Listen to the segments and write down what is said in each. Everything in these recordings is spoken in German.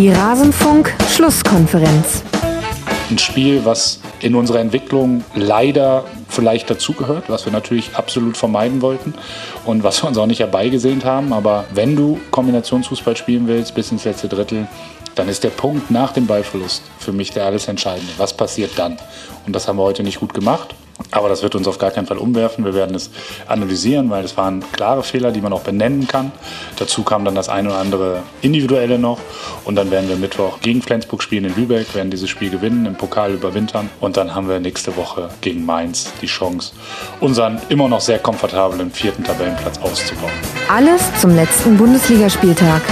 Die Rasenfunk Schlusskonferenz. Ein Spiel, was in unserer Entwicklung leider vielleicht dazugehört, was wir natürlich absolut vermeiden wollten und was wir uns auch nicht herbeigesehnt haben. Aber wenn du Kombinationsfußball spielen willst bis ins letzte Drittel, dann ist der Punkt nach dem Ballverlust für mich der alles Entscheidende. Was passiert dann? Und das haben wir heute nicht gut gemacht. Aber das wird uns auf gar keinen Fall umwerfen. Wir werden es analysieren, weil es waren klare Fehler, die man auch benennen kann. Dazu kam dann das eine oder andere individuelle noch. Und dann werden wir Mittwoch gegen Flensburg spielen in Lübeck, werden dieses Spiel gewinnen, im Pokal überwintern. Und dann haben wir nächste Woche gegen Mainz die Chance, unseren immer noch sehr komfortablen vierten Tabellenplatz auszubauen. Alles zum letzten Bundesligaspieltag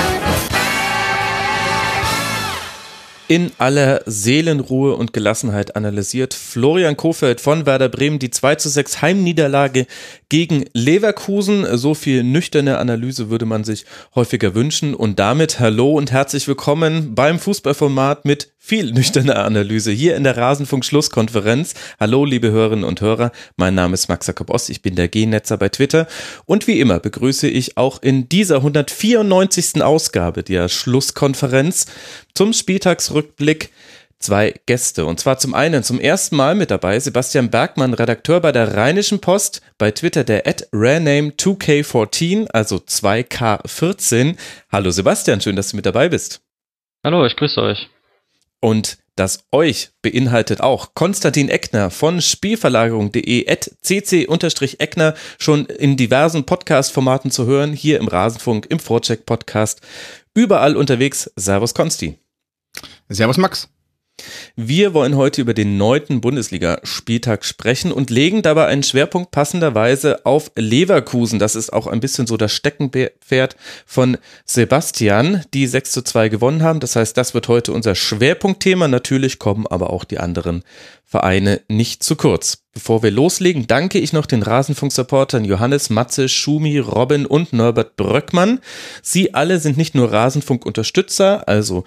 in aller Seelenruhe und Gelassenheit analysiert Florian Kofeld von Werder Bremen die 2 zu 6 Heimniederlage gegen Leverkusen. So viel nüchterne Analyse würde man sich häufiger wünschen. Und damit hallo und herzlich willkommen beim Fußballformat mit viel nüchterner Analyse hier in der Rasenfunk Schlusskonferenz. Hallo, liebe Hörerinnen und Hörer. Mein Name ist Max Jakob Ost. Ich bin der G-Netzer bei Twitter. Und wie immer begrüße ich auch in dieser 194. Ausgabe der Schlusskonferenz zum Spieltagsrückblick zwei Gäste. Und zwar zum einen zum ersten Mal mit dabei Sebastian Bergmann, Redakteur bei der Rheinischen Post, bei Twitter der at rarename2k14, also 2k14. Hallo Sebastian, schön, dass du mit dabei bist. Hallo, ich grüße euch. Und das euch beinhaltet auch Konstantin Eckner von Spielverlagerung.de at cc-eckner schon in diversen Podcast-Formaten zu hören, hier im Rasenfunk, im Vorcheck-Podcast, überall unterwegs. Servus Konsti. Servus Max. Wir wollen heute über den neunten Bundesligaspieltag sprechen und legen dabei einen Schwerpunkt passenderweise auf Leverkusen. Das ist auch ein bisschen so das Steckenpferd von Sebastian, die 6 zu 2 gewonnen haben. Das heißt, das wird heute unser Schwerpunktthema. Natürlich kommen aber auch die anderen Vereine nicht zu kurz. Bevor wir loslegen, danke ich noch den Rasenfunk-Supportern Johannes, Matze, Schumi, Robin und Norbert Bröckmann. Sie alle sind nicht nur Rasenfunk-Unterstützer, also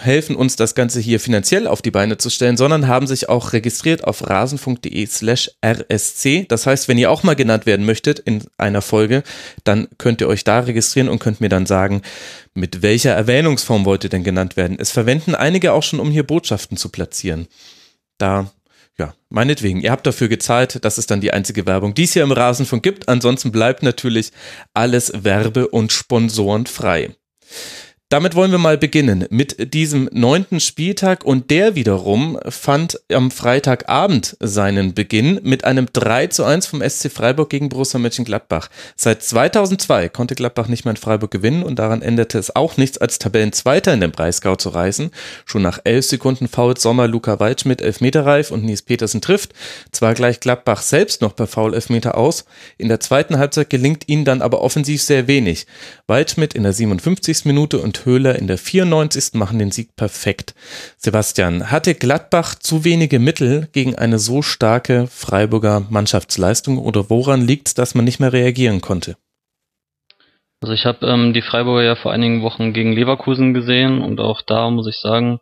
helfen uns, das Ganze hier finanziell auf die Beine zu stellen, sondern haben sich auch registriert auf rasenfunk.de slash rsc. Das heißt, wenn ihr auch mal genannt werden möchtet in einer Folge, dann könnt ihr euch da registrieren und könnt mir dann sagen, mit welcher Erwähnungsform wollt ihr denn genannt werden. Es verwenden einige auch schon, um hier Botschaften zu platzieren. Da ja, meinetwegen, ihr habt dafür gezahlt, das ist dann die einzige Werbung, die es hier im Rasenfunk gibt. Ansonsten bleibt natürlich alles werbe- und sponsorenfrei. Damit wollen wir mal beginnen mit diesem neunten Spieltag und der wiederum fand am Freitagabend seinen Beginn mit einem 3 zu 1 vom SC Freiburg gegen Borussia Mönchengladbach. Seit 2002 konnte Gladbach nicht mehr in Freiburg gewinnen und daran änderte es auch nichts, als Tabellenzweiter in den Breisgau zu reißen. Schon nach elf Sekunden fault Sommer Luca Waldschmidt Elfmeterreif und Nies Petersen trifft. Zwar gleich Gladbach selbst noch per Foul Elfmeter aus. In der zweiten Halbzeit gelingt ihnen dann aber offensiv sehr wenig. Waldschmidt in der 57. Minute und Höhler in der 94. machen den Sieg perfekt. Sebastian, hatte Gladbach zu wenige Mittel gegen eine so starke Freiburger Mannschaftsleistung oder woran liegt es, dass man nicht mehr reagieren konnte? Also ich habe ähm, die Freiburger ja vor einigen Wochen gegen Leverkusen gesehen und auch da muss ich sagen,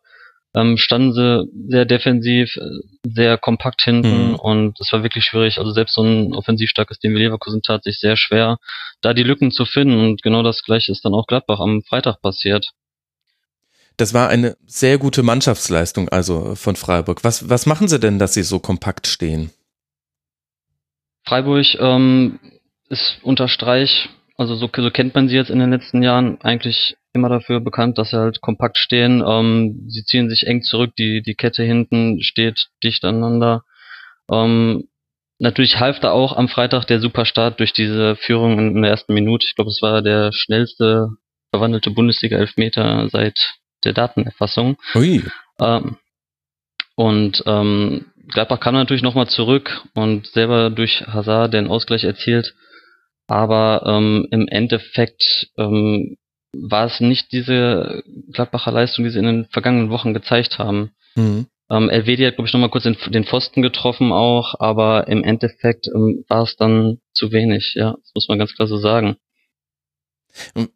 ähm, standen sie sehr defensiv, äh, sehr kompakt hinten mhm. und es war wirklich schwierig. Also selbst so ein offensiv starkes Team wie Leverkusen tat sich sehr schwer, da die Lücken zu finden und genau das gleiche ist dann auch Gladbach am Freitag passiert. Das war eine sehr gute Mannschaftsleistung also von Freiburg. Was, was machen sie denn, dass sie so kompakt stehen? Freiburg ähm, ist unter Streich, also so, so kennt man sie jetzt in den letzten Jahren eigentlich immer dafür bekannt, dass sie halt kompakt stehen. Ähm, sie ziehen sich eng zurück, die, die Kette hinten steht dicht aneinander. Ähm, natürlich half da auch am Freitag der Superstart durch diese Führung in, in der ersten Minute. Ich glaube, es war der schnellste verwandelte Bundesliga-Elfmeter seit der Datenerfassung. Ui. Ähm, und ähm, Gladbach kam natürlich nochmal zurück und selber durch Hazard den Ausgleich erzielt. Aber ähm, im Endeffekt ähm, war es nicht diese Gladbacher Leistung, die sie in den vergangenen Wochen gezeigt haben. Mhm. Ähm, Elvedi hat, glaube ich, nochmal kurz den, den, Pfosten getroffen auch, aber im Endeffekt ähm, war es dann zu wenig, ja, das muss man ganz klar so sagen.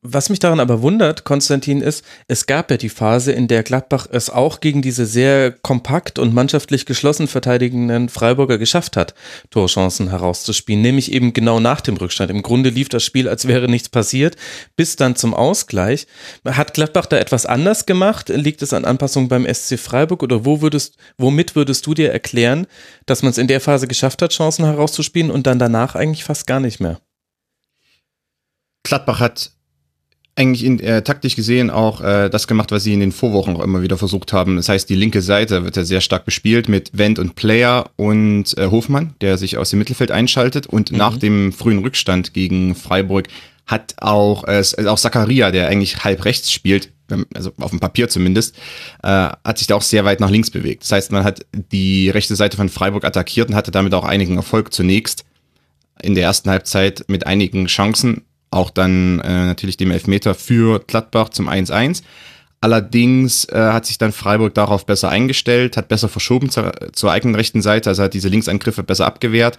Was mich daran aber wundert, Konstantin, ist, es gab ja die Phase, in der Gladbach es auch gegen diese sehr kompakt und mannschaftlich geschlossen verteidigenden Freiburger geschafft hat, Torchancen herauszuspielen, nämlich eben genau nach dem Rückstand. Im Grunde lief das Spiel, als wäre nichts passiert, bis dann zum Ausgleich. Hat Gladbach da etwas anders gemacht? Liegt es an Anpassungen beim SC Freiburg oder wo würdest, womit würdest du dir erklären, dass man es in der Phase geschafft hat, Chancen herauszuspielen und dann danach eigentlich fast gar nicht mehr? Gladbach hat eigentlich in, äh, taktisch gesehen auch äh, das gemacht, was sie in den Vorwochen auch immer wieder versucht haben. Das heißt, die linke Seite wird ja sehr stark bespielt mit Wendt und Player und äh, Hofmann, der sich aus dem Mittelfeld einschaltet. Und mhm. nach dem frühen Rückstand gegen Freiburg hat auch, äh, auch Zakaria, der eigentlich halb rechts spielt, also auf dem Papier zumindest, äh, hat sich da auch sehr weit nach links bewegt. Das heißt, man hat die rechte Seite von Freiburg attackiert und hatte damit auch einigen Erfolg zunächst in der ersten Halbzeit mit einigen Chancen auch dann äh, natürlich dem Elfmeter für Gladbach zum 1-1. Allerdings äh, hat sich dann Freiburg darauf besser eingestellt, hat besser verschoben zur, zur eigenen rechten Seite, also hat diese Linksangriffe besser abgewehrt.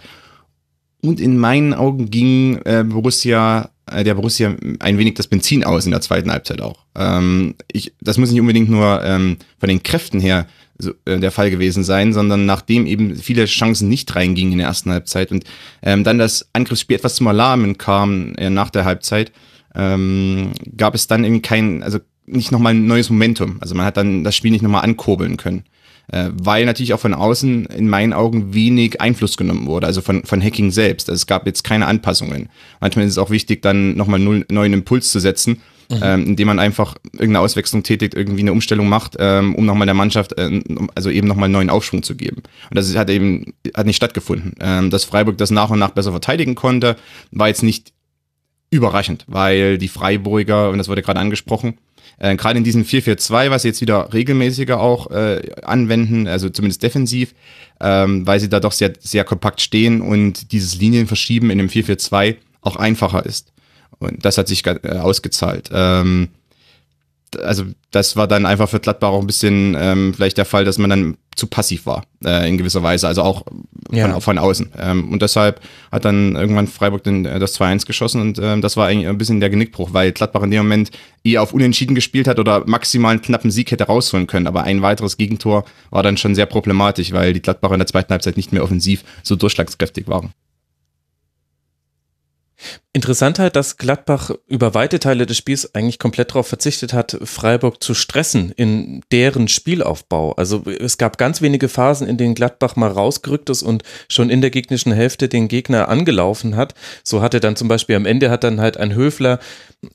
Und in meinen Augen ging äh, Borussia, äh, der Borussia ein wenig das Benzin aus in der zweiten Halbzeit auch. Ähm, ich, das muss nicht unbedingt nur ähm, von den Kräften her so, äh, der Fall gewesen sein, sondern nachdem eben viele Chancen nicht reingingen in der ersten Halbzeit und ähm, dann das Angriffsspiel etwas zum Alarmen kam äh, nach der Halbzeit, ähm, gab es dann irgendwie kein, also nicht nochmal ein neues Momentum. Also man hat dann das Spiel nicht nochmal ankurbeln können. Äh, weil natürlich auch von außen in meinen Augen wenig Einfluss genommen wurde, also von, von Hacking selbst. Also es gab jetzt keine Anpassungen. Manchmal ist es auch wichtig, dann nochmal einen neuen Impuls zu setzen mhm. ähm, indem man einfach irgendeine Auswechslung tätigt, irgendwie eine Umstellung macht, ähm, um nochmal der Mannschaft, äh, also eben nochmal einen neuen Aufschwung zu geben. Und das hat eben hat nicht stattgefunden. Ähm, dass Freiburg das nach und nach besser verteidigen konnte, war jetzt nicht überraschend, weil die Freiburger, und das wurde gerade angesprochen, äh, gerade in diesem 4-4-2, was sie jetzt wieder regelmäßiger auch äh, anwenden, also zumindest defensiv, ähm, weil sie da doch sehr, sehr kompakt stehen und dieses Linienverschieben in dem 4-4-2 auch einfacher ist. Und das hat sich äh, ausgezahlt. Ähm, also das war dann einfach für Gladbach auch ein bisschen ähm, vielleicht der Fall, dass man dann zu passiv war äh, in gewisser Weise, also auch ja. von, von, außen. Ähm, und deshalb hat dann irgendwann Freiburg den, äh, das 2-1 geschossen und ähm, das war eigentlich ein bisschen der Genickbruch, weil Gladbach in dem Moment eher auf Unentschieden gespielt hat oder maximal einen knappen Sieg hätte rausholen können. Aber ein weiteres Gegentor war dann schon sehr problematisch, weil die Gladbacher in der zweiten Halbzeit nicht mehr offensiv so durchschlagskräftig waren. Interessant halt, dass Gladbach über weite Teile des Spiels eigentlich komplett darauf verzichtet hat, Freiburg zu stressen in deren Spielaufbau. Also es gab ganz wenige Phasen, in denen Gladbach mal rausgerückt ist und schon in der gegnerischen Hälfte den Gegner angelaufen hat. So hatte dann zum Beispiel am Ende hat dann halt ein Höfler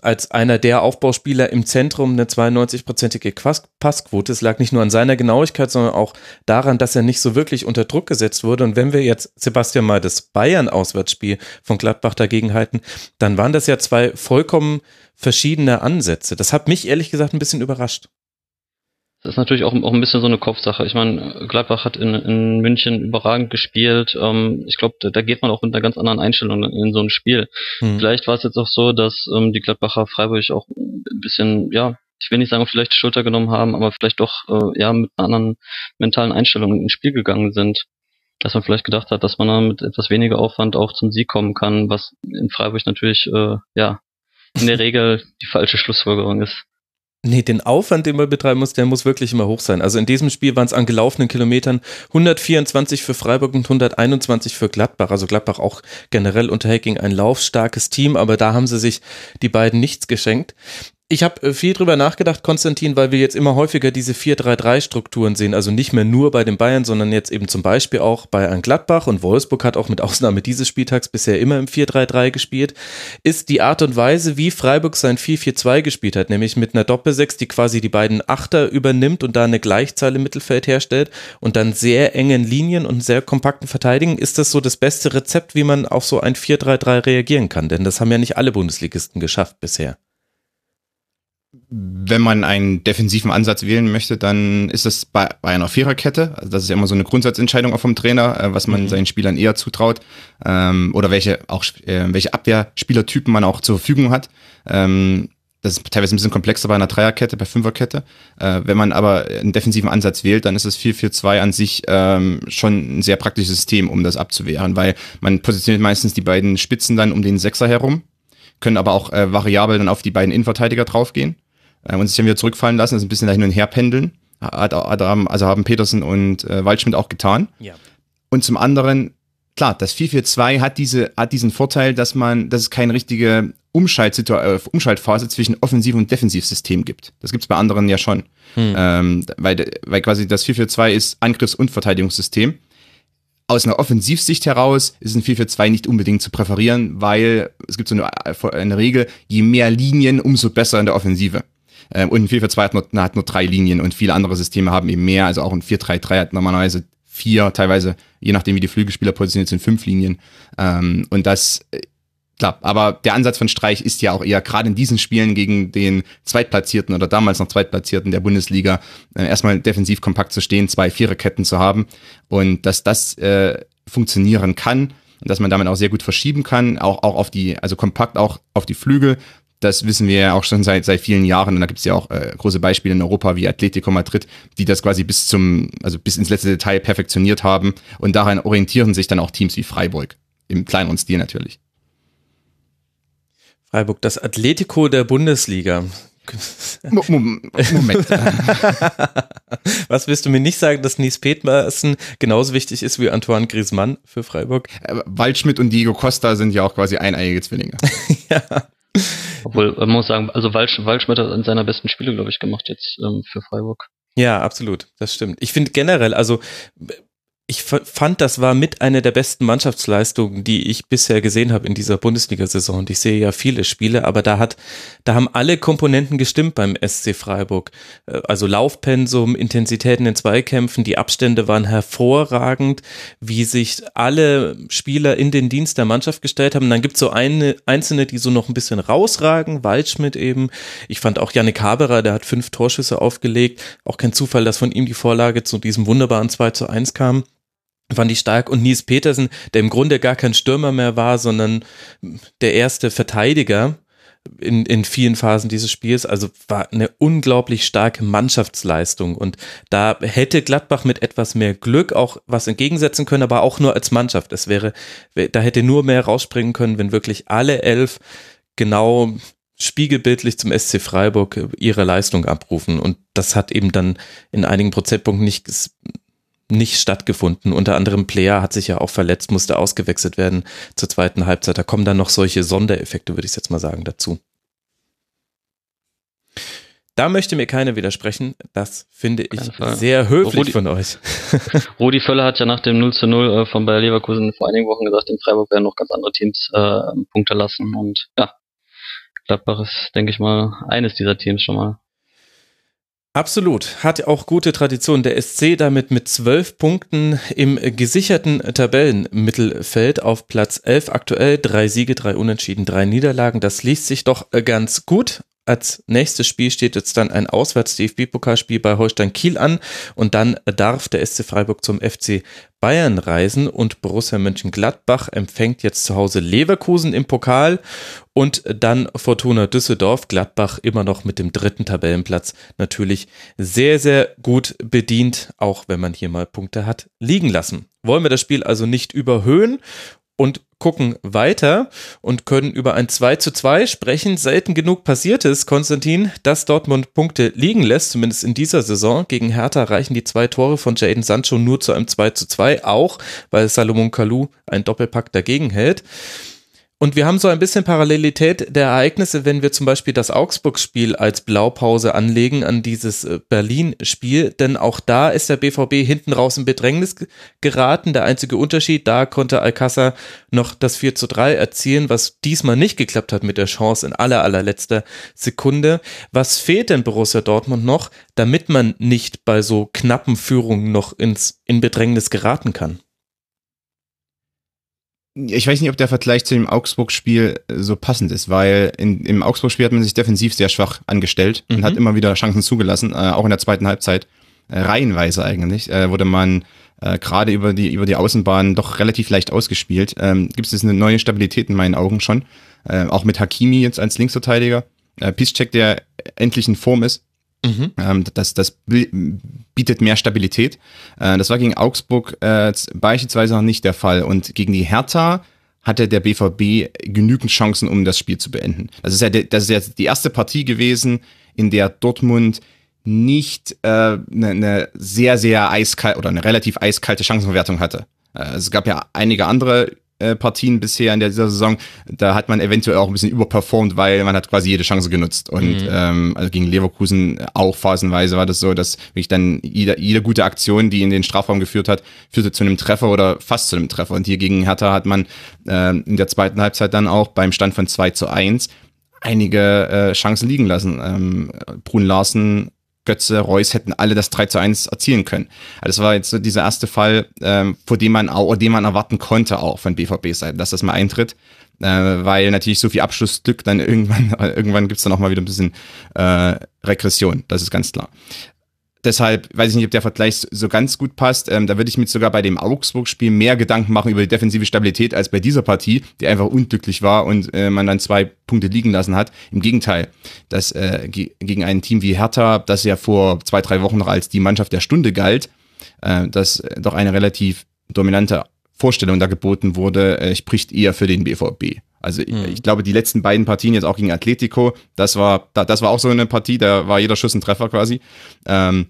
als einer der Aufbauspieler im Zentrum eine 92-prozentige Passquote. Es lag nicht nur an seiner Genauigkeit, sondern auch daran, dass er nicht so wirklich unter Druck gesetzt wurde. Und wenn wir jetzt, Sebastian, mal das Bayern-Auswärtsspiel von Gladbach dagegen halten, dann waren das ja zwei vollkommen verschiedene Ansätze. Das hat mich ehrlich gesagt ein bisschen überrascht. Das ist natürlich auch, auch ein bisschen so eine Kopfsache. Ich meine, Gladbach hat in, in München überragend gespielt. Ähm, ich glaube, da, da, geht man auch mit einer ganz anderen Einstellung in, so ein Spiel. Hm. Vielleicht war es jetzt auch so, dass ähm, die Gladbacher Freiburg auch ein bisschen, ja, ich will nicht sagen, vielleicht die Schulter genommen haben, aber vielleicht doch äh, ja mit einer anderen mentalen Einstellung ins Spiel gegangen sind dass man vielleicht gedacht hat, dass man dann mit etwas weniger Aufwand auch zum Sieg kommen kann, was in Freiburg natürlich äh, ja in der Regel die falsche Schlussfolgerung ist. Nee, den Aufwand, den man betreiben muss, der muss wirklich immer hoch sein. Also in diesem Spiel waren es an gelaufenen Kilometern 124 für Freiburg und 121 für Gladbach. Also Gladbach auch generell unter Hacking ein laufstarkes Team, aber da haben sie sich die beiden nichts geschenkt. Ich habe äh, viel drüber nachgedacht, Konstantin, weil wir jetzt immer häufiger diese 4-3-3-Strukturen sehen. Also nicht mehr nur bei den Bayern, sondern jetzt eben zum Beispiel auch bei ein Gladbach und Wolfsburg hat auch mit Ausnahme dieses Spieltags bisher immer im 4-3-3 gespielt. Ist die Art und Weise, wie Freiburg sein 4-4-2 gespielt hat, nämlich mit einer Doppelsechs, die quasi die beiden Achter übernimmt und da eine Gleichzahl im Mittelfeld herstellt und dann sehr engen Linien und sehr kompakten Verteidigen, ist das so das beste Rezept, wie man auf so ein 4-3-3 reagieren kann? Denn das haben ja nicht alle Bundesligisten geschafft bisher wenn man einen defensiven Ansatz wählen möchte, dann ist das bei, bei einer Viererkette. Also das ist ja immer so eine Grundsatzentscheidung auch vom Trainer, äh, was man mhm. seinen Spielern eher zutraut ähm, oder welche auch äh, welche Abwehrspielertypen man auch zur Verfügung hat. Ähm, das ist teilweise ein bisschen komplexer bei einer Dreierkette, bei Fünferkette. Äh, wenn man aber einen defensiven Ansatz wählt, dann ist das 4-4-2 an sich ähm, schon ein sehr praktisches System, um das abzuwehren, weil man positioniert meistens die beiden Spitzen dann um den Sechser herum können aber auch äh, variabel dann auf die beiden Innenverteidiger draufgehen und sich dann wieder zurückfallen lassen, also ein bisschen dahin und her pendeln. Also haben Petersen und äh, Waldschmidt auch getan. Ja. Und zum anderen, klar, das 4-4-2 hat, diese, hat diesen Vorteil, dass man, dass es keine richtige äh, Umschaltphase zwischen Offensiv- und Defensivsystem gibt. Das gibt es bei anderen ja schon. Hm. Ähm, weil, weil quasi das 4-4-2 ist Angriffs- und Verteidigungssystem. Aus einer Offensivsicht heraus ist ein 4-4-2 nicht unbedingt zu präferieren, weil es gibt so eine, eine Regel, je mehr Linien, umso besser in der Offensive. Ähm, und ein 4-4-2 hat nur, hat nur drei Linien und viele andere Systeme haben eben mehr. Also auch ein 4-3-3 hat normalerweise vier, teilweise, je nachdem wie die Flügelspieler positioniert sind, fünf Linien. Ähm, und das, äh, klar, aber der Ansatz von Streich ist ja auch eher gerade in diesen Spielen gegen den Zweitplatzierten oder damals noch Zweitplatzierten der Bundesliga äh, erstmal defensiv kompakt zu stehen, zwei Viererketten zu haben und dass das äh, funktionieren kann und dass man damit auch sehr gut verschieben kann, auch, auch auf die, also kompakt auch auf die Flügel, das wissen wir ja auch schon seit, seit vielen Jahren und da gibt es ja auch äh, große Beispiele in Europa wie Atletico Madrid, die das quasi bis zum, also bis ins letzte Detail perfektioniert haben und daran orientieren sich dann auch Teams wie Freiburg. Im kleineren Stil natürlich. Freiburg, das Atletico der Bundesliga. Moment. Was willst du mir nicht sagen, dass Nies Petersen genauso wichtig ist wie Antoine Griezmann für Freiburg? Äh, Waldschmidt und Diego Costa sind ja auch quasi eineiige Zwillinge. ja. Obwohl, man muss sagen, also Waldsch, Waldschmidt hat in seiner besten Spiele, glaube ich, gemacht jetzt ähm, für Freiburg. Ja, absolut. Das stimmt. Ich finde generell, also ich fand, das war mit einer der besten Mannschaftsleistungen, die ich bisher gesehen habe in dieser Bundesliga-Saison. Und ich sehe ja viele Spiele, aber da hat, da haben alle Komponenten gestimmt beim SC Freiburg. Äh, also Laufpensum, Intensitäten in Zweikämpfen, die Abstände waren hervorragend, wie sich alle Spieler in den Dienst der Mannschaft gestellt haben. Und dann gibt es so eine, einzelne, die so noch ein bisschen rausragen, Waldschmidt eben. Ich fand auch Janik Haberer, der hat fünf Torschüsse aufgelegt. Auch kein Zufall, dass von ihm die Vorlage zu diesem wunderbaren 2 zu 1 kam fand ich stark. Und Nies Petersen, der im Grunde gar kein Stürmer mehr war, sondern der erste Verteidiger in, in vielen Phasen dieses Spiels. Also war eine unglaublich starke Mannschaftsleistung. Und da hätte Gladbach mit etwas mehr Glück auch was entgegensetzen können, aber auch nur als Mannschaft. Es wäre, da hätte nur mehr rausspringen können, wenn wirklich alle elf genau spiegelbildlich zum SC Freiburg ihre Leistung abrufen. Und das hat eben dann in einigen Prozentpunkten nicht nicht stattgefunden. Unter anderem Player hat sich ja auch verletzt, musste ausgewechselt werden zur zweiten Halbzeit. Da kommen dann noch solche Sondereffekte, würde ich jetzt mal sagen, dazu. Da möchte mir keiner widersprechen. Das finde ich sehr höflich Rudi, von euch. Rudi Völler hat ja nach dem 0 zu 0 äh, von Bayer Leverkusen vor einigen Wochen gesagt, in Freiburg werden noch ganz andere Teams äh, Punkte lassen. Und ja, Gladbach ist, denke ich mal, eines dieser Teams schon mal. Absolut. Hat auch gute Tradition. Der SC damit mit zwölf Punkten im gesicherten Tabellenmittelfeld auf Platz elf aktuell. Drei Siege, drei Unentschieden, drei Niederlagen. Das liest sich doch ganz gut. Als nächstes Spiel steht jetzt dann ein Auswärts-DFB-Pokalspiel bei Holstein Kiel an und dann darf der SC Freiburg zum FC Bayern reisen und Borussia Mönchengladbach empfängt jetzt zu Hause Leverkusen im Pokal und dann Fortuna Düsseldorf, Gladbach immer noch mit dem dritten Tabellenplatz natürlich sehr, sehr gut bedient, auch wenn man hier mal Punkte hat liegen lassen. Wollen wir das Spiel also nicht überhöhen und gucken weiter und können über ein 2 zu 2 sprechen. Selten genug passiert es, Konstantin, dass Dortmund Punkte liegen lässt, zumindest in dieser Saison. Gegen Hertha reichen die zwei Tore von Jaden Sancho nur zu einem 2 zu 2, auch weil Salomon Kalou ein Doppelpack dagegen hält. Und wir haben so ein bisschen Parallelität der Ereignisse, wenn wir zum Beispiel das Augsburg-Spiel als Blaupause anlegen an dieses äh, Berlin-Spiel, denn auch da ist der BVB hinten raus in Bedrängnis geraten. Der einzige Unterschied, da konnte Alcázar noch das 4 zu 3 erzielen, was diesmal nicht geklappt hat mit der Chance in aller, allerletzter Sekunde. Was fehlt denn Borussia Dortmund noch, damit man nicht bei so knappen Führungen noch ins, in Bedrängnis geraten kann? Ich weiß nicht, ob der Vergleich zu dem Augsburg-Spiel äh, so passend ist, weil in, im Augsburg-Spiel hat man sich defensiv sehr schwach angestellt mhm. und hat immer wieder Chancen zugelassen, äh, auch in der zweiten Halbzeit. Äh, reihenweise eigentlich, äh, wurde man äh, gerade über die, über die Außenbahn doch relativ leicht ausgespielt. Ähm, Gibt es eine neue Stabilität in meinen Augen schon. Äh, auch mit Hakimi jetzt als Linksverteidiger. Äh, Piszczek, der endlich in Form ist. Mhm. Ähm, das, das bietet mehr Stabilität. Äh, das war gegen Augsburg äh, beispielsweise noch nicht der Fall. Und gegen die Hertha hatte der BVB genügend Chancen, um das Spiel zu beenden. Das ist ja, das ist ja die erste Partie gewesen, in der Dortmund nicht eine äh, ne, ne sehr, sehr eiskalt oder eine relativ eiskalte Chancenverwertung hatte. Äh, es gab ja einige andere Partien bisher in dieser Saison, da hat man eventuell auch ein bisschen überperformt, weil man hat quasi jede Chance genutzt. Und mhm. ähm, also gegen Leverkusen auch phasenweise war das so, dass wirklich dann jede, jede gute Aktion, die in den Strafraum geführt hat, führte zu einem Treffer oder fast zu einem Treffer. Und hier gegen Hertha hat man äh, in der zweiten Halbzeit dann auch beim Stand von 2 zu 1 einige äh, Chancen liegen lassen. Ähm, Brun Larsen Götze, Reus hätten alle das 3 zu 1 erzielen können. Also das war jetzt so dieser erste Fall, ähm, vor dem man auch, den man erwarten konnte auch von BVB-Seite, dass das mal eintritt. Äh, weil natürlich so viel Abschlussglück dann irgendwann, irgendwann gibt's dann auch mal wieder ein bisschen äh, Regression, das ist ganz klar deshalb weiß ich nicht, ob der Vergleich so ganz gut passt. Ähm, da würde ich mir sogar bei dem Augsburg-Spiel mehr Gedanken machen über die defensive Stabilität als bei dieser Partie, die einfach unglücklich war und äh, man dann zwei Punkte liegen lassen hat. Im Gegenteil, dass äh, gegen ein Team wie Hertha, das ja vor zwei, drei Wochen noch als die Mannschaft der Stunde galt, äh, dass doch eine relativ dominante Vorstellung da geboten wurde, äh, spricht eher für den BVB. Also mhm. ich, glaube, die letzten beiden Partien jetzt auch gegen Atletico, das war, das war auch so eine Partie, da war jeder Schuss ein Treffer quasi, ähm,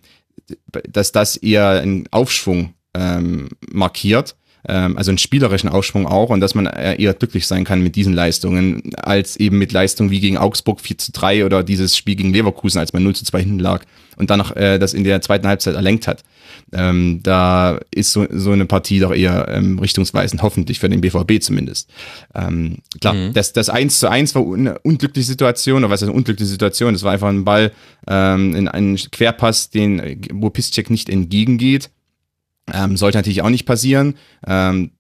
dass das eher einen Aufschwung ähm, markiert ähm, also einen spielerischen Aufschwung auch und dass man eher glücklich sein kann mit diesen Leistungen, als eben mit Leistungen wie gegen Augsburg 4 zu 3 oder dieses Spiel gegen Leverkusen, als man 0 zu 2 hinten lag und dann noch äh, das in der zweiten Halbzeit erlenkt hat. Ähm, da ist so, so eine Partie doch eher ähm, richtungsweisend, hoffentlich für den BVB zumindest. Ähm, klar, mhm. das, das 1 zu 1 war eine unglückliche Situation, oder was ist eine unglückliche Situation? Das war einfach ein Ball ähm, in einen Querpass, den, wo Piszczek nicht entgegengeht. Ähm, sollte natürlich auch nicht passieren. Ähm,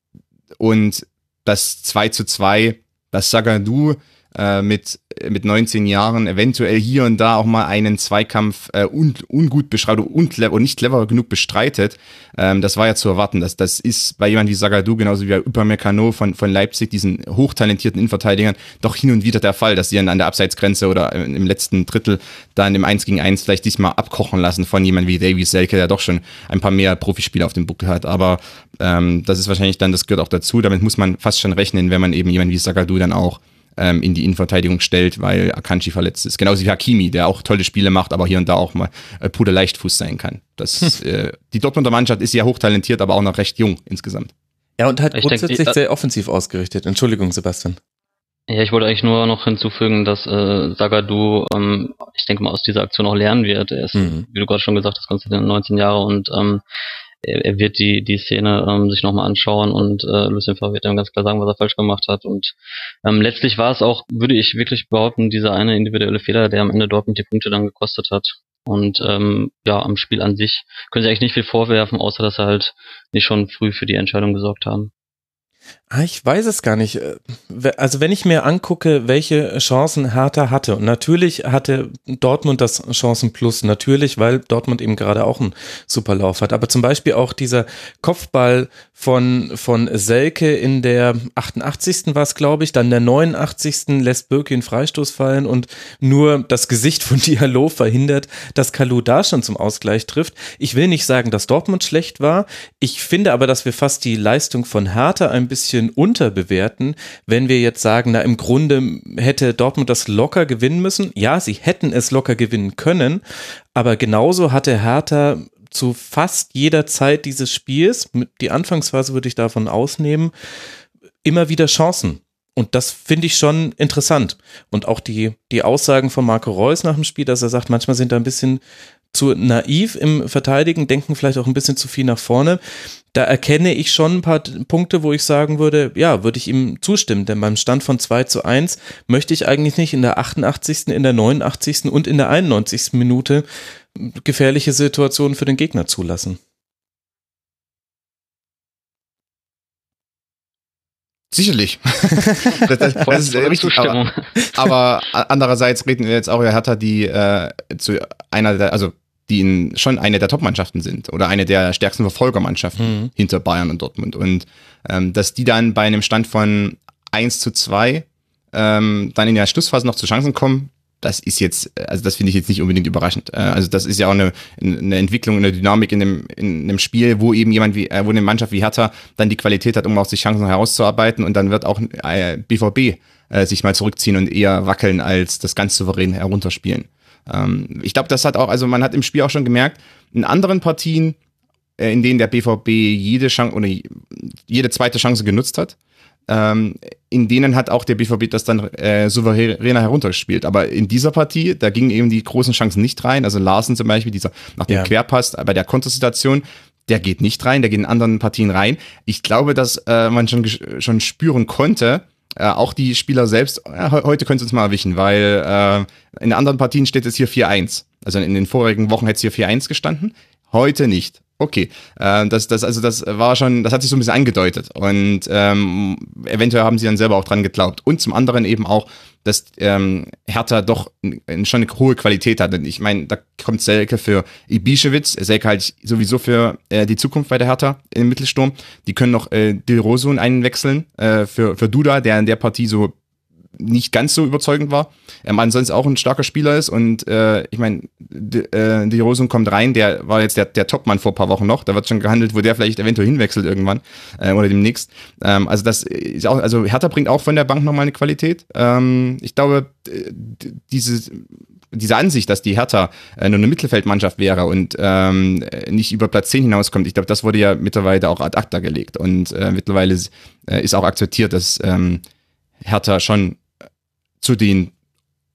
und das 2 zu 2, das Sagadu äh, mit, mit 19 Jahren eventuell hier und da auch mal einen Zweikampf äh, un, ungut beschreitet und, und nicht clever genug bestreitet. Ähm, das war ja zu erwarten. Das, das ist bei jemandem wie Sagadu, genauso wie bei Upamecano von, von Leipzig, diesen hochtalentierten Innenverteidigern, doch hin und wieder der Fall, dass sie dann an der Abseitsgrenze oder im letzten Drittel dann im 1 gegen 1 vielleicht diesmal abkochen lassen von jemandem wie Davy Selke, der doch schon ein paar mehr Profispiele auf dem Buckel hat. Aber ähm, das ist wahrscheinlich dann, das gehört auch dazu. Damit muss man fast schon rechnen, wenn man eben jemanden wie Sagadu dann auch ähm, in die Innenverteidigung stellt, weil Akanji verletzt ist. Genauso wie Hakimi, der auch tolle Spiele macht, aber hier und da auch mal äh, puder Leichtfuß sein kann. Das, hm. äh, die Dortmunder Mannschaft ist ja hochtalentiert, aber auch noch recht jung insgesamt. Ja, und hat ich grundsätzlich denke, sehr offensiv ausgerichtet. Entschuldigung, Sebastian. Ja, ich wollte eigentlich nur noch hinzufügen, dass äh, Sagadu, ähm, ich denke mal, aus dieser Aktion auch lernen wird. Er ist, mhm. wie du gerade schon gesagt hast, Konstantin 19 Jahre und ähm, er, wird die, die Szene ähm, sich nochmal anschauen und äh, Lucien Favre wird ihm ganz klar sagen, was er falsch gemacht hat. Und ähm, letztlich war es auch, würde ich wirklich behaupten, dieser eine individuelle Fehler, der am Ende Dortmund die Punkte dann gekostet hat. Und ähm, ja, am Spiel an sich können sie eigentlich nicht viel vorwerfen, außer dass sie halt nicht schon früh für die Entscheidung gesorgt haben. Ah, ich weiß es gar nicht. Äh, also wenn ich mir angucke, welche Chancen Hertha hatte, und natürlich hatte Dortmund das Chancenplus, natürlich, weil Dortmund eben gerade auch einen super Lauf hat, aber zum Beispiel auch dieser Kopfball von, von Selke in der 88. war es, glaube ich, dann der 89. lässt Birki einen Freistoß fallen und nur das Gesicht von Diallo verhindert, dass Kalu da schon zum Ausgleich trifft. Ich will nicht sagen, dass Dortmund schlecht war. Ich finde aber, dass wir fast die Leistung von Hertha ein bisschen bisschen unterbewerten, wenn wir jetzt sagen, na im Grunde hätte Dortmund das locker gewinnen müssen. Ja, sie hätten es locker gewinnen können, aber genauso hatte Hertha zu fast jeder Zeit dieses Spiels, die Anfangsphase würde ich davon ausnehmen, immer wieder Chancen. Und das finde ich schon interessant. Und auch die, die Aussagen von Marco Reus nach dem Spiel, dass er sagt, manchmal sind da ein bisschen zu naiv im Verteidigen, denken vielleicht auch ein bisschen zu viel nach vorne. Da erkenne ich schon ein paar Punkte, wo ich sagen würde, ja, würde ich ihm zustimmen, denn beim Stand von 2 zu 1 möchte ich eigentlich nicht in der 88., in der 89. und in der 91. Minute gefährliche Situationen für den Gegner zulassen. Sicherlich. das, das, das ist richtig. Aber, aber, andererseits reden wir jetzt auch, er hat die äh, zu einer der, also die in, schon eine der Top-Mannschaften sind oder eine der stärksten Verfolgermannschaften mhm. hinter Bayern und Dortmund. Und ähm, dass die dann bei einem Stand von 1 zu 2 ähm, dann in der Schlussphase noch zu Chancen kommen, das ist jetzt, also das finde ich jetzt nicht unbedingt überraschend. Äh, also das ist ja auch eine, eine Entwicklung, eine Dynamik in dem, in einem Spiel, wo eben jemand wie, äh, wo eine Mannschaft wie Hertha dann die Qualität hat, um auch sich Chancen herauszuarbeiten und dann wird auch BVB äh, sich mal zurückziehen und eher wackeln, als das ganz souverän herunterspielen. Ähm, ich glaube, das hat auch, also man hat im Spiel auch schon gemerkt, in anderen Partien, in denen der BVB jede Chance oder jede zweite Chance genutzt hat, ähm, in denen hat auch der BVB das dann äh, souveräner heruntergespielt. Aber in dieser Partie, da gingen eben die großen Chancen nicht rein. Also Larsen zum Beispiel, dieser nach dem ja. Querpass bei der Kontersituation, der geht nicht rein, der geht in anderen Partien rein. Ich glaube, dass äh, man schon, schon spüren konnte, äh, auch die Spieler selbst, äh, heute können sie uns mal erwischen, weil äh, in anderen Partien steht es hier 4-1. Also in den vorigen Wochen hätte es hier 4-1 gestanden, heute nicht. Okay, äh, das, das, also das war schon, das hat sich so ein bisschen angedeutet und ähm, eventuell haben sie dann selber auch dran geglaubt. Und zum anderen eben auch, dass ähm, Hertha doch schon eine hohe Qualität hat. Und ich meine, da kommt Selke für Ibišević, Selke halt sowieso für äh, die Zukunft bei der Hertha im Mittelsturm. Die können noch äh, Del Rosun einwechseln äh, für, für Duda, der in der Partie so nicht ganz so überzeugend war. Ähm, ansonsten auch ein starker Spieler ist und äh, ich meine, die, äh, die Rosen kommt rein, der war jetzt der, der Topmann vor paar Wochen noch, da wird schon gehandelt, wo der vielleicht eventuell hinwechselt irgendwann äh, oder demnächst. Ähm, also das ist auch, also Hertha bringt auch von der Bank nochmal eine Qualität. Ähm, ich glaube, diese diese Ansicht, dass die Hertha äh, nur eine Mittelfeldmannschaft wäre und ähm, nicht über Platz 10 hinauskommt, ich glaube, das wurde ja mittlerweile auch ad acta gelegt und äh, mittlerweile äh, ist auch akzeptiert, dass ähm, Hertha schon zu den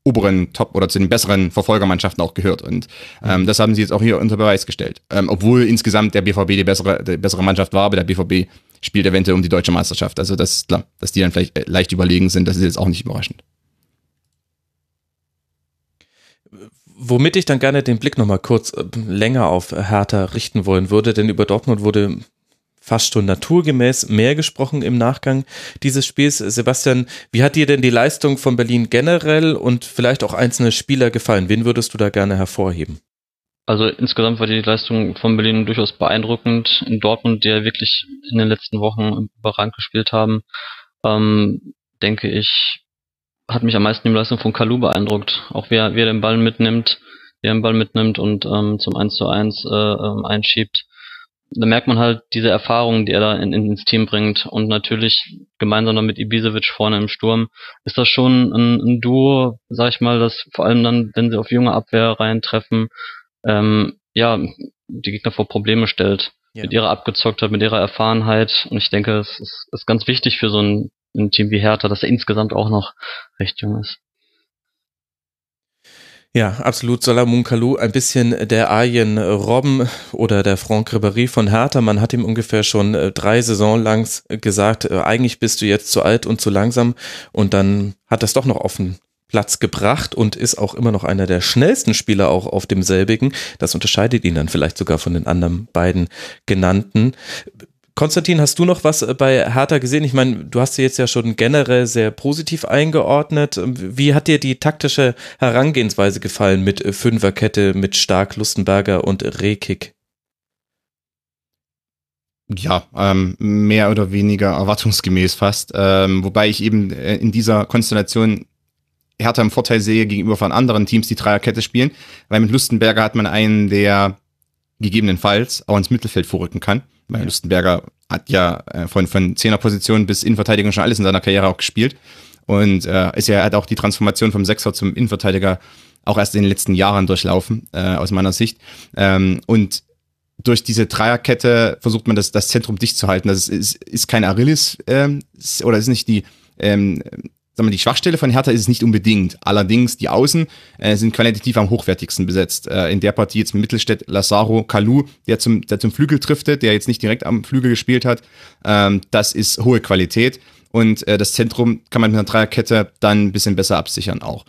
oberen Top oder zu den besseren Verfolgermannschaften auch gehört. Und ähm, das haben sie jetzt auch hier unter Beweis gestellt. Ähm, obwohl insgesamt der BVB die bessere, die bessere Mannschaft war, aber der BVB spielt eventuell um die deutsche Meisterschaft. Also das klar, dass die dann vielleicht äh, leicht überlegen sind, das ist jetzt auch nicht überraschend. Womit ich dann gerne den Blick nochmal kurz äh, länger auf Hertha richten wollen würde, denn über Dortmund wurde fast schon naturgemäß mehr gesprochen im Nachgang dieses Spiels. Sebastian, wie hat dir denn die Leistung von Berlin generell und vielleicht auch einzelne Spieler gefallen? Wen würdest du da gerne hervorheben? Also insgesamt war die Leistung von Berlin durchaus beeindruckend. In Dortmund, die ja wirklich in den letzten Wochen überragend gespielt haben, ähm, denke ich, hat mich am meisten die Leistung von Kalu beeindruckt. Auch wie er, wie er den Ball mitnimmt, wie er den Ball mitnimmt und ähm, zum 1 zu 1 äh, ähm, einschiebt da merkt man halt diese Erfahrung, die er da in, ins Team bringt. Und natürlich gemeinsam dann mit Ibisevic vorne im Sturm ist das schon ein, ein Duo, sag ich mal, das vor allem dann, wenn sie auf junge Abwehr reintreffen, ähm, ja, die Gegner vor Probleme stellt. Ja. Mit ihrer Abgezocktheit, mit ihrer Erfahrenheit. Und ich denke, es ist, ist ganz wichtig für so ein, ein Team wie Hertha, dass er insgesamt auch noch recht jung ist. Ja, absolut. Salamun Kalou, ein bisschen der Arjen Robben oder der Franck Ribéry von Hertha. Man hat ihm ungefähr schon äh, drei Saison lang gesagt, äh, eigentlich bist du jetzt zu alt und zu langsam. Und dann hat das doch noch auf den Platz gebracht und ist auch immer noch einer der schnellsten Spieler auch auf demselbigen. Das unterscheidet ihn dann vielleicht sogar von den anderen beiden genannten. Konstantin, hast du noch was äh, bei Hertha gesehen? Ich meine, du hast sie jetzt ja schon generell sehr positiv eingeordnet. Ähm, wie hat dir die taktische Herangehensweise gefallen mit äh, Fünferkette, mit Stark, Lustenberger und Rehkick? Ja, ähm, mehr oder weniger erwartungsgemäß fast. Ähm, wobei ich eben äh, in dieser Konstellation Hertha im Vorteil sehe gegenüber von anderen Teams, die Dreierkette spielen, weil mit Lustenberger hat man einen, der gegebenenfalls auch ins Mittelfeld vorrücken kann. Weil. Lustenberger hat ja äh, von, von Zehnerposition bis Innenverteidigung schon alles in seiner Karriere auch gespielt. Und äh, ist ja, hat auch die Transformation vom Sechser zum Innenverteidiger auch erst in den letzten Jahren durchlaufen, äh, aus meiner Sicht. Ähm, und durch diese Dreierkette versucht man das, das Zentrum dicht zu halten. Das ist, ist, ist kein Arillis ähm, oder ist nicht die ähm, sagen wir, die Schwachstelle von Hertha ist es nicht unbedingt. Allerdings die Außen äh, sind qualitativ am hochwertigsten besetzt. Äh, in der Partie jetzt mit Mittelstädt, Lazaro, Kalu, der zum, der zum Flügel driftet, der jetzt nicht direkt am Flügel gespielt hat. Ähm, das ist hohe Qualität. Und äh, das Zentrum kann man mit einer Dreierkette dann ein bisschen besser absichern auch.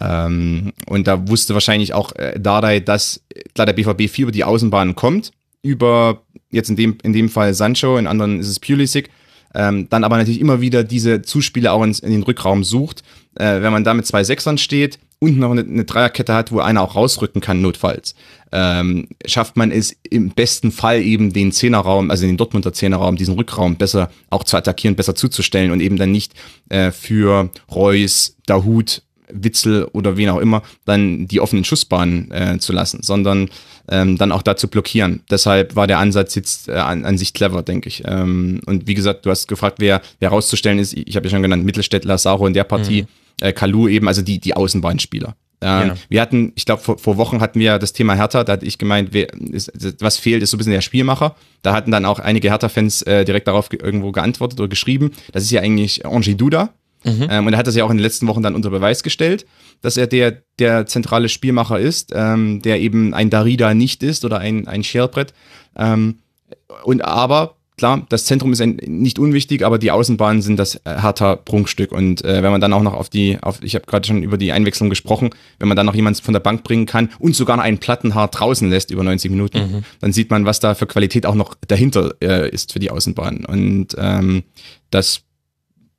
Ähm, und da wusste wahrscheinlich auch äh, Dardai, dass klar der BVB viel über die Außenbahn kommt, über jetzt in dem, in dem Fall Sancho, in anderen ist es Pulisic ähm, dann aber natürlich immer wieder diese Zuspiele auch ins, in den Rückraum sucht. Äh, wenn man da mit zwei Sechsern steht und noch eine, eine Dreierkette hat, wo einer auch rausrücken kann, notfalls, ähm, schafft man es im besten Fall eben den Zehnerraum, also den Dortmunder Zehnerraum, diesen Rückraum besser auch zu attackieren, besser zuzustellen und eben dann nicht äh, für Reus, Dahut Witzel oder wen auch immer dann die offenen Schussbahnen äh, zu lassen, sondern ähm, dann auch dazu blockieren. Deshalb war der Ansatz jetzt äh, an, an sich clever, denke ich. Ähm, und wie gesagt, du hast gefragt, wer, wer rauszustellen ist. Ich habe ja schon genannt, Mittelstädt, Lazaro in der Partie, mhm. äh, Kalu eben, also die, die Außenbahnspieler. Ähm, ja. Wir hatten, ich glaube, vor, vor, Wochen hatten wir das Thema Hertha, da hatte ich gemeint, wer, ist, was fehlt, ist so ein bisschen der Spielmacher. Da hatten dann auch einige Hertha-Fans äh, direkt darauf irgendwo geantwortet oder geschrieben. Das ist ja eigentlich Angie Duda. Mhm. Ähm, und er hat das ja auch in den letzten Wochen dann unter Beweis gestellt, dass er der, der zentrale Spielmacher ist, ähm, der eben ein Darida nicht ist oder ein, ein Scherbrett. Ähm, und aber klar, das Zentrum ist ein, nicht unwichtig, aber die Außenbahnen sind das äh, harter Prunkstück. Und äh, wenn man dann auch noch auf die, auf, ich habe gerade schon über die Einwechslung gesprochen, wenn man dann noch jemanden von der Bank bringen kann und sogar noch einen Plattenhaar draußen lässt über 90 Minuten, mhm. dann sieht man, was da für Qualität auch noch dahinter äh, ist für die Außenbahnen. Und ähm, das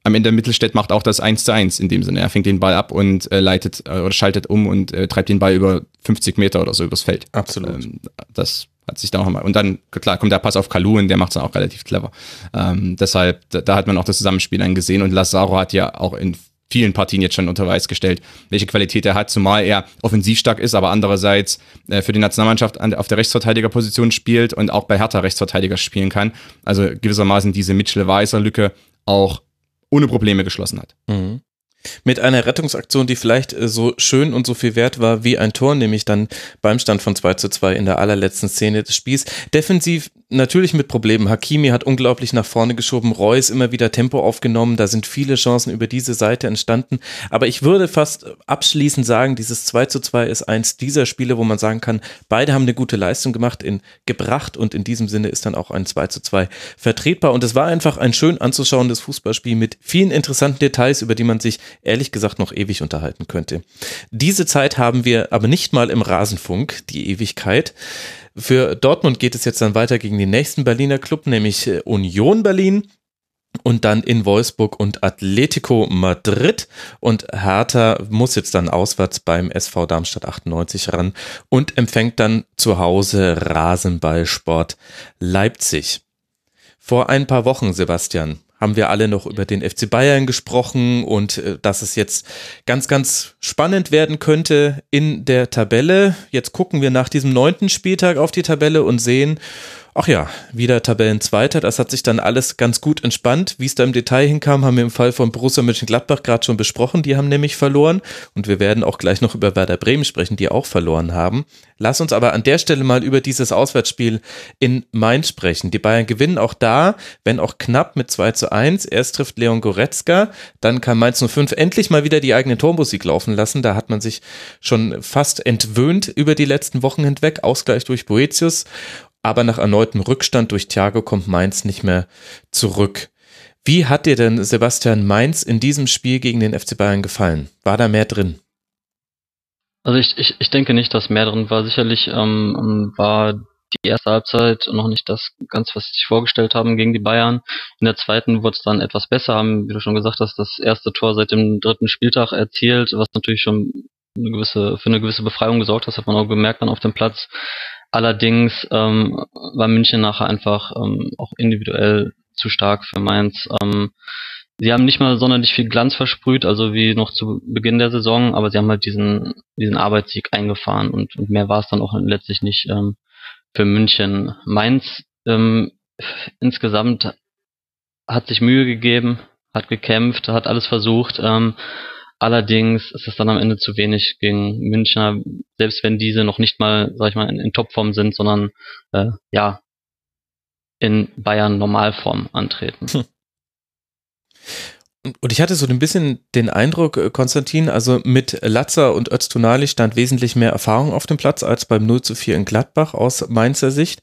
am Ende Mittelstädt macht auch das 1 zu 1 in dem Sinne. Er fängt den Ball ab und äh, leitet äh, oder schaltet um und äh, treibt den Ball über 50 Meter oder so übers Feld. Absolut. Ähm, das hat sich da auch mal. Und dann, klar, kommt der Pass auf Kalu und der macht es dann auch relativ clever. Ähm, deshalb, da, da, hat man auch das Zusammenspiel dann gesehen und Lazaro hat ja auch in vielen Partien jetzt schon unter Beweis gestellt, welche Qualität er hat, zumal er offensiv stark ist, aber andererseits äh, für die Nationalmannschaft an, auf der Rechtsverteidigerposition spielt und auch bei Hertha Rechtsverteidiger spielen kann. Also gewissermaßen diese Mitchell-Weiser-Lücke auch ohne Probleme geschlossen hat. Mhm mit einer Rettungsaktion, die vielleicht äh, so schön und so viel wert war wie ein Tor, nämlich dann beim Stand von 2 zu 2 in der allerletzten Szene des Spiels. Defensiv natürlich mit Problemen. Hakimi hat unglaublich nach vorne geschoben, Reus immer wieder Tempo aufgenommen, da sind viele Chancen über diese Seite entstanden. Aber ich würde fast abschließend sagen, dieses 2 zu 2 ist eins dieser Spiele, wo man sagen kann, beide haben eine gute Leistung gemacht, in, gebracht und in diesem Sinne ist dann auch ein 2 zu 2 vertretbar. Und es war einfach ein schön anzuschauendes Fußballspiel mit vielen interessanten Details, über die man sich ehrlich gesagt noch ewig unterhalten könnte. Diese Zeit haben wir aber nicht mal im Rasenfunk, die Ewigkeit. Für Dortmund geht es jetzt dann weiter gegen den nächsten Berliner Club, nämlich äh, Union Berlin und dann in Wolfsburg und Atletico Madrid und Hertha muss jetzt dann auswärts beim SV Darmstadt 98 ran und empfängt dann zu Hause Rasenballsport Leipzig. Vor ein paar Wochen, Sebastian, haben wir alle noch über den FC Bayern gesprochen und äh, dass es jetzt ganz, ganz spannend werden könnte in der Tabelle. Jetzt gucken wir nach diesem neunten Spieltag auf die Tabelle und sehen, Ach ja, wieder Tabellenzweiter. Das hat sich dann alles ganz gut entspannt. Wie es da im Detail hinkam, haben wir im Fall von Borussia Mönchengladbach gerade schon besprochen. Die haben nämlich verloren. Und wir werden auch gleich noch über Werder Bremen sprechen, die auch verloren haben. Lass uns aber an der Stelle mal über dieses Auswärtsspiel in Mainz sprechen. Die Bayern gewinnen auch da, wenn auch knapp mit 2 zu 1. Erst trifft Leon Goretzka, dann kann Mainz 05 endlich mal wieder die eigene Tormusik laufen lassen. Da hat man sich schon fast entwöhnt über die letzten Wochen hinweg. Ausgleich durch Boetius aber nach erneutem Rückstand durch Thiago kommt Mainz nicht mehr zurück. Wie hat dir denn Sebastian Mainz in diesem Spiel gegen den FC Bayern gefallen? War da mehr drin? Also ich, ich, ich denke nicht, dass mehr drin war. Sicherlich ähm, war die erste Halbzeit noch nicht das ganz, was sie sich vorgestellt haben gegen die Bayern. In der zweiten wurde es dann etwas besser, haben, wie du schon gesagt hast, das erste Tor seit dem dritten Spieltag erzielt, was natürlich schon eine gewisse, für eine gewisse Befreiung gesorgt hat, das hat man auch gemerkt dann auf dem Platz. Allerdings ähm, war München nachher einfach ähm, auch individuell zu stark für Mainz. Ähm, sie haben nicht mal sonderlich viel Glanz versprüht, also wie noch zu Beginn der Saison, aber sie haben halt diesen, diesen Arbeitssieg eingefahren und, und mehr war es dann auch letztlich nicht ähm, für München. Mainz ähm, insgesamt hat sich Mühe gegeben, hat gekämpft, hat alles versucht, ähm, Allerdings ist es dann am Ende zu wenig gegen Münchner, selbst wenn diese noch nicht mal, sag ich mal, in, in Topform sind, sondern äh, ja in Bayern Normalform antreten. Hm. Und ich hatte so ein bisschen den Eindruck, äh, Konstantin, also mit Latzer und Öztunali stand wesentlich mehr Erfahrung auf dem Platz als beim 0 zu 4 in Gladbach aus Mainzer Sicht.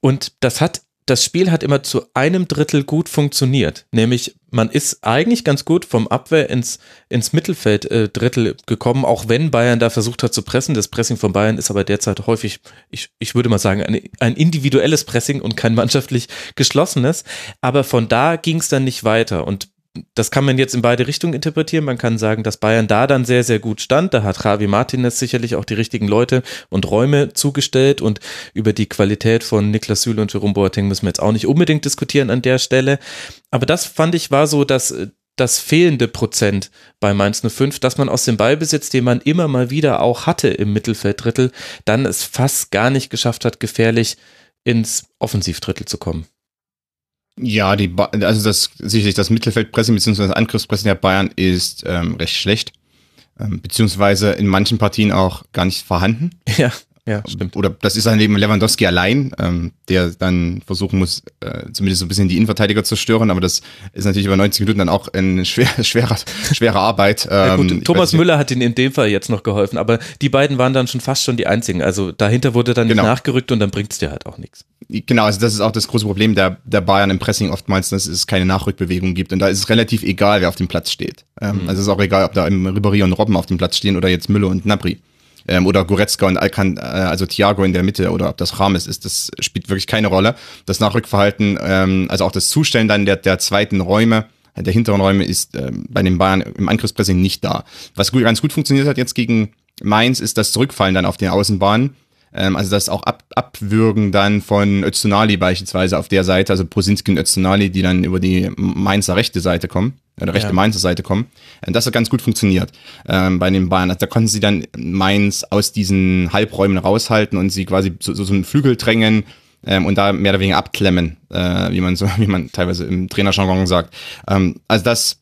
Und das hat das Spiel hat immer zu einem Drittel gut funktioniert. Nämlich, man ist eigentlich ganz gut vom Abwehr ins, ins Mittelfeld äh, Drittel gekommen, auch wenn Bayern da versucht hat zu pressen. Das Pressing von Bayern ist aber derzeit häufig, ich, ich würde mal sagen, ein, ein individuelles Pressing und kein mannschaftlich geschlossenes. Aber von da ging es dann nicht weiter. Und das kann man jetzt in beide Richtungen interpretieren. Man kann sagen, dass Bayern da dann sehr, sehr gut stand. Da hat Javi Martinez sicherlich auch die richtigen Leute und Räume zugestellt und über die Qualität von Niklas Süle und Jerome Boateng müssen wir jetzt auch nicht unbedingt diskutieren an der Stelle. Aber das fand ich war so, dass das fehlende Prozent bei Mainz 05, dass man aus dem Ballbesitz, den man immer mal wieder auch hatte im Mittelfelddrittel, dann es fast gar nicht geschafft hat, gefährlich ins Offensivdrittel zu kommen. Ja, die ba also das sicherlich das Mittelfeldpressing bzw. Angriffspressing der Bayern ist ähm, recht schlecht, ähm, beziehungsweise in manchen Partien auch gar nicht vorhanden. Ja. Ja, stimmt. Oder das ist dann eben Lewandowski allein, ähm, der dann versuchen muss, äh, zumindest so ein bisschen die Innenverteidiger zu stören, aber das ist natürlich über 90 Minuten dann auch eine schwer, schwere, schwere Arbeit. Ähm, ja, gut, Thomas Müller hat ihnen in dem Fall jetzt noch geholfen, aber die beiden waren dann schon fast schon die einzigen. Also dahinter wurde dann genau. nicht nachgerückt und dann bringt es dir halt auch nichts. Genau, also das ist auch das große Problem der, der Bayern im Pressing oftmals, dass es keine Nachrückbewegung gibt. Und da ist es relativ egal, wer auf dem Platz steht. Ähm, mhm. Also es ist auch egal, ob da im Ribéry und Robben auf dem Platz stehen oder jetzt Müller und Nabri ähm, oder Goretzka und Alcan, äh, also Thiago in der Mitte oder ob das Rames ist, das spielt wirklich keine Rolle. Das Nachrückverhalten, ähm, also auch das Zustellen dann der, der zweiten Räume, der hinteren Räume ist ähm, bei den Bayern im Angriffspressing nicht da. Was gut, ganz gut funktioniert hat jetzt gegen Mainz, ist das Zurückfallen dann auf den Außenbahnen. Ähm, also das auch ab, Abwürgen dann von Öztunali beispielsweise auf der Seite, also Prosinski und Öztunali, die dann über die Mainzer rechte Seite kommen oder rechte ja. Mainzer Seite kommen. Äh, das hat ganz gut funktioniert ähm, bei den Bayern. Also da konnten sie dann Mainz aus diesen Halbräumen raushalten und sie quasi so, so, so einen Flügel drängen ähm, und da mehr oder weniger abklemmen, äh, wie man so, wie man teilweise im Trainerjargon sagt. Ähm, also das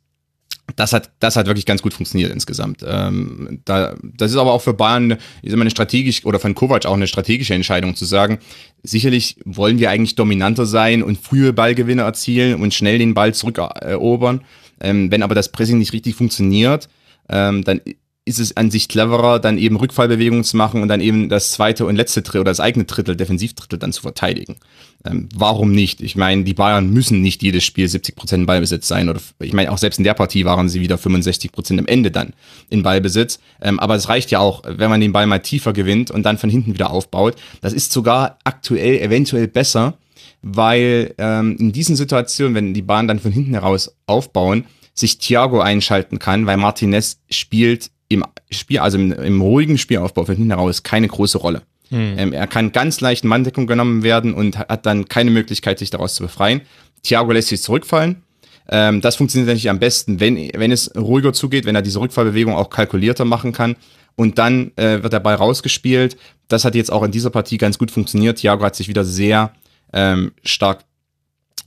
das hat, das hat wirklich ganz gut funktioniert insgesamt. Ähm, da, das ist aber auch für Bayern ist immer eine strategisch oder von Kovac auch eine strategische Entscheidung zu sagen, sicherlich wollen wir eigentlich dominanter sein und frühe Ballgewinne erzielen und schnell den Ball zurückerobern. Ähm, wenn aber das Pressing nicht richtig funktioniert, ähm, dann ist es an sich cleverer, dann eben Rückfallbewegungen zu machen und dann eben das zweite und letzte Drittel oder das eigene Drittel, Defensivdrittel dann zu verteidigen. Ähm, warum nicht? Ich meine, die Bayern müssen nicht jedes Spiel 70 Prozent Ballbesitz sein oder ich meine, auch selbst in der Partie waren sie wieder 65 Prozent am Ende dann in Ballbesitz. Ähm, aber es reicht ja auch, wenn man den Ball mal tiefer gewinnt und dann von hinten wieder aufbaut. Das ist sogar aktuell eventuell besser, weil ähm, in diesen Situationen, wenn die Bahn dann von hinten heraus aufbauen, sich Thiago einschalten kann, weil Martinez spielt im Spiel, also im, im ruhigen Spielaufbau von hinten heraus keine große Rolle. Hm. Ähm, er kann ganz leicht in Manndeckung genommen werden und hat dann keine Möglichkeit, sich daraus zu befreien. Thiago lässt sich zurückfallen. Ähm, das funktioniert natürlich am besten, wenn, wenn es ruhiger zugeht, wenn er diese Rückfallbewegung auch kalkulierter machen kann. Und dann äh, wird der Ball rausgespielt. Das hat jetzt auch in dieser Partie ganz gut funktioniert. Thiago hat sich wieder sehr ähm, stark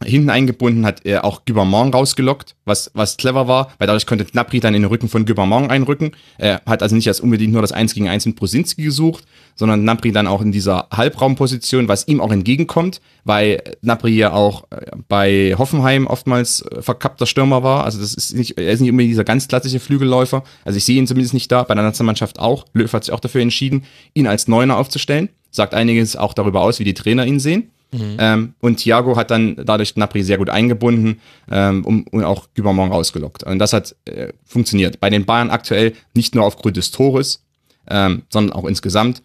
hinten eingebunden, hat er auch Gubermont rausgelockt, was, was clever war, weil dadurch konnte Gnabry dann in den Rücken von Gubermont einrücken. Er hat also nicht als unbedingt nur das 1 gegen 1 mit Brosinski gesucht, sondern Gnabry dann auch in dieser Halbraumposition, was ihm auch entgegenkommt, weil Gnabry ja auch äh, bei Hoffenheim oftmals äh, verkappter Stürmer war. Also das ist nicht, er ist nicht unbedingt dieser ganz klassische Flügelläufer. Also ich sehe ihn zumindest nicht da, bei der Nationalmannschaft auch. Löw hat sich auch dafür entschieden, ihn als Neuner aufzustellen. Sagt einiges auch darüber aus, wie die Trainer ihn sehen. Mhm. Ähm, und Thiago hat dann dadurch Napri sehr gut eingebunden ähm, und, und auch Gübermont rausgelockt. Und das hat äh, funktioniert. Bei den Bayern aktuell nicht nur aufgrund des Tores, ähm, sondern auch insgesamt.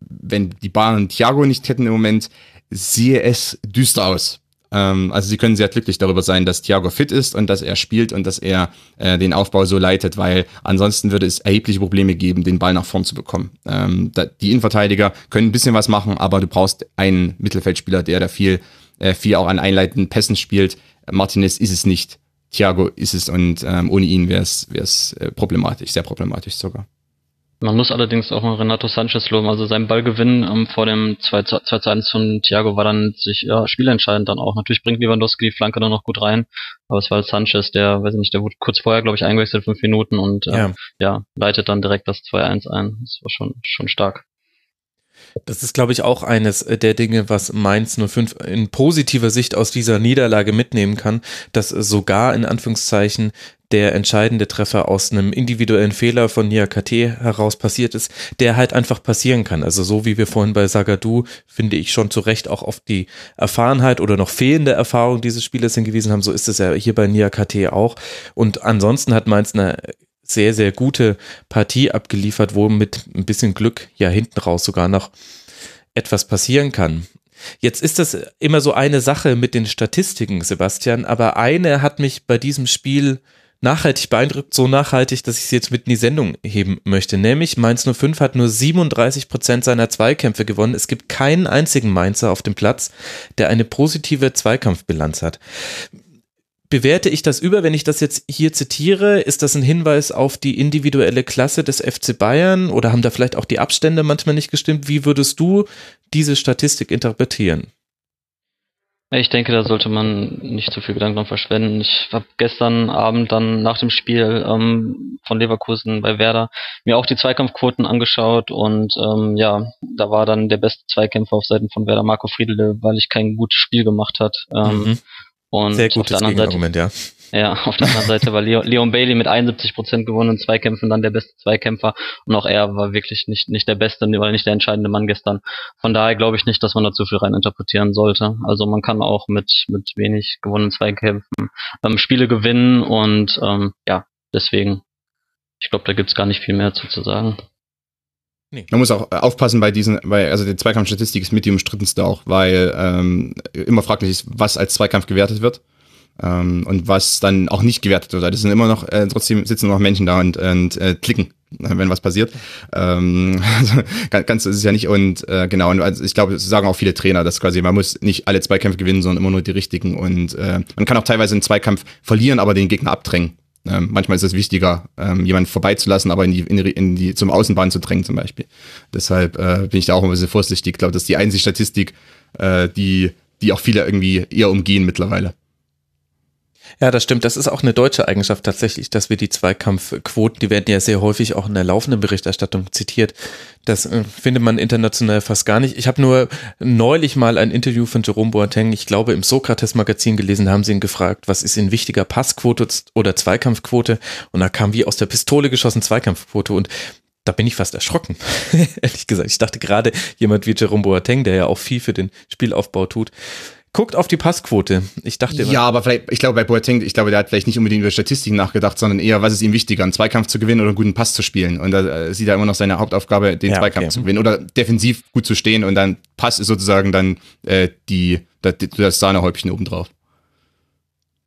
Wenn die Bayern Thiago nicht hätten im Moment, sehe es düster aus. Ähm, also sie können sehr glücklich darüber sein, dass Thiago fit ist und dass er spielt und dass er äh, den Aufbau so leitet, weil ansonsten würde es erhebliche Probleme geben, den Ball nach vorn zu bekommen. Ähm, da, die Innenverteidiger können ein bisschen was machen, aber du brauchst einen Mittelfeldspieler, der da viel, äh, viel auch an einleitenden Pässen spielt. Martinez ist es nicht. Thiago ist es und ähm, ohne ihn wäre es äh, problematisch, sehr problematisch sogar. Man muss allerdings auch mal Renato Sanchez loben. Also sein Ballgewinn ähm, vor dem 2 zu 1 von Thiago war dann sich ja, spielentscheidend dann auch. Natürlich bringt Lewandowski die Flanke dann noch gut rein, aber es war halt Sanchez, der, weiß ich nicht, der wurde kurz vorher, glaube ich, eingewechselt, fünf Minuten und äh, ja. ja, leitet dann direkt das 2-1 ein. Das war schon, schon stark. Das ist, glaube ich, auch eines der Dinge, was Mainz 05 in positiver Sicht aus dieser Niederlage mitnehmen kann, dass sogar in Anführungszeichen der entscheidende Treffer aus einem individuellen Fehler von Niakate heraus passiert ist, der halt einfach passieren kann. Also so wie wir vorhin bei Sagadu, finde ich schon zu Recht auch auf die Erfahrenheit oder noch fehlende Erfahrung dieses Spielers hingewiesen haben, so ist es ja hier bei Niakate auch. Und ansonsten hat Mainz eine sehr, sehr gute Partie abgeliefert, wo mit ein bisschen Glück ja hinten raus sogar noch etwas passieren kann. Jetzt ist das immer so eine Sache mit den Statistiken, Sebastian, aber eine hat mich bei diesem Spiel nachhaltig beeindruckt, so nachhaltig, dass ich sie jetzt mit in die Sendung heben möchte. Nämlich Mainz 05 hat nur 37 Prozent seiner Zweikämpfe gewonnen. Es gibt keinen einzigen Mainzer auf dem Platz, der eine positive Zweikampfbilanz hat bewerte ich das über, wenn ich das jetzt hier zitiere? Ist das ein Hinweis auf die individuelle Klasse des FC Bayern oder haben da vielleicht auch die Abstände manchmal nicht gestimmt? Wie würdest du diese Statistik interpretieren? Ich denke, da sollte man nicht zu viel Gedanken dran verschwenden. Ich habe gestern Abend dann nach dem Spiel ähm, von Leverkusen bei Werder mir auch die Zweikampfquoten angeschaut und ähm, ja, da war dann der beste Zweikämpfer auf Seiten von Werder Marco Friedle, weil ich kein gutes Spiel gemacht hat. Ähm, mhm. Und Sehr gutes auf der anderen Seite, ja. Ja, auf der anderen Seite war Leon, Leon Bailey mit 71 Prozent gewonnenen Zweikämpfen dann der beste Zweikämpfer und auch er war wirklich nicht nicht der beste oder nicht der entscheidende Mann gestern. Von daher glaube ich nicht, dass man da zu viel rein interpretieren sollte. Also man kann auch mit mit wenig gewonnenen Zweikämpfen ähm, Spiele gewinnen und ähm, ja, deswegen ich glaube, da gibt's gar nicht viel mehr zu, zu sagen. Nee. Man muss auch aufpassen bei diesen, weil also die Zweikampfstatistik ist mit die umstrittenste auch, weil ähm, immer fraglich ist, was als Zweikampf gewertet wird ähm, und was dann auch nicht gewertet wird. Das sind immer noch, äh, trotzdem sitzen noch Menschen da und, und äh, klicken, wenn was passiert. Ähm, also, ganz ist es ja nicht und äh, genau, und also ich glaube, es sagen auch viele Trainer, dass quasi man muss nicht alle Zweikämpfe gewinnen, sondern immer nur die richtigen und äh, man kann auch teilweise einen Zweikampf verlieren, aber den Gegner abdrängen. Ähm, manchmal ist es wichtiger, ähm, jemanden vorbeizulassen, aber in die, in die, in die zum Außenbahn zu drängen zum Beispiel. Deshalb äh, bin ich da auch ein bisschen vorsichtig. Ich glaube, das ist die einzige Statistik, äh, die, die auch viele irgendwie eher umgehen mittlerweile. Ja, das stimmt. Das ist auch eine deutsche Eigenschaft tatsächlich, dass wir die Zweikampfquoten, die werden ja sehr häufig auch in der laufenden Berichterstattung zitiert. Das äh, findet man international fast gar nicht. Ich habe nur neulich mal ein Interview von Jerome Boateng, ich glaube im Sokrates-Magazin gelesen, haben sie ihn gefragt, was ist Ihnen wichtiger, Passquote oder Zweikampfquote? Und da kam wie aus der Pistole geschossen Zweikampfquote. Und da bin ich fast erschrocken, ehrlich gesagt. Ich dachte gerade jemand wie Jerome Boateng, der ja auch viel für den Spielaufbau tut, Guckt auf die Passquote. Ich dachte immer. Ja, aber vielleicht, ich glaube, bei Boateng, ich glaube, der hat vielleicht nicht unbedingt über Statistiken nachgedacht, sondern eher, was ist ihm wichtiger, einen Zweikampf zu gewinnen oder einen guten Pass zu spielen. Und da äh, sieht er immer noch seine Hauptaufgabe, den ja, Zweikampf okay. zu gewinnen oder defensiv gut zu stehen und dann Pass ist sozusagen dann äh, die, das, das Sahnehäubchen obendrauf.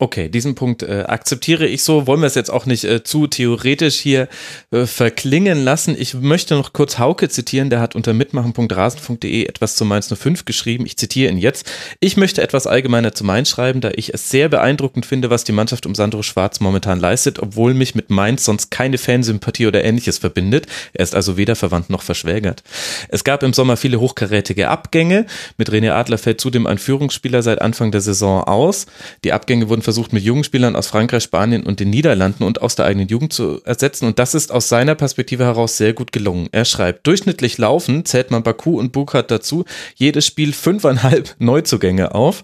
Okay, diesen Punkt äh, akzeptiere ich so. Wollen wir es jetzt auch nicht äh, zu theoretisch hier äh, verklingen lassen. Ich möchte noch kurz Hauke zitieren. Der hat unter mitmachen.rasen.de etwas zu Mainz 05 geschrieben. Ich zitiere ihn jetzt. Ich möchte etwas allgemeiner zu Mainz schreiben, da ich es sehr beeindruckend finde, was die Mannschaft um Sandro Schwarz momentan leistet, obwohl mich mit Mainz sonst keine Fansympathie oder ähnliches verbindet. Er ist also weder verwandt noch verschwägert. Es gab im Sommer viele hochkarätige Abgänge. Mit René Adler fällt zudem ein Führungsspieler seit Anfang der Saison aus. Die Abgänge wurden versucht mit jungen Spielern aus Frankreich, Spanien und den Niederlanden und aus der eigenen Jugend zu ersetzen. Und das ist aus seiner Perspektive heraus sehr gut gelungen. Er schreibt, durchschnittlich laufen, zählt man Baku und Burkhardt dazu, jedes Spiel fünfeinhalb Neuzugänge auf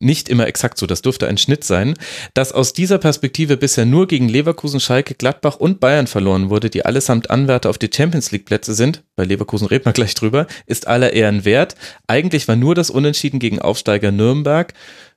nicht immer exakt so, das dürfte ein Schnitt sein, dass aus dieser Perspektive bisher nur gegen Leverkusen, Schalke, Gladbach und Bayern verloren wurde, die allesamt Anwärter auf die Champions League Plätze sind, bei Leverkusen reden wir gleich drüber, ist aller Ehren wert. Eigentlich war nur das Unentschieden gegen Aufsteiger Nürnberg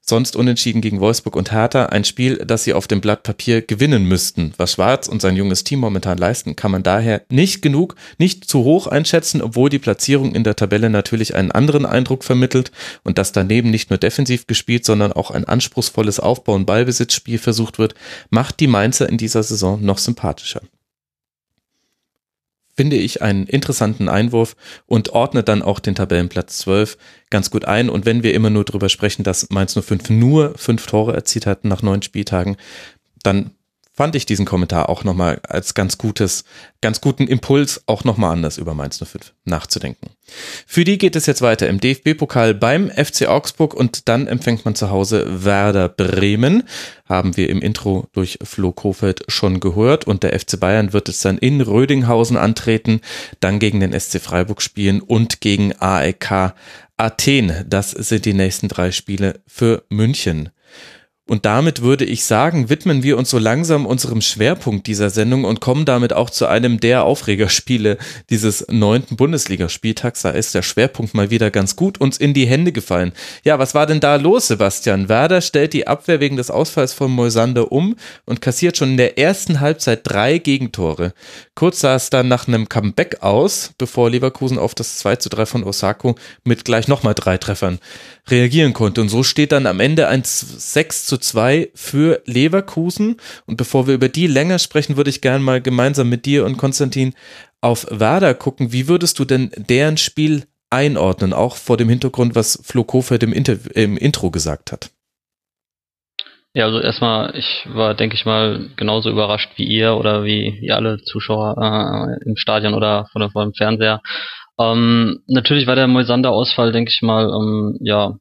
sonst unentschieden gegen Wolfsburg und Hertha, ein Spiel, das sie auf dem Blatt Papier gewinnen müssten. Was Schwarz und sein junges Team momentan leisten, kann man daher nicht genug, nicht zu hoch einschätzen, obwohl die Platzierung in der Tabelle natürlich einen anderen Eindruck vermittelt und dass daneben nicht nur defensiv gespielt, sondern auch ein anspruchsvolles Aufbau- und Ballbesitzspiel versucht wird, macht die Mainzer in dieser Saison noch sympathischer finde ich, einen interessanten Einwurf und ordnet dann auch den Tabellenplatz 12 ganz gut ein. Und wenn wir immer nur darüber sprechen, dass Mainz 05 nur fünf Tore erzielt hat nach neun Spieltagen, dann fand ich diesen Kommentar auch nochmal als ganz gutes, ganz guten Impuls, auch nochmal anders über Mainz 05 nachzudenken. Für die geht es jetzt weiter im DFB-Pokal beim FC Augsburg und dann empfängt man zu Hause Werder Bremen. Haben wir im Intro durch Flo Kofeld schon gehört und der FC Bayern wird es dann in Rödinghausen antreten, dann gegen den SC Freiburg spielen und gegen AEK Athen. Das sind die nächsten drei Spiele für München. Und damit würde ich sagen, widmen wir uns so langsam unserem Schwerpunkt dieser Sendung und kommen damit auch zu einem der Aufregerspiele dieses neunten Bundesligaspieltags. Da ist der Schwerpunkt mal wieder ganz gut uns in die Hände gefallen. Ja, was war denn da los, Sebastian? Werder stellt die Abwehr wegen des Ausfalls von Moisander um und kassiert schon in der ersten Halbzeit drei Gegentore. Kurz sah es dann nach einem Comeback aus, bevor Leverkusen auf das 2 zu 3 von Osako mit gleich nochmal drei Treffern reagieren konnte. Und so steht dann am Ende ein 6 zu 2 für Leverkusen. Und bevor wir über die länger sprechen, würde ich gerne mal gemeinsam mit dir und Konstantin auf Werder gucken. Wie würdest du denn deren Spiel einordnen, auch vor dem Hintergrund, was Flo Kofeld im, Inter im Intro gesagt hat? Ja, also erstmal, ich war, denke ich mal, genauso überrascht wie ihr oder wie, wie alle Zuschauer äh, im Stadion oder vor, vor dem Fernseher. Ähm, natürlich war der Moisander-Ausfall, denke ich mal, ähm, ja,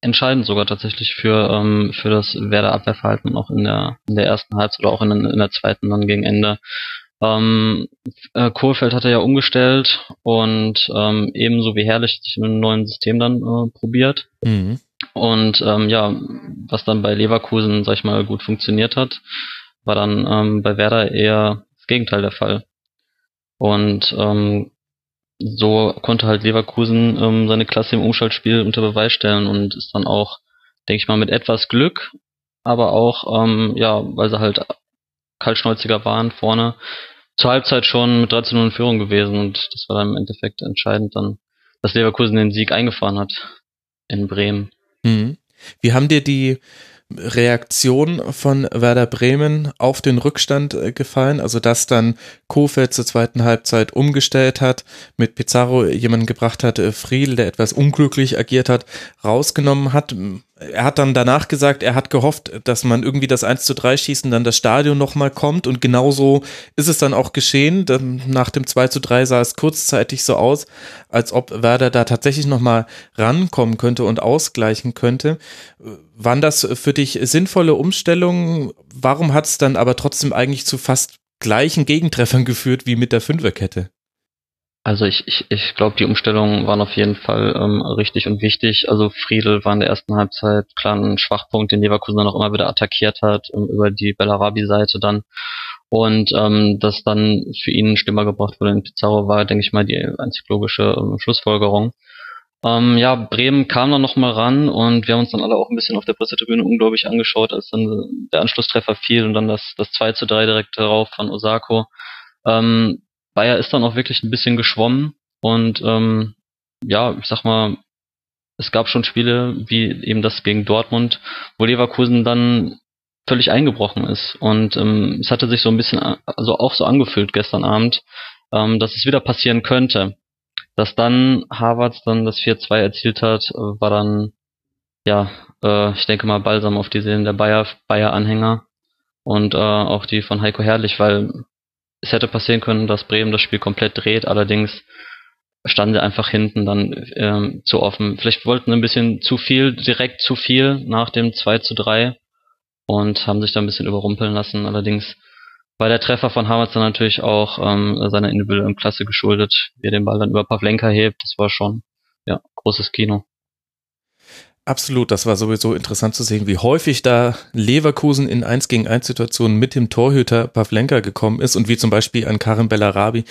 entscheidend sogar tatsächlich für, ähm, für das Werder Abwehrverhalten auch in der, in der ersten Halbzeit oder auch in, in der zweiten dann gegen Ende. Ähm, äh, Kohlfeld hat er ja umgestellt und ähm, ebenso wie Herrlich sich mit einem neuen System dann äh, probiert. Mhm. Und ähm, ja, was dann bei Leverkusen, sag ich mal, gut funktioniert hat, war dann ähm, bei Werder eher das Gegenteil der Fall. Und ähm, so konnte halt Leverkusen ähm, seine Klasse im Umschaltspiel unter Beweis stellen und ist dann auch, denke ich mal, mit etwas Glück, aber auch, ähm, ja, weil sie halt kaltschnäuziger waren vorne, zur Halbzeit schon mit 13 0 in Führung gewesen und das war dann im Endeffekt entscheidend dann, dass Leverkusen den Sieg eingefahren hat in Bremen. Mhm. Wie haben dir die Reaktion von Werder Bremen auf den Rückstand äh, gefallen? Also, dass dann Kofeld zur zweiten Halbzeit umgestellt hat, mit Pizarro jemanden gebracht hat, äh, Friedel, der etwas unglücklich agiert hat, rausgenommen hat er hat dann danach gesagt, er hat gehofft, dass man irgendwie das 1 zu 3 schießen, dann das Stadion nochmal kommt und genauso ist es dann auch geschehen. Nach dem 2 zu 3 sah es kurzzeitig so aus, als ob Werder da tatsächlich nochmal rankommen könnte und ausgleichen könnte. Waren das für dich sinnvolle Umstellungen? Warum hat es dann aber trotzdem eigentlich zu fast gleichen Gegentreffern geführt wie mit der Fünferkette? Also ich, ich, ich glaube, die Umstellungen waren auf jeden Fall ähm, richtig und wichtig. Also Friedel war in der ersten Halbzeit klar ein Schwachpunkt, den Leverkusen dann auch immer wieder attackiert hat, ähm, über die Bellarabi-Seite dann. Und ähm, dass dann für ihn ein Stimmer gebracht wurde in Pizarro war, denke ich mal, die einzig logische ähm, Schlussfolgerung. Ähm, ja, Bremen kam dann nochmal ran und wir haben uns dann alle auch ein bisschen auf der Pressetribüne unglaublich angeschaut, als dann der Anschlusstreffer fiel und dann das, das 2 zu 3 direkt darauf von Osako. Ähm, Bayer ist dann auch wirklich ein bisschen geschwommen und ähm, ja, ich sag mal, es gab schon Spiele wie eben das gegen Dortmund, wo Leverkusen dann völlig eingebrochen ist und ähm, es hatte sich so ein bisschen, also auch so angefühlt gestern Abend, ähm, dass es wieder passieren könnte. Dass dann Harvards dann das 4-2 erzielt hat, war dann, ja, äh, ich denke mal balsam auf die Seelen der Bayer, Bayer-Anhänger und äh, auch die von Heiko Herrlich, weil es hätte passieren können, dass Bremen das Spiel komplett dreht, allerdings standen sie einfach hinten dann ähm, zu offen. Vielleicht wollten ein bisschen zu viel, direkt zu viel nach dem 2 zu 3 und haben sich da ein bisschen überrumpeln lassen. Allerdings war der Treffer von Havertz dann natürlich auch ähm, seiner individuellen Klasse geschuldet, wie er den Ball dann über Pavlenka hebt. Das war schon ja großes Kino. Absolut, das war sowieso interessant zu sehen, wie häufig da Leverkusen in 1 gegen 1 Situationen mit dem Torhüter Pavlenka gekommen ist und wie zum Beispiel an Karim Bellarabi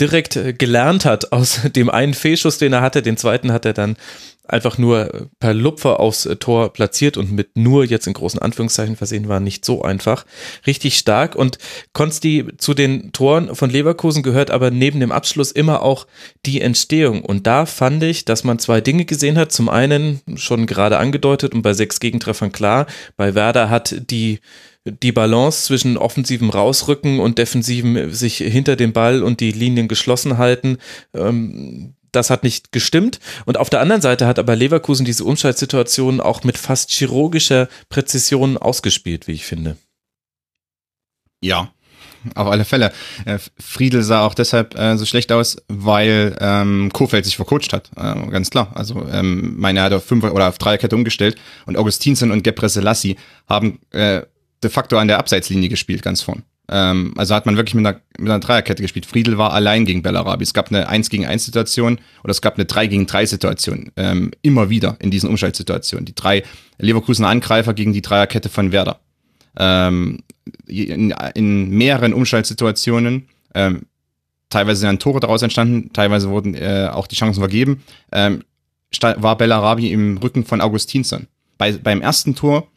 direkt äh, gelernt hat aus dem einen Fehlschuss, den er hatte, den zweiten hat er dann einfach nur per Lupfer aufs Tor platziert und mit nur jetzt in großen Anführungszeichen versehen war nicht so einfach. Richtig stark und Konsti zu den Toren von Leverkusen gehört aber neben dem Abschluss immer auch die Entstehung und da fand ich, dass man zwei Dinge gesehen hat. Zum einen schon gerade angedeutet und bei sechs Gegentreffern klar, bei Werder hat die die Balance zwischen offensivem Rausrücken und defensivem sich hinter dem Ball und die Linien geschlossen halten, ähm, das hat nicht gestimmt. Und auf der anderen Seite hat aber Leverkusen diese Umschaltsituation auch mit fast chirurgischer Präzision ausgespielt, wie ich finde. Ja, auf alle Fälle. Äh, Friedel sah auch deshalb äh, so schlecht aus, weil ähm, Kofeld sich vercoacht hat. Äh, ganz klar. Also ähm, meine, hat auf fünf oder auf Dreierkette umgestellt und Augustinsen und Gebre Selassie haben äh, de facto an der Abseitslinie gespielt, ganz vorn. Ähm, also hat man wirklich mit einer, mit einer Dreierkette gespielt. Friedel war allein gegen Bellarabi. Es gab eine 1 gegen 1 Situation oder es gab eine 3 gegen 3 Situation. Ähm, immer wieder in diesen Umschaltsituationen. Die drei Leverkusen Angreifer gegen die Dreierkette von Werder. Ähm, in, in mehreren Umschaltsituationen. Ähm, teilweise sind Tore daraus entstanden, teilweise wurden äh, auch die Chancen vergeben. Ähm, war Bellarabi im Rücken von Augustinsson. Bei, beim ersten Tor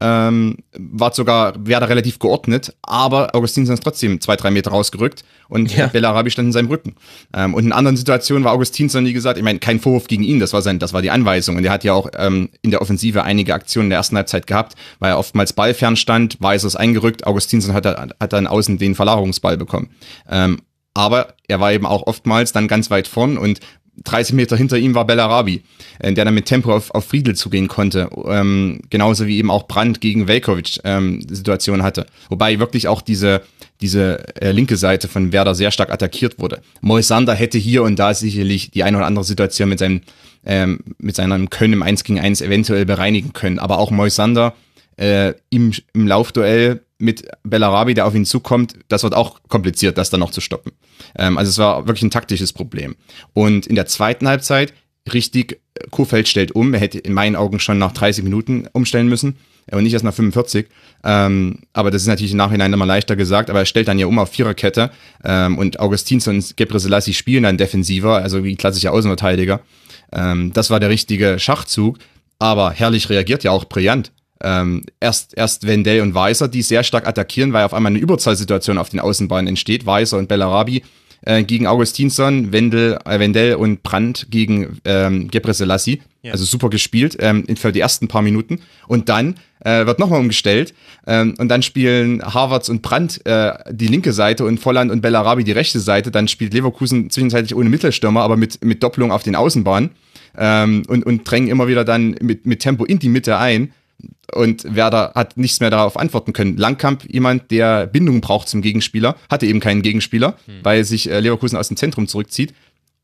ähm, war sogar Werder relativ geordnet, aber Augustinsson ist trotzdem zwei, drei Meter rausgerückt und ja. Bellarabi stand in seinem Rücken. Ähm, und in anderen Situationen war Augustinsson, wie gesagt, ich meine, kein Vorwurf gegen ihn, das war sein, das war die Anweisung. Und er hat ja auch ähm, in der Offensive einige Aktionen in der ersten Halbzeit gehabt, weil er oftmals ballfern stand, war es eingerückt, Augustinsson hat, hat dann außen den Verlagerungsball bekommen. Ähm, aber er war eben auch oftmals dann ganz weit vorn und 30 Meter hinter ihm war Bellarabi, äh, der dann mit Tempo auf, auf Friedel zugehen konnte. Ähm, genauso wie eben auch Brandt gegen Velkovic ähm, Situation hatte. Wobei wirklich auch diese, diese äh, linke Seite von Werder sehr stark attackiert wurde. Moisander hätte hier und da sicherlich die eine oder andere Situation mit seinem, ähm, mit seinem Können im 1 gegen 1 eventuell bereinigen können. Aber auch Moisander äh, im, im Laufduell mit Bellarabi, der auf ihn zukommt, das wird auch kompliziert, das dann noch zu stoppen. Ähm, also es war wirklich ein taktisches Problem. Und in der zweiten Halbzeit richtig, Kofeld stellt um. Er hätte in meinen Augen schon nach 30 Minuten umstellen müssen und nicht erst nach 45. Ähm, aber das ist natürlich im Nachhinein immer leichter gesagt, aber er stellt dann ja um auf Viererkette ähm, und Augustinsson und Gebre Selassie spielen dann defensiver, also wie klassische Außenverteidiger. Ähm, das war der richtige Schachzug, aber herrlich reagiert ja auch brillant ähm, erst, erst Wendell und Weiser, die sehr stark attackieren, weil auf einmal eine Überzahlsituation auf den Außenbahnen entsteht. Weiser und Bellarabi äh, gegen Augustinsson, Wendel, äh, Wendell und Brandt gegen ähm, Gebre Selassie. Ja. Also super gespielt ähm, für die ersten paar Minuten. Und dann äh, wird nochmal umgestellt. Ähm, und dann spielen Harvards und Brandt äh, die linke Seite und Volland und Bellarabi die rechte Seite. Dann spielt Leverkusen zwischenzeitlich ohne Mittelstürmer, aber mit, mit Doppelung auf den Außenbahnen. Ähm, und, und drängen immer wieder dann mit, mit Tempo in die Mitte ein. Und Werder hat nichts mehr darauf antworten können. Langkamp, jemand, der Bindung braucht zum Gegenspieler, hatte eben keinen Gegenspieler, hm. weil sich äh, Leverkusen aus dem Zentrum zurückzieht.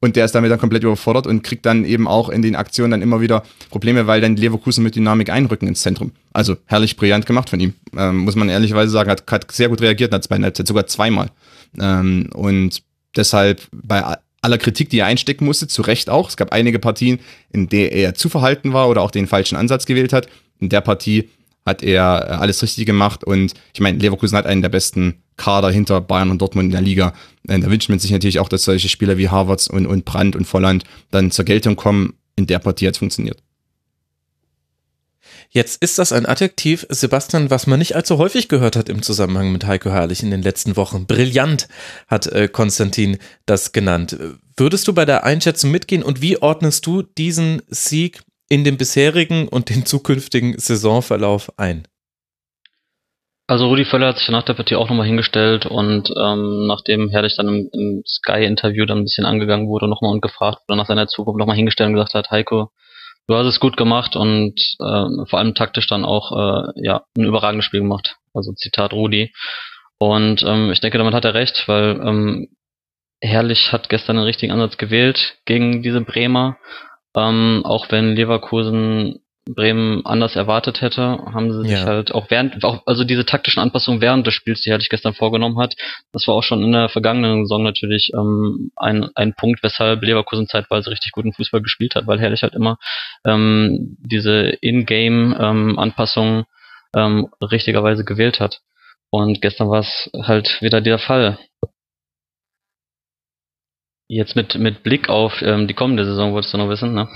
Und der ist damit dann komplett überfordert und kriegt dann eben auch in den Aktionen dann immer wieder Probleme, weil dann Leverkusen mit Dynamik einrücken ins Zentrum. Also herrlich brillant gemacht von ihm. Ähm, muss man ehrlicherweise sagen, hat, hat sehr gut reagiert in der zweiten Halbzeit, sogar zweimal. Ähm, und deshalb bei aller Kritik, die er einstecken musste, zu Recht auch. Es gab einige Partien, in der er zu verhalten war oder auch den falschen Ansatz gewählt hat in der Partie hat er äh, alles richtig gemacht und ich meine, Leverkusen hat einen der besten Kader hinter Bayern und Dortmund in der Liga. Äh, da wünscht man sich natürlich auch, dass solche Spieler wie Harvards und, und Brandt und Volland dann zur Geltung kommen. In der Partie hat es funktioniert. Jetzt ist das ein Adjektiv, Sebastian, was man nicht allzu häufig gehört hat im Zusammenhang mit Heiko Herrlich in den letzten Wochen. Brillant hat äh, Konstantin das genannt. Würdest du bei der Einschätzung mitgehen und wie ordnest du diesen Sieg in den bisherigen und den zukünftigen Saisonverlauf ein? Also Rudi Völler hat sich nach der Partie auch nochmal hingestellt und ähm, nachdem Herrlich dann im, im Sky-Interview dann ein bisschen angegangen wurde nochmal und gefragt wurde nach seiner Zukunft nochmal hingestellt und gesagt hat, Heiko, du hast es gut gemacht und äh, vor allem taktisch dann auch äh, ja ein überragendes Spiel gemacht. Also Zitat Rudi. Und ähm, ich denke, damit hat er recht, weil ähm, Herrlich hat gestern den richtigen Ansatz gewählt gegen diese Bremer ähm, auch wenn Leverkusen Bremen anders erwartet hätte, haben sie sich ja. halt auch während, auch, also diese taktischen Anpassungen während des Spiels, die Herrlich gestern vorgenommen hat, das war auch schon in der vergangenen Saison natürlich ähm, ein, ein Punkt, weshalb Leverkusen zeitweise richtig guten Fußball gespielt hat, weil Herrlich halt immer ähm, diese In-Game-Anpassungen ähm, richtigerweise gewählt hat. Und gestern war es halt wieder der Fall. Jetzt mit, mit Blick auf ähm, die kommende Saison wolltest du noch wissen, ne?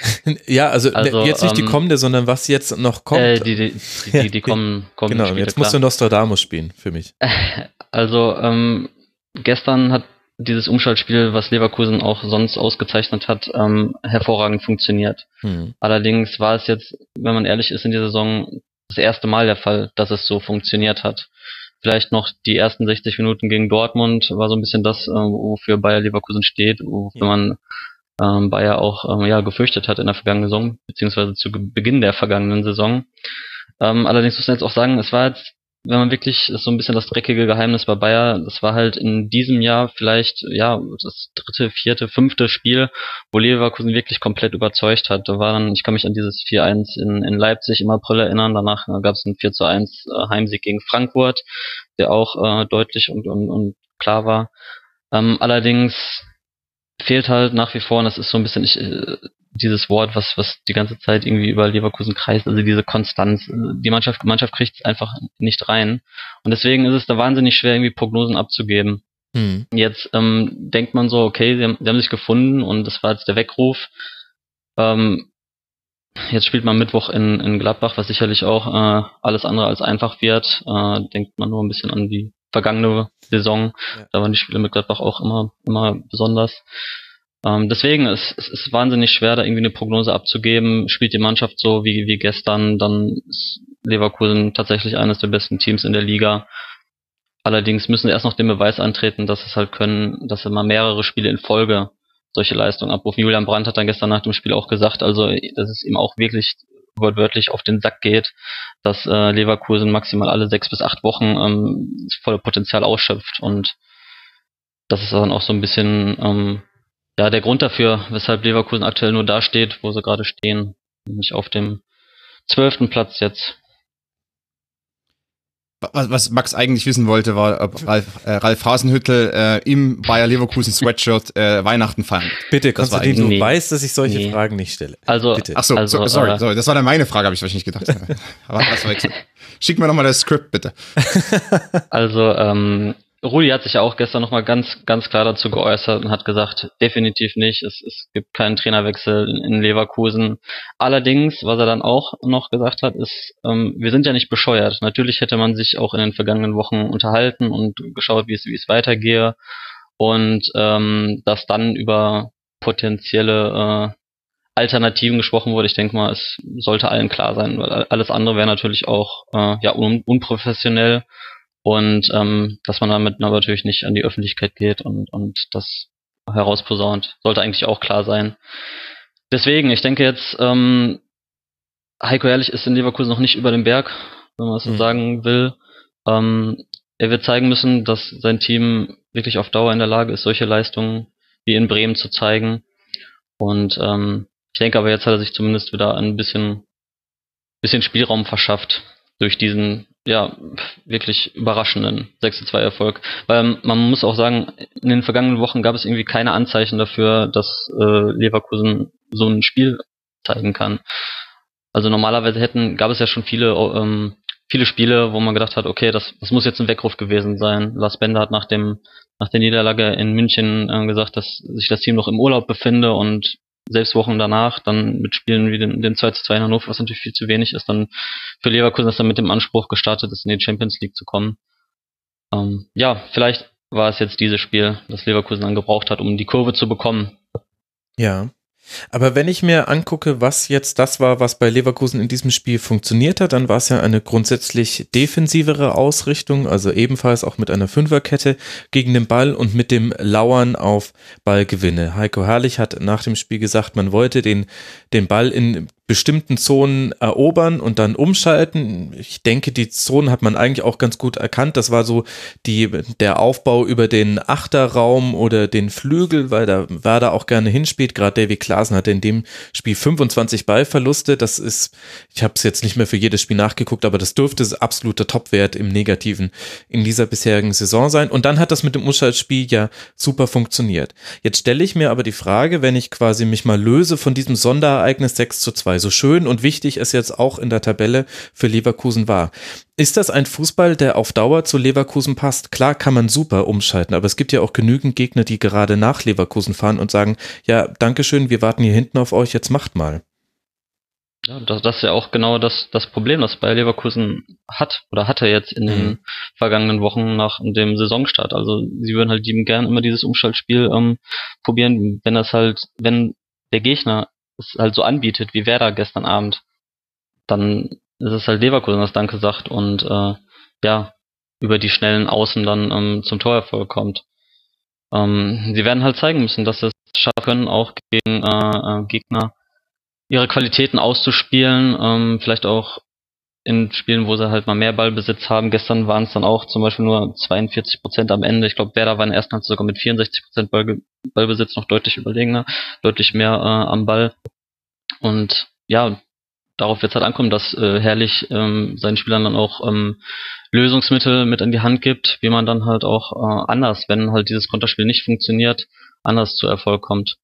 ja, also, also jetzt nicht ähm, die kommende, sondern was jetzt noch kommt. Äh, die, die, die, die, die kommen, kommen Genau, Spiele, jetzt musst du Nostradamus spielen für mich. Also ähm, gestern hat dieses Umschaltspiel, was Leverkusen auch sonst ausgezeichnet hat, ähm, hervorragend funktioniert. Hm. Allerdings war es jetzt, wenn man ehrlich ist, in der Saison das erste Mal der Fall, dass es so funktioniert hat vielleicht noch die ersten 60 Minuten gegen Dortmund war so ein bisschen das, äh, wofür Bayer Leverkusen steht, wofür ja. man ähm, Bayer auch ähm, ja gefürchtet hat in der vergangenen Saison, beziehungsweise zu Beginn der vergangenen Saison. Ähm, allerdings muss man jetzt auch sagen, es war jetzt wenn man wirklich so ein bisschen das dreckige Geheimnis bei Bayer, das war halt in diesem Jahr vielleicht ja das dritte, vierte, fünfte Spiel, wo Leverkusen wirklich komplett überzeugt hat. Da war dann, ich kann mich an dieses 4-1 in, in Leipzig im April erinnern, danach gab es einen 4 1 äh, Heimsieg gegen Frankfurt, der auch äh, deutlich und, und, und klar war. Ähm, allerdings fehlt halt nach wie vor, und das ist so ein bisschen, ich, äh, dieses Wort, was, was die ganze Zeit irgendwie über Leverkusen kreist, also diese Konstanz. Die Mannschaft, Mannschaft kriegt es einfach nicht rein. Und deswegen ist es da wahnsinnig schwer, irgendwie Prognosen abzugeben. Hm. Jetzt ähm, denkt man so, okay, sie haben, sie haben sich gefunden und das war jetzt der Weckruf. Ähm, jetzt spielt man Mittwoch in, in Gladbach, was sicherlich auch äh, alles andere als einfach wird. Äh, denkt man nur ein bisschen an die vergangene Saison. Ja. Da waren die Spiele mit Gladbach auch immer, immer besonders. Ähm, deswegen ist es ist wahnsinnig schwer, da irgendwie eine Prognose abzugeben. Spielt die Mannschaft so wie, wie gestern, dann ist Leverkusen tatsächlich eines der besten Teams in der Liga. Allerdings müssen sie erst noch den Beweis antreten, dass es halt können, dass sie mal mehrere Spiele in Folge solche Leistungen abrufen. Julian Brandt hat dann gestern nach dem Spiel auch gesagt, also dass es ihm auch wirklich wortwörtlich auf den Sack geht, dass äh, Leverkusen maximal alle sechs bis acht Wochen ähm, das volle Potenzial ausschöpft und das ist dann auch so ein bisschen ähm, ja der Grund dafür, weshalb Leverkusen aktuell nur da steht, wo sie gerade stehen, nämlich auf dem zwölften Platz jetzt. Was, was Max eigentlich wissen wollte, war, ob Ralf, äh, Ralf Hasenhüttel äh, im Bayer Leverkusen Sweatshirt äh, Weihnachten feiert. Bitte, Konstantin, du Nee. weißt, dass ich solche Nee. Fragen nicht stelle. Also, Bitte. Ach so, Also, so sorry, äh, sorry, das war dann meine Frage, habe ich wahrscheinlich gedacht. Aber das verwechselt. Schick mir nochmal das Skript, bitte. Also, ähm, Rudi hat sich ja auch gestern nochmal ganz, ganz klar dazu geäußert und hat gesagt, definitiv nicht, es, es gibt keinen Trainerwechsel in, Leverkusen. Allerdings, was er dann auch noch gesagt hat, ist, ähm, wir sind ja nicht bescheuert. Natürlich hätte man sich auch in den vergangenen Wochen unterhalten und geschaut, wie es, wie es weitergehe und ähm, dass dann über potenzielle äh, Alternativen gesprochen wurde. Ich denke mal, es sollte allen klar sein, weil alles andere wäre natürlich auch äh, ja un unprofessionell und ähm, dass man damit natürlich nicht an die Öffentlichkeit geht und, und das herausposaunt, sollte eigentlich auch klar sein. Deswegen, ich denke jetzt, ähm, Heiko Ehrlich ist in Leverkusen noch nicht über den Berg, wenn man es so Mhm. sagen will. Ähm, er wird zeigen müssen, dass sein Team wirklich auf Dauer in der Lage ist, solche Leistungen wie in Bremen zu zeigen. Und ähm, ich denke aber, jetzt hat er sich zumindest wieder ein bisschen, bisschen Spielraum verschafft durch diesen ja wirklich überraschenden 6-2 Erfolg. Weil man muss auch sagen, in den vergangenen Wochen gab es irgendwie keine Anzeichen dafür, dass äh, Leverkusen so ein Spiel zeigen kann. Also normalerweise hätten, gab es ja schon viele, ähm, viele Spiele, wo man gedacht hat, okay, das, das muss jetzt ein Weckruf gewesen sein. Lars Bender hat nach dem, nach der Niederlage in München äh, gesagt, dass sich das Team noch im Urlaub befinde und selbst Wochen danach dann mit Spielen wie den, den 2 zu 2 in Hannover, was natürlich viel zu wenig ist, dann für Leverkusen ist dann mit dem Anspruch gestartet ist, in die Champions League zu kommen. Ähm, ja, vielleicht war es jetzt dieses Spiel, das Leverkusen dann gebraucht hat, um die Kurve zu bekommen. Ja. Aber wenn ich mir angucke, was jetzt das war, was bei Leverkusen in diesem Spiel funktioniert hat, dann war es ja eine grundsätzlich defensivere Ausrichtung, also ebenfalls auch mit einer Fünferkette gegen den Ball und mit dem Lauern auf Ballgewinne. Heiko Herrlich hat nach dem Spiel gesagt, man wollte den, den Ball in bestimmten Zonen erobern und dann umschalten. Ich denke, die Zonen hat man eigentlich auch ganz gut erkannt. Das war so die, der Aufbau über den Achterraum oder den Flügel, weil da Werder auch gerne hinspielt. Gerade Davy Klaasen hatte in dem Spiel 25 Ballverluste. Das ist, ich habe es jetzt nicht mehr für jedes Spiel nachgeguckt, aber das dürfte absoluter Topwert im Negativen in dieser bisherigen Saison sein. Und dann hat das mit dem Umschaltspiel ja super funktioniert. Jetzt stelle ich mir aber die Frage, wenn ich quasi mich mal löse von diesem Sonderereignis 6 zu 2, so schön und wichtig es jetzt auch in der Tabelle für Leverkusen war. Ist das ein Fußball, der auf Dauer zu Leverkusen passt? Klar kann man super umschalten, aber es gibt ja auch genügend Gegner, die gerade nach Leverkusen fahren und sagen, ja, Dankeschön, wir warten hier hinten auf euch, jetzt macht mal. Ja, das, das ist ja auch genau das, das Problem, das Bayer Leverkusen hat oder hatte jetzt in den Mhm. vergangenen Wochen nach dem Saisonstart. Also sie würden halt lieben gern immer dieses Umschaltspiel ähm, probieren, wenn das halt, wenn der Gegner es halt so anbietet, wie Werder gestern Abend, dann ist es halt Leverkusen, das Danke sagt und äh, ja, über die schnellen Außen dann ähm, zum Torerfolg kommt. Ähm, sie werden halt zeigen müssen, dass sie es schaffen können, auch gegen äh, äh, Gegner ihre Qualitäten auszuspielen, ähm, vielleicht auch in Spielen, wo sie halt mal mehr Ballbesitz haben. Gestern waren es dann auch zum Beispiel nur 42 Prozent am Ende. Ich glaube, Werder war in der ersten Halbzeit sogar mit 64 Prozent Ballge Ballbesitz noch deutlich überlegener, deutlich mehr äh, am Ball. Und ja, darauf wird es halt ankommen, dass äh, Herrlich ähm, seinen Spielern dann auch ähm, Lösungsmittel mit in die Hand gibt, wie man dann halt auch äh, anders, wenn halt dieses Konterspiel nicht funktioniert, anders zu Erfolg kommt.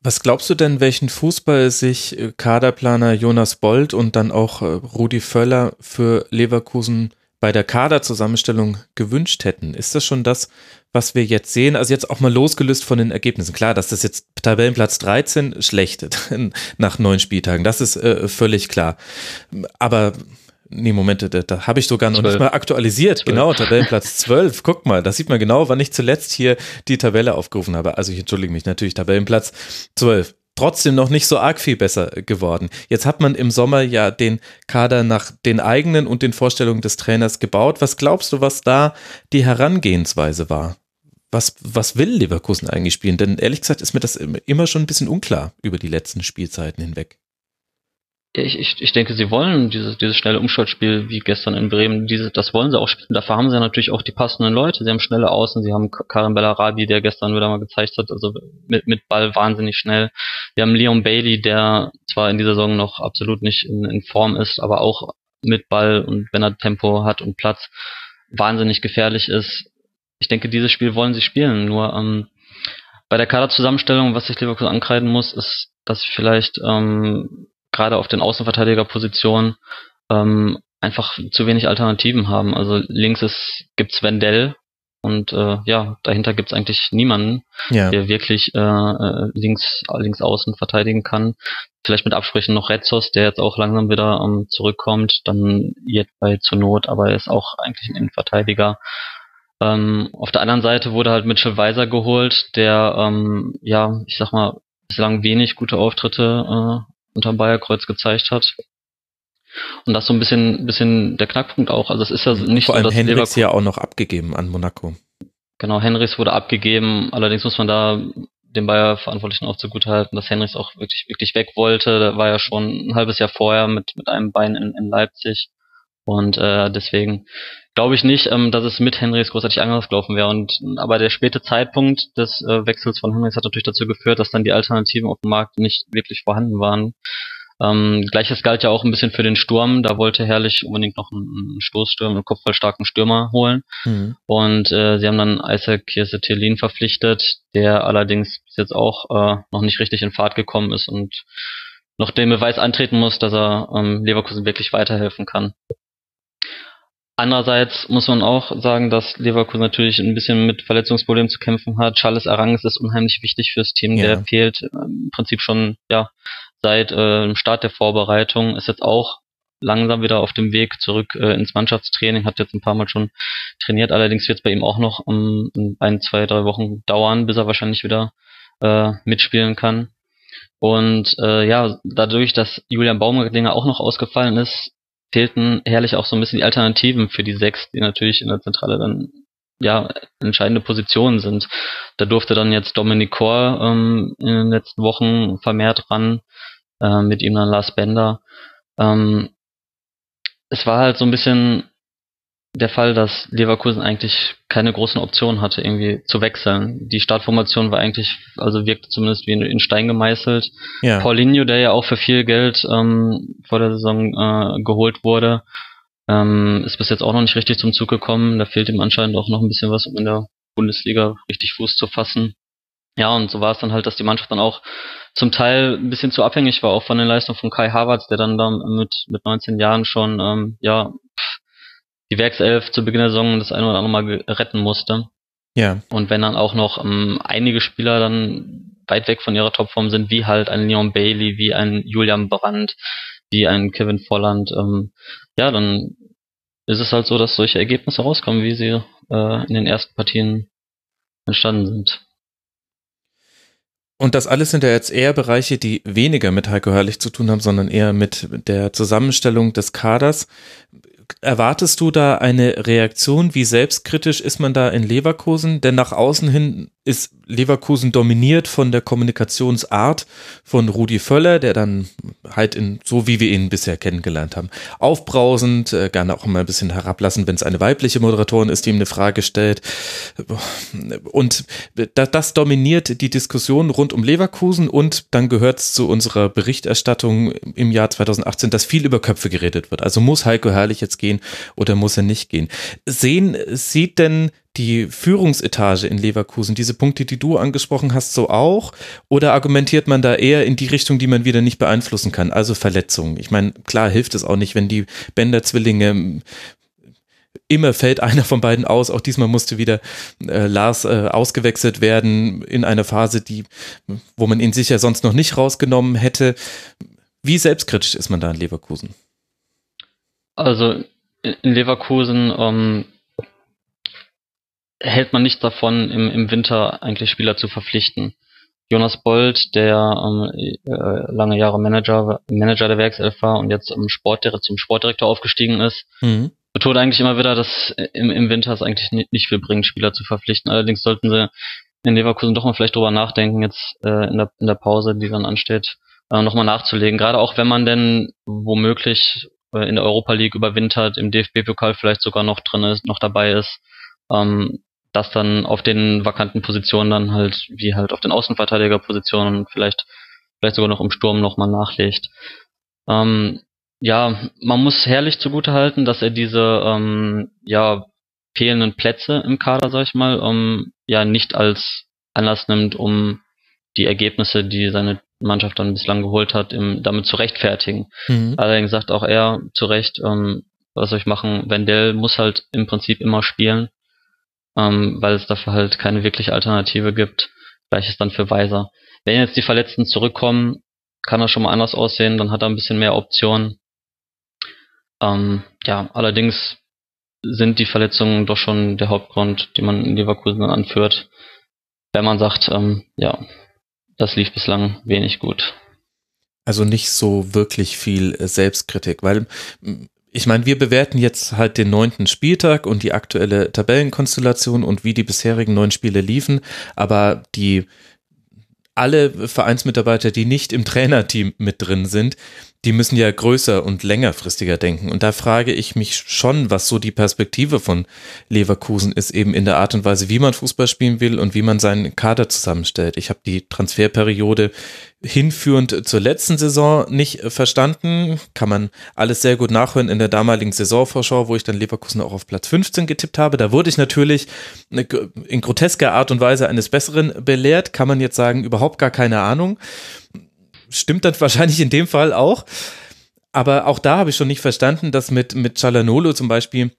Was glaubst du denn, welchen Fußball sich äh, Kaderplaner Jonas Bold und dann auch äh, Rudi Völler für Leverkusen bei der Kaderzusammenstellung gewünscht hätten? Ist das schon das, was wir jetzt sehen? Also jetzt auch mal losgelöst von den Ergebnissen. Klar, dass das jetzt Tabellenplatz 13 schlecht nach neun Spieltagen, das ist äh, völlig klar. Aber Nee, Moment, da, da habe ich sogar noch 12. nicht mal aktualisiert. 12. Genau, Tabellenplatz 12. Guck mal, da sieht man genau, wann ich zuletzt hier die Tabelle aufgerufen habe. Also ich entschuldige mich natürlich, Tabellenplatz 12. Trotzdem noch nicht so arg viel besser geworden. Jetzt hat man im Sommer ja den Kader nach den eigenen und den Vorstellungen des Trainers gebaut. Was glaubst du, was da die Herangehensweise war? was, was will Leverkusen eigentlich spielen? Denn ehrlich gesagt ist mir das immer schon ein bisschen unklar über die letzten Spielzeiten hinweg. Ich, ich, ich denke, sie wollen dieses, dieses schnelle Umschaltspiel wie gestern in Bremen, diese, das wollen sie auch spielen. Dafür haben sie natürlich auch die passenden Leute. Sie haben schnelle Außen, sie haben Karim Bellarabi, der gestern wieder mal gezeigt hat, also mit, mit Ball wahnsinnig schnell. Wir haben Leon Bailey, der zwar in dieser Saison noch absolut nicht in, in Form ist, aber auch mit Ball und wenn er Tempo hat und Platz wahnsinnig gefährlich ist. Ich denke, dieses Spiel wollen sie spielen. Nur ähm, bei der Kaderzusammenstellung, was ich Leverkusen ankreiden muss, ist, dass vielleicht ähm, gerade auf den Außenverteidigerpositionen ähm, einfach zu wenig Alternativen haben. Also links ist gibt's Wendell und äh, ja, dahinter gibt's eigentlich niemanden, ja. der wirklich äh, äh, links, links außen verteidigen kann. Vielleicht mit Absprechen noch Retzos, der jetzt auch langsam wieder ähm, zurückkommt, dann jetzt bei zur Not, aber er ist auch eigentlich ein Innenverteidiger. Ähm, auf der anderen Seite wurde halt Mitchell Weiser geholt, der ähm, ja, ich sag mal, bislang wenig gute Auftritte äh, unterm Bayerkreuz gezeigt hat. Und das so ein bisschen, bisschen der Knackpunkt auch. Also es ist ja nicht Vor so, allem Henrichs ja auch noch abgegeben an Monaco. Genau, Henrichs wurde abgegeben. Allerdings muss man da dem Bayer-Verantwortlichen auch zugutehalten, dass Henrichs auch wirklich, wirklich weg wollte. Der war ja schon ein halbes Jahr vorher mit, mit einem Bein in, in Leipzig. Und äh, deswegen glaube ich nicht, ähm, dass es mit Henrys großartig anders gelaufen wäre. Und aber der späte Zeitpunkt des äh, Wechsels von Henrys hat natürlich dazu geführt, dass dann die Alternativen auf dem Markt nicht wirklich vorhanden waren. Ähm, Gleiches galt ja auch ein bisschen für den Sturm. Da wollte Herrlich unbedingt noch einen Stoßstürmer, einen kopfballstarken Stürmer holen. Mhm. Und äh, sie haben dann Isaac Kiese verpflichtet, der allerdings bis jetzt auch äh, noch nicht richtig in Fahrt gekommen ist und noch den Beweis antreten muss, dass er ähm, Leverkusen wirklich weiterhelfen kann. Andererseits muss man auch sagen, dass Leverkusen natürlich ein bisschen mit Verletzungsproblemen zu kämpfen hat. Charles Aranges ist unheimlich wichtig fürs Team. Ja. Der fehlt im Prinzip schon ja seit äh, dem Start der Vorbereitung. Ist jetzt auch langsam wieder auf dem Weg zurück äh, ins Mannschaftstraining. Hat jetzt ein paar Mal schon trainiert. Allerdings wird es bei ihm auch noch um, um ein, zwei, drei Wochen dauern, bis er wahrscheinlich wieder äh, mitspielen kann. Und äh, ja, dadurch, dass Julian Baumgartlinger auch noch ausgefallen ist, fehlten herrlich auch so ein bisschen die Alternativen für die sechs, die natürlich in der Zentrale dann ja entscheidende Positionen sind. Da durfte dann jetzt Dominic Kor ähm, in den letzten Wochen vermehrt ran, äh, mit ihm dann Lars Bender. Ähm, es war halt so ein bisschen der Fall, dass Leverkusen eigentlich keine großen Optionen hatte, irgendwie zu wechseln. Die Startformation war eigentlich, also wirkte zumindest wie in Stein gemeißelt. Ja. Paulinho, der ja auch für viel Geld ähm, vor der Saison äh, geholt wurde, ähm, ist bis jetzt auch noch nicht richtig zum Zug gekommen. Da fehlt ihm anscheinend auch noch ein bisschen was, um in der Bundesliga richtig Fuß zu fassen. Ja, und so war es dann halt, dass die Mannschaft dann auch zum Teil ein bisschen zu abhängig war, auch von den Leistungen von Kai Havertz, der dann da mit, mit 19 Jahren schon, ähm, ja, die Werkself zu Beginn der Saison das eine oder andere Mal retten musste. Ja. Und wenn dann auch noch ähm, einige Spieler dann weit weg von ihrer Topform sind, wie halt ein Leon Bailey, wie ein Julian Brandt, wie ein Kevin Volland, ähm, ja, dann ist es halt so, dass solche Ergebnisse rauskommen, wie sie äh, in den ersten Partien entstanden sind. Und das alles sind ja jetzt eher Bereiche, die weniger mit Heiko Herrlich zu tun haben, sondern eher mit der Zusammenstellung des Kaders erwartest du da eine Reaktion? Wie selbstkritisch ist man da in Leverkusen? Denn nach außen hin ist Leverkusen dominiert von der Kommunikationsart von Rudi Völler, der dann halt in, so wie wir ihn bisher kennengelernt haben, aufbrausend, äh, gerne auch mal ein bisschen herablassen, wenn es eine weibliche Moderatorin ist, die ihm eine Frage stellt. Und das, das dominiert die Diskussion rund um Leverkusen und dann gehört es zu unserer Berichterstattung im Jahr 2018, dass viel über Köpfe geredet wird. Also muss Heiko Herrlich jetzt gehen oder muss er nicht gehen? Sehen, sieht denn die Führungsetage in Leverkusen, diese Punkte, die du angesprochen hast, so auch? Oder argumentiert man da eher in die Richtung, die man wieder nicht beeinflussen kann, also Verletzungen? Ich meine, klar hilft es auch nicht, wenn die Bender-Zwillinge immer fällt einer von beiden aus. Auch diesmal musste wieder äh, Lars äh, ausgewechselt werden in einer Phase, die, wo man ihn sicher sonst noch nicht rausgenommen hätte. Wie selbstkritisch ist man da in Leverkusen? Also in Leverkusen ähm, hält man nichts davon, im, im Winter eigentlich Spieler zu verpflichten. Jonas Bold, der ähm, äh, lange Jahre Manager, Manager der Werkself war und jetzt im Sportdirektor, zum Sportdirektor aufgestiegen ist, mhm. betont eigentlich immer wieder, dass im, im Winter es eigentlich nicht, nicht viel bringt, Spieler zu verpflichten. Allerdings sollten sie in Leverkusen doch mal vielleicht drüber nachdenken, jetzt äh, in, der, in der Pause, die dann ansteht, äh, nochmal nachzulegen. Gerade auch wenn man denn womöglich äh, in der Europa League überwintert, im DFB-Pokal vielleicht sogar noch drin ist, noch dabei ist, ähm, dass dann auf den vakanten Positionen dann halt, wie halt auf den Außenverteidigerpositionen vielleicht, vielleicht sogar noch im Sturm nochmal nachlegt. Ähm, ja, man muss herrlich zugute halten, dass er diese ähm, ja fehlenden Plätze im Kader, sag ich mal, ähm, ja nicht als Anlass nimmt, um die Ergebnisse, die seine Mannschaft dann bislang geholt hat, im, damit zu rechtfertigen. Mhm. Allerdings sagt auch er zu Recht, ähm, was soll ich machen, Wendell muss halt im Prinzip immer spielen, ähm, weil es dafür halt keine wirkliche Alternative gibt. Gleiches dann für Weiser. Wenn jetzt die Verletzten zurückkommen, kann er schon mal anders aussehen, dann hat er ein bisschen mehr Optionen. Ähm, ja, allerdings sind die Verletzungen doch schon der Hauptgrund, den man in Leverkusen dann anführt, wenn man sagt, ähm, ja, das lief bislang wenig gut. Also nicht so wirklich viel Selbstkritik, weil ich meine, wir bewerten jetzt halt den neunten Spieltag und die aktuelle Tabellenkonstellation und wie die bisherigen neun Spiele liefen, aber die alle Vereinsmitarbeiter, die nicht im Trainerteam mit drin sind, die müssen ja größer und längerfristiger denken. Und da frage ich mich schon, was so die Perspektive von Leverkusen ist, eben in der Art und Weise, wie man Fußball spielen will und wie man seinen Kader zusammenstellt. Ich habe die Transferperiode hinführend zur letzten Saison nicht verstanden. Kann man alles sehr gut nachhören in der damaligen Saisonvorschau, wo ich dann Leverkusen auch auf Platz 15 getippt habe. Da wurde ich natürlich in grotesker Art und Weise eines Besseren belehrt. Kann man jetzt sagen, überhaupt gar keine Ahnung stimmt dann wahrscheinlich in dem Fall auch. Aber auch da habe ich schon nicht verstanden, dass mit, mit Chalanolo zum Beispiel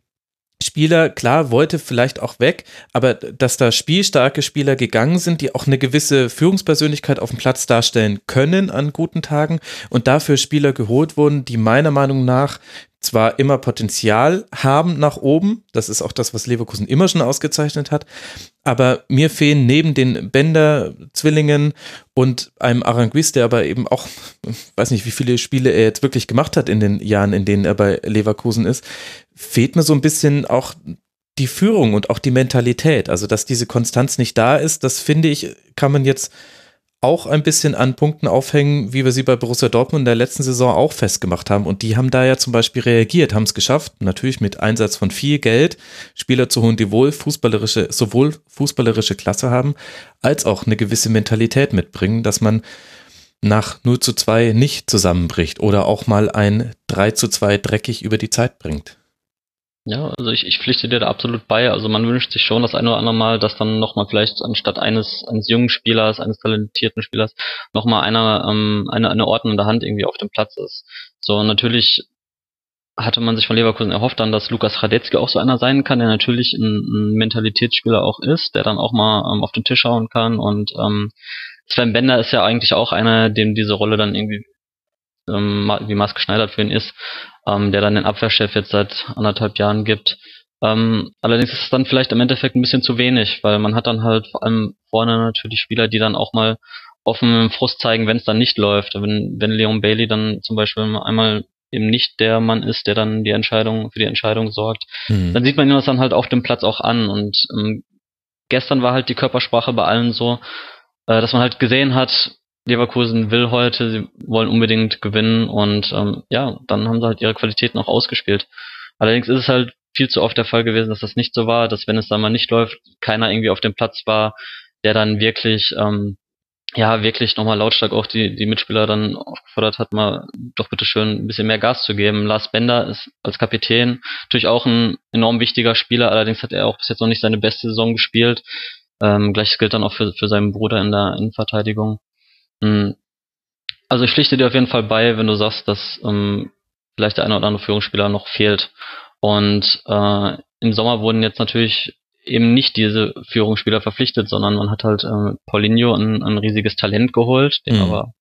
Spieler, klar, wollte vielleicht auch weg, aber dass da spielstarke Spieler gegangen sind, die auch eine gewisse Führungspersönlichkeit auf dem Platz darstellen können an guten Tagen und dafür Spieler geholt wurden, die meiner Meinung nach zwar immer Potenzial haben nach oben, das ist auch das, was Leverkusen immer schon ausgezeichnet hat, aber mir fehlen neben den Bender-Zwillingen und einem Aranguiz, der aber eben auch, weiß nicht, wie viele Spiele er jetzt wirklich gemacht hat in den Jahren, in denen er bei Leverkusen ist, fehlt mir so ein bisschen auch die Führung und auch die Mentalität. Also, dass diese Konstanz nicht da ist, das finde ich, kann man jetzt auch ein bisschen an Punkten aufhängen, wie wir sie bei Borussia Dortmund in der letzten Saison auch festgemacht haben. Und die haben da ja zum Beispiel reagiert, haben es geschafft, natürlich mit Einsatz von viel Geld, Spieler zu holen, die wohl fußballerische, sowohl fußballerische Klasse haben, als auch eine gewisse Mentalität mitbringen, dass man nach 0 zu 2 nicht zusammenbricht oder auch mal ein 3 zu 2 dreckig über die Zeit bringt. Ja, also ich, ich pflichte dir da absolut bei. Also man wünscht sich schon das eine oder andere Mal, dass dann nochmal vielleicht anstatt eines, eines jungen Spielers, eines talentierten Spielers, nochmal einer, ähm, eine, eine ordnende Hand irgendwie auf dem Platz ist. So, natürlich hatte man sich von Leverkusen erhofft dann, dass Lukas Radetzky auch so einer sein kann, der natürlich ein, ein Mentalitätsspieler auch ist, der dann auch mal ähm, auf den Tisch schauen kann und ähm, Sven Bender ist ja eigentlich auch einer, dem diese Rolle dann irgendwie ähm, wie maßgeschneidert für ihn ist, ähm, der dann den Abwehrchef jetzt seit anderthalb Jahren gibt. Ähm, allerdings ist es dann vielleicht im Endeffekt ein bisschen zu wenig, weil man hat dann halt vor allem vorne natürlich Spieler, die dann auch mal offen Frust zeigen, wenn es dann nicht läuft. Wenn, wenn Leon Bailey dann zum Beispiel einmal eben nicht der Mann ist, der dann die Entscheidung für die Entscheidung sorgt, mhm. dann sieht man ihm das dann halt auf dem Platz auch an. Und ähm, gestern war halt die Körpersprache bei allen so, äh, dass man halt gesehen hat, Leverkusen will heute, sie wollen unbedingt gewinnen und ähm, ja, dann haben sie halt ihre Qualitäten auch ausgespielt. Allerdings ist es halt viel zu oft der Fall gewesen, dass das nicht so war, dass wenn es dann mal nicht läuft, keiner irgendwie auf dem Platz war, der dann wirklich, ähm, ja, wirklich nochmal lautstark auch die, die Mitspieler dann aufgefordert hat, mal doch bitte schön ein bisschen mehr Gas zu geben. Lars Bender ist als Kapitän natürlich auch ein enorm wichtiger Spieler, allerdings hat er auch bis jetzt noch nicht seine beste Saison gespielt. Ähm, Gleiches gilt dann auch für, für seinen Bruder in der Innenverteidigung. Hm. Also ich pflichte dir auf jeden Fall bei, wenn du sagst, dass ähm, vielleicht der eine oder andere Führungsspieler noch fehlt. Und äh, im Sommer wurden jetzt natürlich eben nicht diese Führungsspieler verpflichtet, sondern man hat halt äh, Paulinho ein, ein riesiges Talent geholt, dem mhm. aber,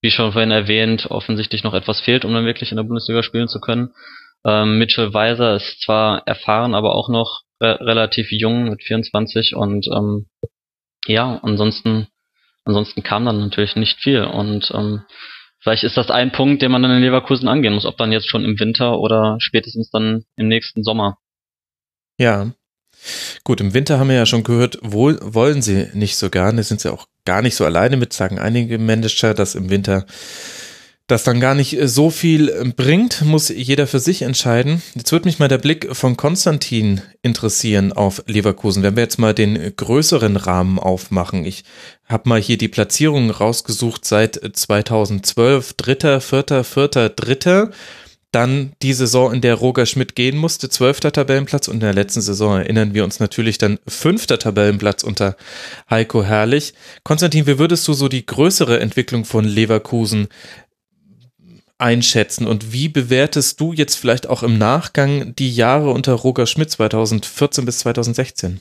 wie schon vorhin erwähnt, offensichtlich noch etwas fehlt, um dann wirklich in der Bundesliga spielen zu können. Ähm, Mitchell Weiser ist zwar erfahren, aber auch noch äh, relativ jung mit 24 und ähm, ja, ansonsten Ansonsten kam dann natürlich nicht viel und ähm, vielleicht ist das ein Punkt, den man dann in Leverkusen angehen muss, ob dann jetzt schon im Winter oder spätestens dann im nächsten Sommer. Ja. Gut, im Winter haben wir ja schon gehört, wohl wollen sie nicht so gerne, sind sie auch gar nicht so alleine mit, sagen einige Manager, dass im Winter das dann gar nicht so viel bringt, muss jeder für sich entscheiden. Jetzt würde mich mal der Blick von Konstantin interessieren auf Leverkusen. Wenn wir jetzt mal den größeren Rahmen aufmachen. Ich habe mal hier die Platzierungen rausgesucht seit 2012. Dritter, vierter, vierter, dritter. Dann die Saison, in der Roger Schmidt gehen musste, zwölfter Tabellenplatz und in der letzten Saison erinnern wir uns natürlich dann fünfter Tabellenplatz unter Heiko Herrlich. Konstantin, wie würdest du so die größere Entwicklung von Leverkusen einschätzen und wie bewertest du jetzt vielleicht auch im Nachgang die Jahre unter Roger Schmidt 2014 bis 2016?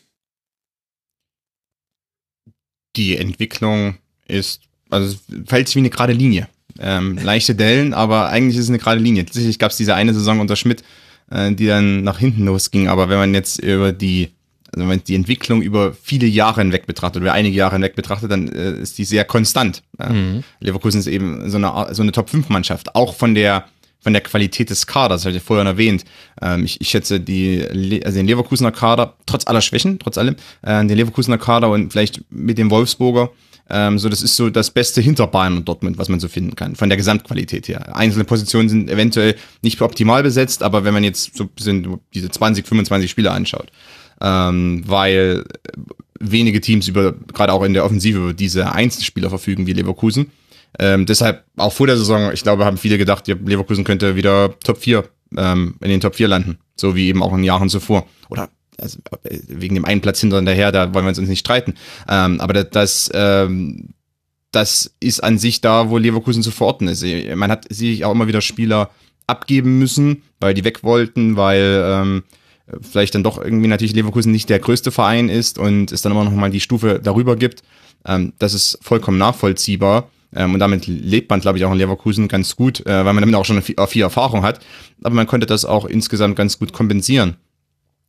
Die Entwicklung ist, also fällt sich wie eine gerade Linie. Ähm, leichte Dellen, aber eigentlich ist es eine gerade Linie. Sicherlich gab es diese eine Saison unter Schmidt, äh, die dann nach hinten losging, aber wenn man jetzt über die also wenn man die Entwicklung über viele Jahre hinweg betrachtet oder einige Jahre hinweg betrachtet, dann äh, ist die sehr konstant. Mhm. Leverkusen ist eben so eine, so eine Top-5-Mannschaft, auch von der von der Qualität des Kaders, das habe ich ja vorher erwähnt. Ähm, ich, ich schätze die, also den Leverkusener Kader, trotz aller Schwächen, trotz allem, äh, den Leverkusener Kader und vielleicht mit dem Wolfsburger, ähm, so das ist so das beste hinter Bayern und Dortmund, was man so finden kann, von der Gesamtqualität her. Einzelne Positionen sind eventuell nicht optimal besetzt, aber wenn man jetzt so sind diese 20, 25 Spieler anschaut, ähm, weil wenige Teams über, gerade auch in der Offensive, über diese Einzelspieler verfügen wie Leverkusen. Ähm, deshalb auch vor der Saison, ich glaube, haben viele gedacht, ja, Leverkusen könnte wieder Top 4 ähm, in den Top 4 landen, so wie eben auch in Jahren zuvor. Oder also, wegen dem einen Platz hinterher, da wollen wir uns nicht streiten. Ähm, aber das, ähm, das ist an sich da, wo Leverkusen zu verorten ist. Man hat sich auch immer wieder Spieler abgeben müssen, weil die weg wollten, weil ähm, vielleicht dann doch irgendwie natürlich Leverkusen nicht der größte Verein ist und es dann immer noch mal die Stufe darüber gibt. Ähm, das ist vollkommen nachvollziehbar. Ähm, und damit lebt man, glaube ich, auch in Leverkusen ganz gut, äh, weil man damit auch schon viel, viel Erfahrung hat. Aber man konnte das auch insgesamt ganz gut kompensieren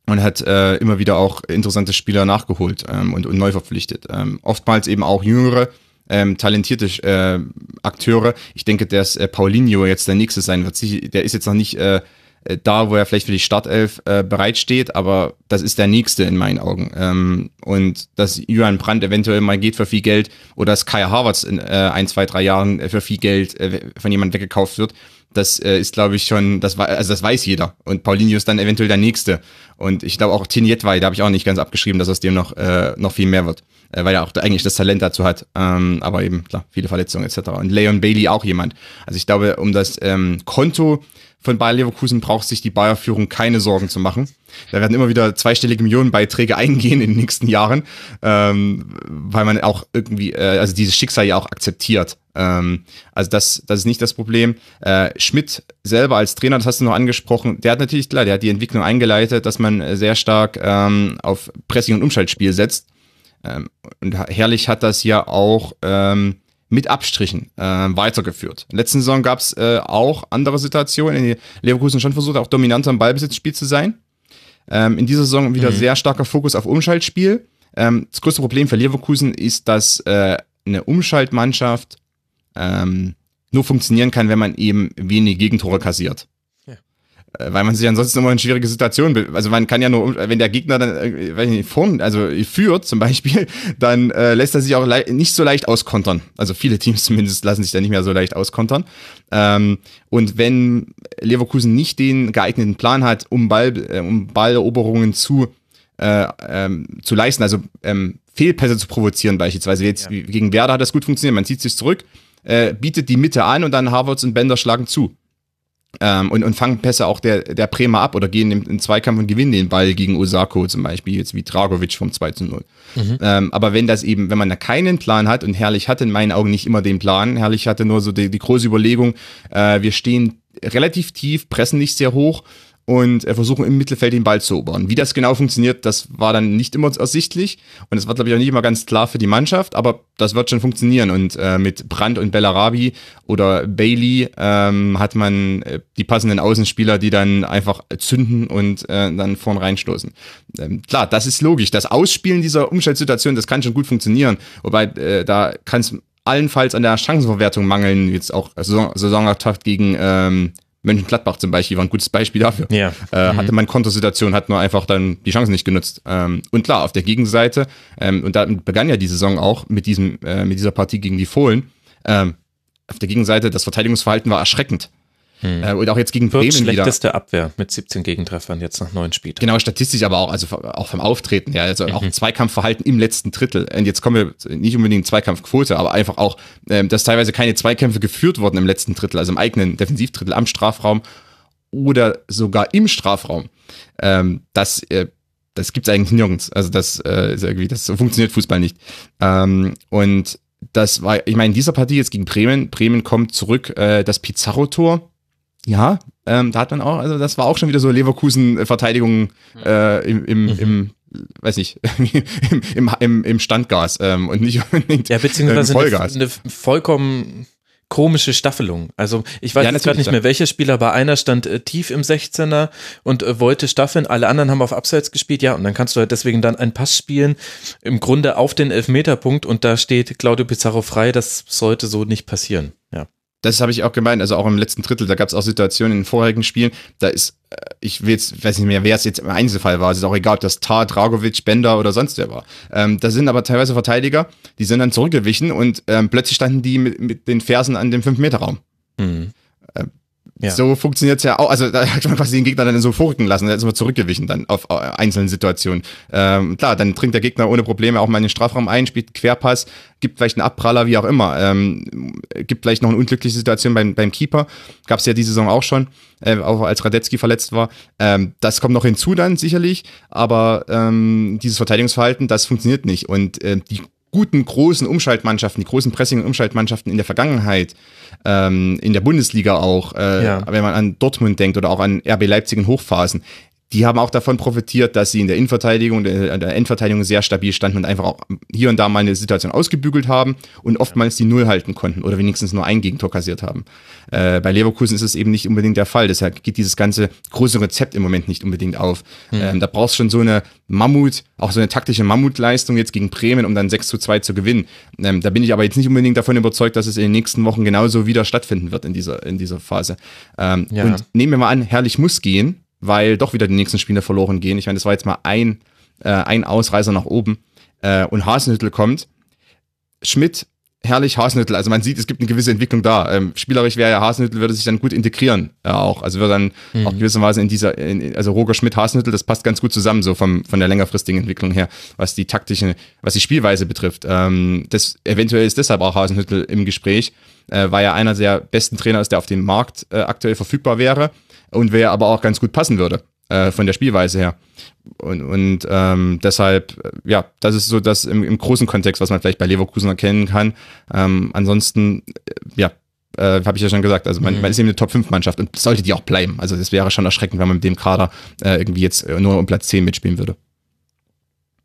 und hat äh, immer wieder auch interessante Spieler nachgeholt ähm, und, und neu verpflichtet. Ähm, oftmals eben auch jüngere, ähm, talentierte äh, Akteure. Ich denke, dass äh, Paulinho jetzt der nächste sein wird. Der ist jetzt noch nicht äh, äh, da, wo er vielleicht für die Startelf äh, bereitsteht, aber das ist der nächste in meinen Augen. Ähm, und dass Johann Brandt eventuell mal geht für viel Geld oder dass Kai Havertz in äh, ein, zwei, drei Jahren äh, für viel Geld äh, von jemandem weggekauft wird, das äh, ist, glaube ich, schon, das, also das weiß jeder. Und Paulinho ist dann eventuell der Nächste. Und ich glaube auch Tinjetwei, da habe ich auch nicht ganz abgeschrieben, dass aus dem noch, äh, noch viel mehr wird. Äh, weil er auch eigentlich das Talent dazu hat. Ähm, aber eben, klar, viele Verletzungen etc. Und Leon Bailey auch jemand. Also ich glaube, um das ähm, Konto von Bayer Leverkusen braucht sich die Bayer-Führung keine Sorgen zu machen. Da werden immer wieder zweistellige Millionenbeiträge eingehen in den nächsten Jahren, ähm, weil man auch irgendwie, äh, also dieses Schicksal ja auch akzeptiert. Ähm, also das, das ist nicht das Problem. Äh, Schmidt selber als Trainer, das hast du noch angesprochen, der hat natürlich, klar, der hat die Entwicklung eingeleitet, dass man sehr stark ähm, auf Pressing und Umschaltspiel setzt. Ähm, und Herrlich hat das ja auch ähm, mit Abstrichen äh, weitergeführt. Letzten Saison gab es äh, auch andere Situationen, Leverkusen schon versucht, auch dominanter im Ballbesitzspiel zu sein. Ähm, in dieser Saison wieder mhm. sehr starker Fokus auf Umschaltspiel. Ähm, das größte Problem für Leverkusen ist, dass äh, eine Umschaltmannschaft ähm, nur funktionieren kann, wenn man eben wenige Gegentore kassiert. Äh, weil man sich ansonsten immer in schwierige Situationen, also man kann ja nur, wenn der Gegner dann, äh, weiß ich nicht, vorn, also führt zum Beispiel, dann äh, lässt er sich auch nicht so leicht auskontern. Also viele Teams zumindest lassen sich da nicht mehr so leicht auskontern. Ähm, und wenn Leverkusen nicht den geeigneten Plan hat, um Ball, äh, um Balleroberungen zu äh, ähm, zu leisten, also ähm, Fehlpässe zu provozieren beispielsweise. Jetzt ja. gegen Werder hat das gut funktioniert, man zieht sich zurück, äh, bietet die Mitte an und dann Harvards und Bender schlagen zu ähm, und, und fangen Pässe auch der, der Bremer ab oder gehen im, im Zweikampf und gewinnen den Ball gegen Osako zum Beispiel, jetzt wie Dragovic vom 2 zu 0. Mhm. Ähm, aber wenn das eben, wenn man da keinen Plan hat und Herrlich hatte in meinen Augen nicht immer den Plan, Herrlich hatte nur so die, die große Überlegung, äh, wir stehen relativ tief, pressen nicht sehr hoch und äh, versuchen im Mittelfeld den Ball zu erobern. Wie das genau funktioniert, das war dann nicht immer ersichtlich und es war, glaube ich, auch nicht immer ganz klar für die Mannschaft, aber das wird schon funktionieren und äh, mit Brandt und Bellarabi oder Bailey ähm, hat man äh, die passenden Außenspieler, die dann einfach zünden und äh, dann vorn reinstoßen. Ähm, klar, das ist logisch. Das Ausspielen dieser Umschaltsituation, das kann schon gut funktionieren, wobei äh, da kann es allenfalls an der Chancenverwertung mangeln, jetzt auch Saison, Saisonauftakt gegen ähm, Mönchengladbach zum Beispiel war ein gutes Beispiel dafür. Ja. Äh, Mhm. Hatte man Kontersituation, hat nur einfach dann die Chance nicht genutzt. Ähm, und klar, auf der Gegenseite, ähm, und da begann ja die Saison auch mit diesem, äh, mit dieser Partie gegen die Fohlen. Ähm, auf der Gegenseite, das Verteidigungsverhalten war erschreckend. Äh, und auch jetzt gegen Bremen wieder. schlechteste Abwehr mit 17 Gegentreffern jetzt nach neun Spielen. Genau, statistisch, aber auch, also auch vom Auftreten, ja, also Mhm. auch Zweikampfverhalten im letzten Drittel. Und jetzt kommen wir nicht unbedingt Zweikampfquote, aber einfach auch, ähm, dass teilweise keine Zweikämpfe geführt wurden im letzten Drittel, also im eigenen Defensivdrittel am Strafraum oder sogar im Strafraum. Ähm, das, äh, das gibt's eigentlich nirgends. Also das äh, ist irgendwie, das so funktioniert Fußball nicht. Ähm, und das war, ich meine, in dieser Partie jetzt gegen Bremen, Bremen kommt zurück, äh, das Pizarro-Tor. Ja, ähm, da hat man auch, also das war auch schon wieder so Leverkusen-Verteidigung äh, im, im, im, weiß nicht, im, im, im, Standgas ähm, und nicht unbedingt Ja, beziehungsweise ähm, eine, Vollgas. eine vollkommen komische Staffelung. Also ich weiß Ja, jetzt gerade nicht mehr, welcher Spieler, aber einer stand äh, tief im 16er und äh, wollte staffeln, alle anderen haben auf Abseits gespielt, ja, und dann kannst du halt deswegen dann einen Pass spielen, im Grunde auf den Elfmeterpunkt und da steht Claudio Pizarro frei, das sollte so nicht passieren. Das habe ich auch gemeint, also auch im letzten Drittel, da gab es auch Situationen in vorherigen Spielen, da ist, äh, ich will jetzt, weiß nicht mehr, wer es jetzt im Einzelfall war, es ist auch egal, ob das Tar, Dragovic, Bender oder sonst wer war. Ähm, da sind aber teilweise Verteidiger, die sind dann zurückgewichen und ähm, plötzlich standen die mit, mit den Fersen an dem 5-Meter-Raum. Mhm. Ja. So funktioniert's ja auch. Also da hat man quasi den Gegner dann so vorrücken lassen, da ist man zurückgewichen dann auf äh, einzelnen Situationen. Ähm, klar, dann dringt der Gegner ohne Probleme auch mal in den Strafraum ein, spielt Querpass, gibt vielleicht einen Abpraller, wie auch immer. Ähm, gibt vielleicht noch eine unglückliche Situation beim, beim Keeper. Gab's ja diese Saison auch schon, äh, auch als Radetzky verletzt war. Ähm, das kommt noch hinzu dann sicherlich, aber ähm, dieses Verteidigungsverhalten, das funktioniert nicht. Und äh, die guten, großen Umschaltmannschaften, die großen Pressing- und Umschaltmannschaften in der Vergangenheit, ähm, in der Bundesliga auch, äh, Ja. wenn man an Dortmund denkt oder auch an RB Leipzig in Hochphasen, die haben auch davon profitiert, dass sie in der Innenverteidigung, der, der Endverteidigung sehr stabil standen und einfach auch hier und da mal eine Situation ausgebügelt haben und oftmals die Null halten konnten oder wenigstens nur ein Gegentor kassiert haben. Äh, bei Leverkusen ist es eben nicht unbedingt der Fall. Deshalb geht dieses ganze große Rezept im Moment nicht unbedingt auf. Ähm, da brauchst schon so eine Mammut, auch so eine taktische Mammutleistung jetzt gegen Bremen, um dann 6 zu 2 zu gewinnen. Ähm, da bin ich aber jetzt nicht unbedingt davon überzeugt, dass es in den nächsten Wochen genauso wieder stattfinden wird in dieser, in dieser Phase. Ähm, Ja. Und nehmen wir mal an, Herrlich muss gehen, weil doch wieder die nächsten Spiele verloren gehen. Ich meine, das war jetzt mal ein, äh, ein Ausreißer nach oben. Äh, und Hasenhüttel kommt. Schmidt, herrlich Hasenhüttel. Also man sieht, es gibt eine gewisse Entwicklung da. Ähm, spielerisch wäre ja Hasenhüttel, würde sich dann gut integrieren äh, auch. Also würde dann Mhm. auch gewissermaßen in dieser, in, also Roger Schmidt, Hasenhüttel, das passt ganz gut zusammen, so vom, von der längerfristigen Entwicklung her, was die taktische, was die Spielweise betrifft. Ähm, das, eventuell ist deshalb auch Hasenhüttel im Gespräch, äh, weil er einer der besten Trainer ist, der auf dem Markt äh, aktuell verfügbar wäre und wer aber auch ganz gut passen würde äh, von der Spielweise her. Und, und ähm, deshalb, äh, ja, das ist so das im, im großen Kontext, was man vielleicht bei Leverkusen erkennen kann. Ähm, ansonsten, äh, ja, äh, habe ich ja schon gesagt, also man, man ist eben eine Top-5-Mannschaft und sollte die auch bleiben. Also das wäre schon erschreckend, wenn man mit dem Kader äh, irgendwie jetzt nur um Platz 10 mitspielen würde.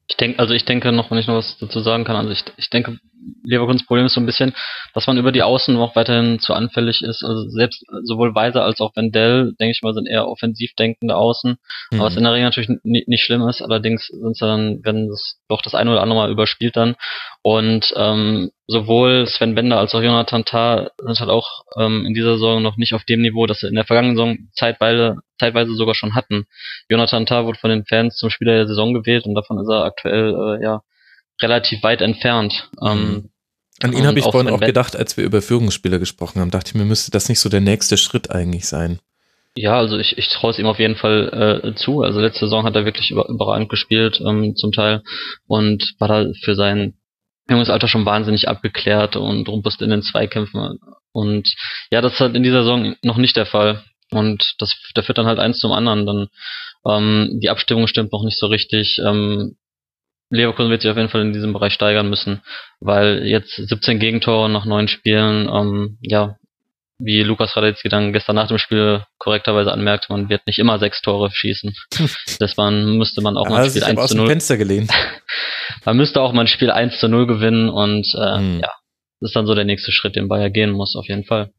Ich denke, also ich denke noch, wenn ich noch was dazu sagen kann, also ich, ich denke, Leverkusens Problem ist so ein bisschen, dass man über die Außen noch weiterhin zu anfällig ist. Also selbst sowohl Weiser als auch Wendell, denke ich mal, sind eher offensiv denkende Außen. Mhm. Was in der Regel natürlich ni- nicht schlimm ist, allerdings sind sie dann, wenn es doch das eine oder andere Mal überspielt dann. Und ähm, sowohl Sven Bender als auch Jonathan Tah sind halt auch ähm, in dieser Saison noch nicht auf dem Niveau, das sie in der vergangenen Saison zeitweise, zeitweise sogar schon hatten. Jonathan Tah wurde von den Fans zum Spieler der Saison gewählt und davon ist er aktuell äh, ja relativ weit entfernt. Ähm, An ihn habe ich vorhin auch gedacht, als wir über Führungsspieler gesprochen haben, dachte ich mir, müsste das nicht so der nächste Schritt eigentlich sein. Ja, also ich, ich traue es ihm auf jeden Fall äh, zu. Also letzte Saison hat er wirklich über, überragend gespielt ähm, zum Teil und war da für sein junges Alter schon wahnsinnig abgeklärt und robust in den Zweikämpfen. Und ja, das ist halt in dieser Saison noch nicht der Fall. Und das, da führt dann halt eins zum anderen. Dann ähm, die Abstimmung stimmt noch nicht so richtig. Ähm, Leverkusen wird sich auf jeden Fall in diesem Bereich steigern müssen, weil jetzt 17 Gegentore nach neun Spielen, ähm, ja, wie Lukas Radetzky dann gestern nach dem Spiel korrekterweise anmerkte, man wird nicht immer sechs Tore schießen. Das man müsste man auch Ah, mal ein Spiel ist aber 1 aus zu dem 0. Fenster gelehnt. Man müsste auch mal ein Spiel 1 zu 0 gewinnen und äh, Hm. ja, das ist dann so der nächste Schritt, den Bayer gehen muss, auf jeden Fall.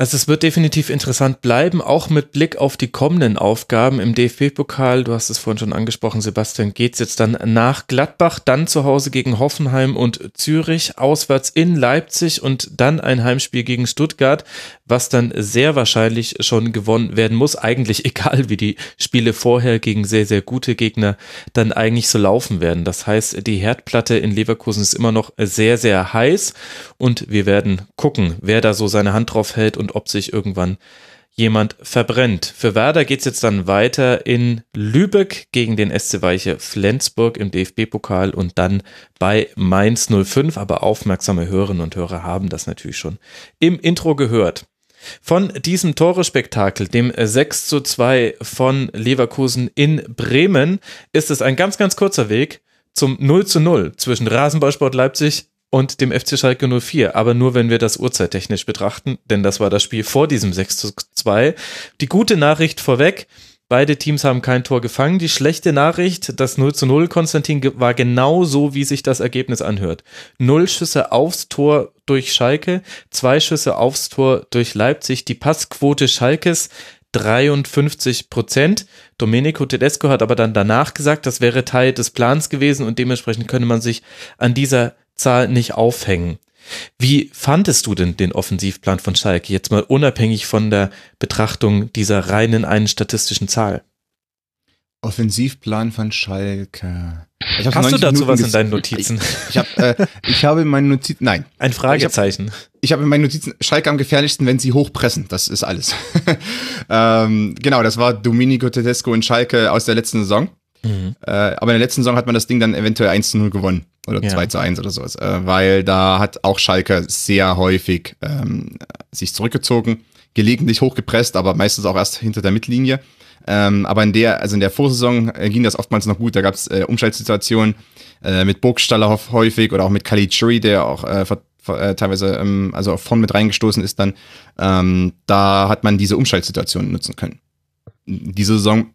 Also es wird definitiv interessant bleiben, auch mit Blick auf die kommenden Aufgaben im DFB-Pokal. Du hast es vorhin schon angesprochen, Sebastian, geht's jetzt dann nach Gladbach, dann zu Hause gegen Hoffenheim und Zürich, auswärts in Leipzig und dann ein Heimspiel gegen Stuttgart, was dann sehr wahrscheinlich schon gewonnen werden muss. Eigentlich egal, wie die Spiele vorher gegen sehr, sehr gute Gegner dann eigentlich so laufen werden. Das heißt, die Herdplatte in Leverkusen ist immer noch sehr, sehr heiß und wir werden gucken, wer da so seine Hand drauf hält und ob sich irgendwann jemand verbrennt. Für Werder geht es jetzt dann weiter in Lübeck gegen den SC Weiche Flensburg im DFB-Pokal und dann bei Mainz 05. Aber aufmerksame Hörerinnen und Hörer haben das natürlich schon im Intro gehört. Von diesem Tore-Spektakel, dem 6 zu 2 von Leverkusen in Bremen, ist es ein ganz, ganz kurzer Weg zum 0 zu 0 zwischen Rasenballsport Leipzig und dem FC Schalke 04, aber nur wenn wir das uhrzeittechnisch betrachten, denn das war das Spiel vor diesem 6 zu 2. Die gute Nachricht vorweg, beide Teams haben kein Tor gefangen. Die schlechte Nachricht, das 0 zu 0, Konstantin, war genau so, wie sich das Ergebnis anhört. Null Schüsse aufs Tor durch Schalke, zwei Schüsse aufs Tor durch Leipzig. Die Passquote Schalkes 53 Prozent. Domenico Tedesco hat aber dann danach gesagt, das wäre Teil des Plans gewesen und dementsprechend könne man sich an dieser Zahl nicht aufhängen. Wie fandest du denn den Offensivplan von Schalke, jetzt mal unabhängig von der Betrachtung dieser reinen einen statistischen Zahl? Offensivplan von Schalke. Hast du dazu was in deinen Notizen? Ich, ich, hab, äh, ich habe in meinen Notizen, nein. Ein Fragezeichen. Ich habe ich hab in meinen Notizen Schalke am gefährlichsten, wenn sie hochpressen. Das ist alles. ähm, genau, das war Domenico Tedesco und Schalke aus der letzten Saison. Mhm. Äh, aber in der letzten Saison hat man das Ding dann eventuell 1 zu 0 gewonnen. Oder ja. 2 zu 1 oder sowas. Äh, weil da hat auch Schalke sehr häufig ähm, sich zurückgezogen, gelegentlich hochgepresst, aber meistens auch erst hinter der Mittellinie. Ähm, aber in der, also in der Vorsaison äh, ging das oftmals noch gut. Da gab es äh, Umschaltsituationen äh, mit Burgstaller häufig oder auch mit Caligiuri, der auch äh, äh, teilweise ähm, also vorn mit reingestoßen ist dann. Ähm, da hat man diese Umschaltsituationen nutzen können. Diese Saison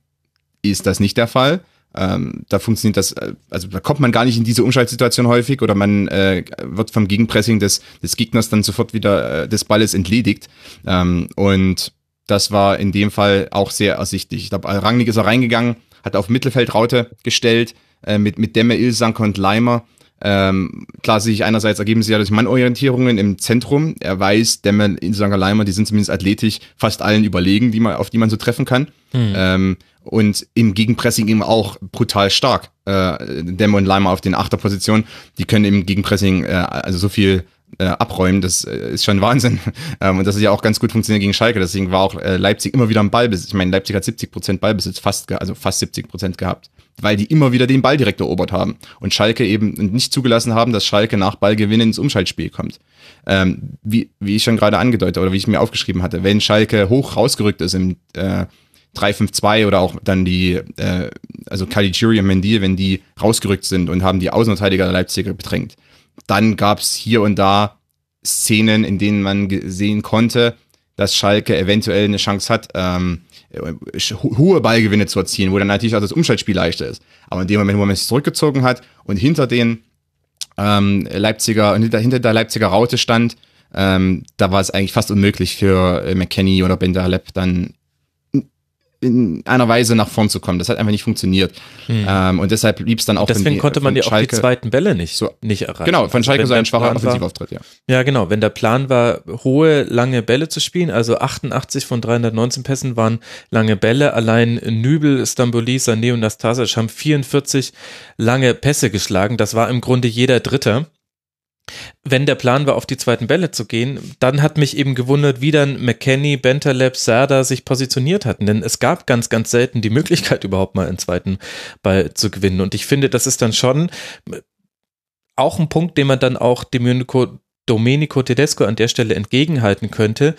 ist das nicht der Fall. Ähm, da funktioniert das, äh, also da kommt man gar nicht in diese Umschaltsituation häufig oder man äh, wird vom Gegenpressing des, des Gegners dann sofort wieder äh, des Balles entledigt. Ähm, und das war in dem Fall auch sehr ersichtlich. Ich glaube, Rangnick ist er reingegangen, hat auf Mittelfeldraute gestellt, äh, mit, mit Demme, Ilsank und Leimer. Ähm, klar sich einerseits ergeben sich ja durch Mannorientierungen im Zentrum. Er weiß, Demme, Ilsank und Leimer, die sind zumindest athletisch fast allen überlegen, die man, auf die man so treffen kann. Mhm. Ähm, und im Gegenpressing eben auch brutal stark. Äh, Demme und Leimer auf den Achterpositionen, die können im Gegenpressing äh, also so viel äh, abräumen, das äh, ist schon Wahnsinn. Ähm, und das ist ja auch ganz gut funktioniert gegen Schalke. Deswegen war auch äh, Leipzig immer wieder am Ballbesitz. Ich meine, Leipzig hat 70 Prozent Ballbesitz, fast, also fast 70 Prozent gehabt, weil die immer wieder den Ball direkt erobert haben und Schalke eben nicht zugelassen haben, dass Schalke nach Ballgewinn ins Umschaltspiel kommt. Ähm, wie, wie ich schon gerade angedeutet oder wie ich mir aufgeschrieben hatte, wenn Schalke hoch rausgerückt ist im äh, 3-5-2 oder auch dann die, äh, also Caligiuri und Mendil, wenn die rausgerückt sind und haben die Außenverteidiger der Leipziger bedrängt, dann gab es hier und da Szenen, in denen man sehen konnte, dass Schalke eventuell eine Chance hat, ähm, hohe Ballgewinne zu erzielen, wo dann natürlich auch das Umschaltspiel leichter ist. Aber in dem Moment, wo man sich zurückgezogen hat und hinter den ähm, Leipziger, hinter, hinter der Leipziger Raute stand, ähm, da war es eigentlich fast unmöglich für äh, McKenny oder Benderlep dann in einer Weise nach vorn zu kommen. Das hat einfach nicht funktioniert. Hm. Ähm, und deshalb blieb es dann auch. Deswegen die, konnte man ja auch die zweiten Bälle nicht, so, nicht erreichen. Genau, von also Schalke so ein schwacher Offensivauftritt, ja. Ja, genau. Wenn der Plan war, hohe, lange Bälle zu spielen, also 88 von 319 Pässen waren lange Bälle. Allein Nübel, Stamboli, Sané und Nastasic haben 44 lange Pässe geschlagen. Das war im Grunde jeder Dritter wenn der Plan war, auf die zweiten Bälle zu gehen, dann hat mich eben gewundert, wie dann McKenny, Bentaleb, Serda sich positioniert hatten. Denn es gab ganz, ganz selten die Möglichkeit, überhaupt mal einen zweiten Ball zu gewinnen. Und ich finde, das ist dann schon auch ein Punkt, den man dann auch Domenico, Domenico Tedesco an der Stelle entgegenhalten könnte,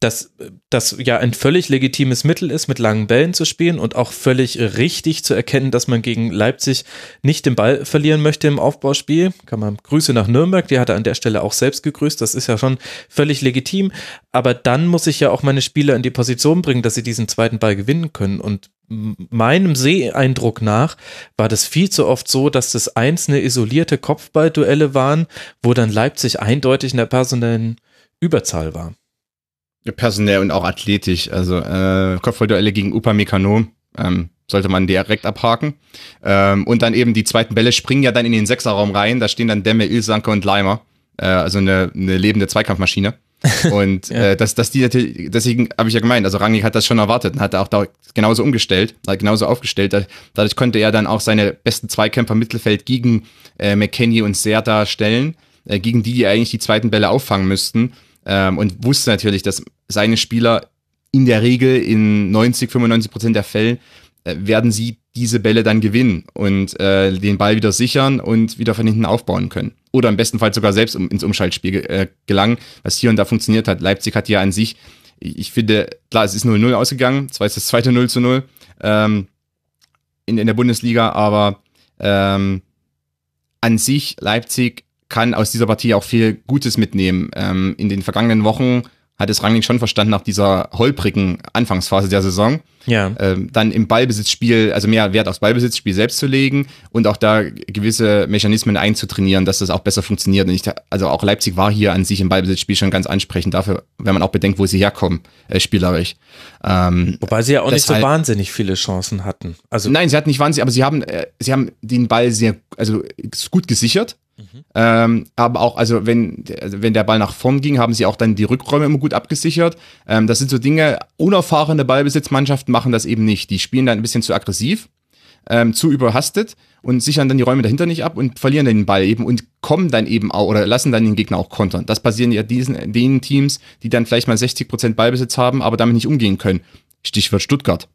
dass das ja ein völlig legitimes Mittel ist, mit langen Bällen zu spielen und auch völlig richtig zu erkennen, dass man gegen Leipzig nicht den Ball verlieren möchte im Aufbauspiel. Kann man Grüße nach Nürnberg, die hat er an der Stelle auch selbst gegrüßt. Das ist ja schon völlig legitim. Aber dann muss ich ja auch meine Spieler in die Position bringen, dass sie diesen zweiten Ball gewinnen können. Und meinem Seeeindruck nach war das viel zu oft so, dass das einzelne isolierte Kopfballduelle waren, wo dann Leipzig eindeutig in der personellen Überzahl war. Personell und auch athletisch. Also äh, Kopfballduelle gegen Upamecano ähm, sollte man direkt abhaken. Ähm, und dann eben die zweiten Bälle springen ja dann in den Sechserraum rein. Da stehen dann Demme, Ilsanke und Leimer. Äh, also eine, eine lebende Zweikampfmaschine. Und ja. äh, dass, dass die natürlich, deswegen habe ich ja gemeint, also Rangnick hat das schon erwartet und hat auch da genauso umgestellt, hat genauso aufgestellt. Dadurch konnte er dann auch seine besten Zweikämpfer im Mittelfeld gegen äh, McKenny und Serta stellen, äh, gegen die, die eigentlich die zweiten Bälle auffangen müssten. Ähm, und wusste natürlich, dass seine Spieler in der Regel in 90, 95 Prozent der Fälle äh, werden sie diese Bälle dann gewinnen und äh, den Ball wieder sichern und wieder von hinten aufbauen können. Oder im besten Fall sogar selbst ins Umschaltspiel äh, gelangen, was hier und da funktioniert hat. Leipzig hat ja an sich, ich finde, klar, es ist 0-0 ausgegangen, zwar ist das zweite 0 zu 0 ähm, in, in der Bundesliga, aber ähm, an sich, Leipzig kann aus dieser Partie auch viel Gutes mitnehmen. Ähm, in den vergangenen Wochen hat es Rangnick schon verstanden nach dieser holprigen Anfangsphase der Saison. Ja. Ähm, dann im Ballbesitzspiel, also mehr Wert aufs Ballbesitzspiel selbst zu legen und auch da gewisse Mechanismen einzutrainieren, dass das auch besser funktioniert. Ich, also auch Leipzig war hier an sich im Ballbesitzspiel schon ganz ansprechend dafür, wenn man auch bedenkt, wo sie herkommen, äh, spielerisch. Ähm, Wobei sie ja auch nicht so wahnsinnig viele Chancen hatten. Also Nein, sie hatten nicht wahnsinnig, aber sie haben, äh, sie haben den Ball sehr, also gut gesichert Mhm. Ähm, aber auch, also wenn, also wenn der Ball nach vorn ging, haben sie auch dann die Rückräume immer gut abgesichert. Ähm, das sind so Dinge, unerfahrene Ballbesitzmannschaften machen das eben nicht. Die spielen dann ein bisschen zu aggressiv, ähm, zu überhastet und sichern dann die Räume dahinter nicht ab und verlieren dann den Ball eben und kommen dann eben auch oder lassen dann den Gegner auch kontern. Das passieren ja diesen, den Teams, die dann vielleicht mal 60% Ballbesitz haben, aber damit nicht umgehen können. Stichwort Stuttgart.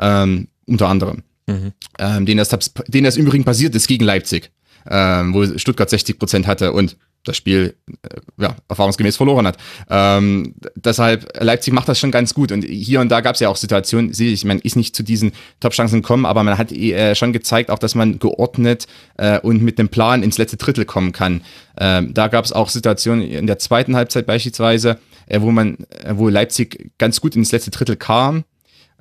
Ähm, unter anderem. Mhm. Ähm, denen, das, denen das im Übrigen passiert ist gegen Leipzig ähm, wo Stuttgart 60 Prozent hatte und das Spiel äh, ja, erfahrungsgemäß verloren hat. Ähm, deshalb, Leipzig macht das schon ganz gut. Und hier und da gab es ja auch Situationen, sehe ich, man ist nicht zu diesen Top-Chancen gekommen, aber man hat äh, schon gezeigt, auch dass man geordnet äh, und mit dem Plan ins letzte Drittel kommen kann. Ähm, da gab es auch Situationen in der zweiten Halbzeit beispielsweise, äh, wo man, äh, wo Leipzig ganz gut ins letzte Drittel kam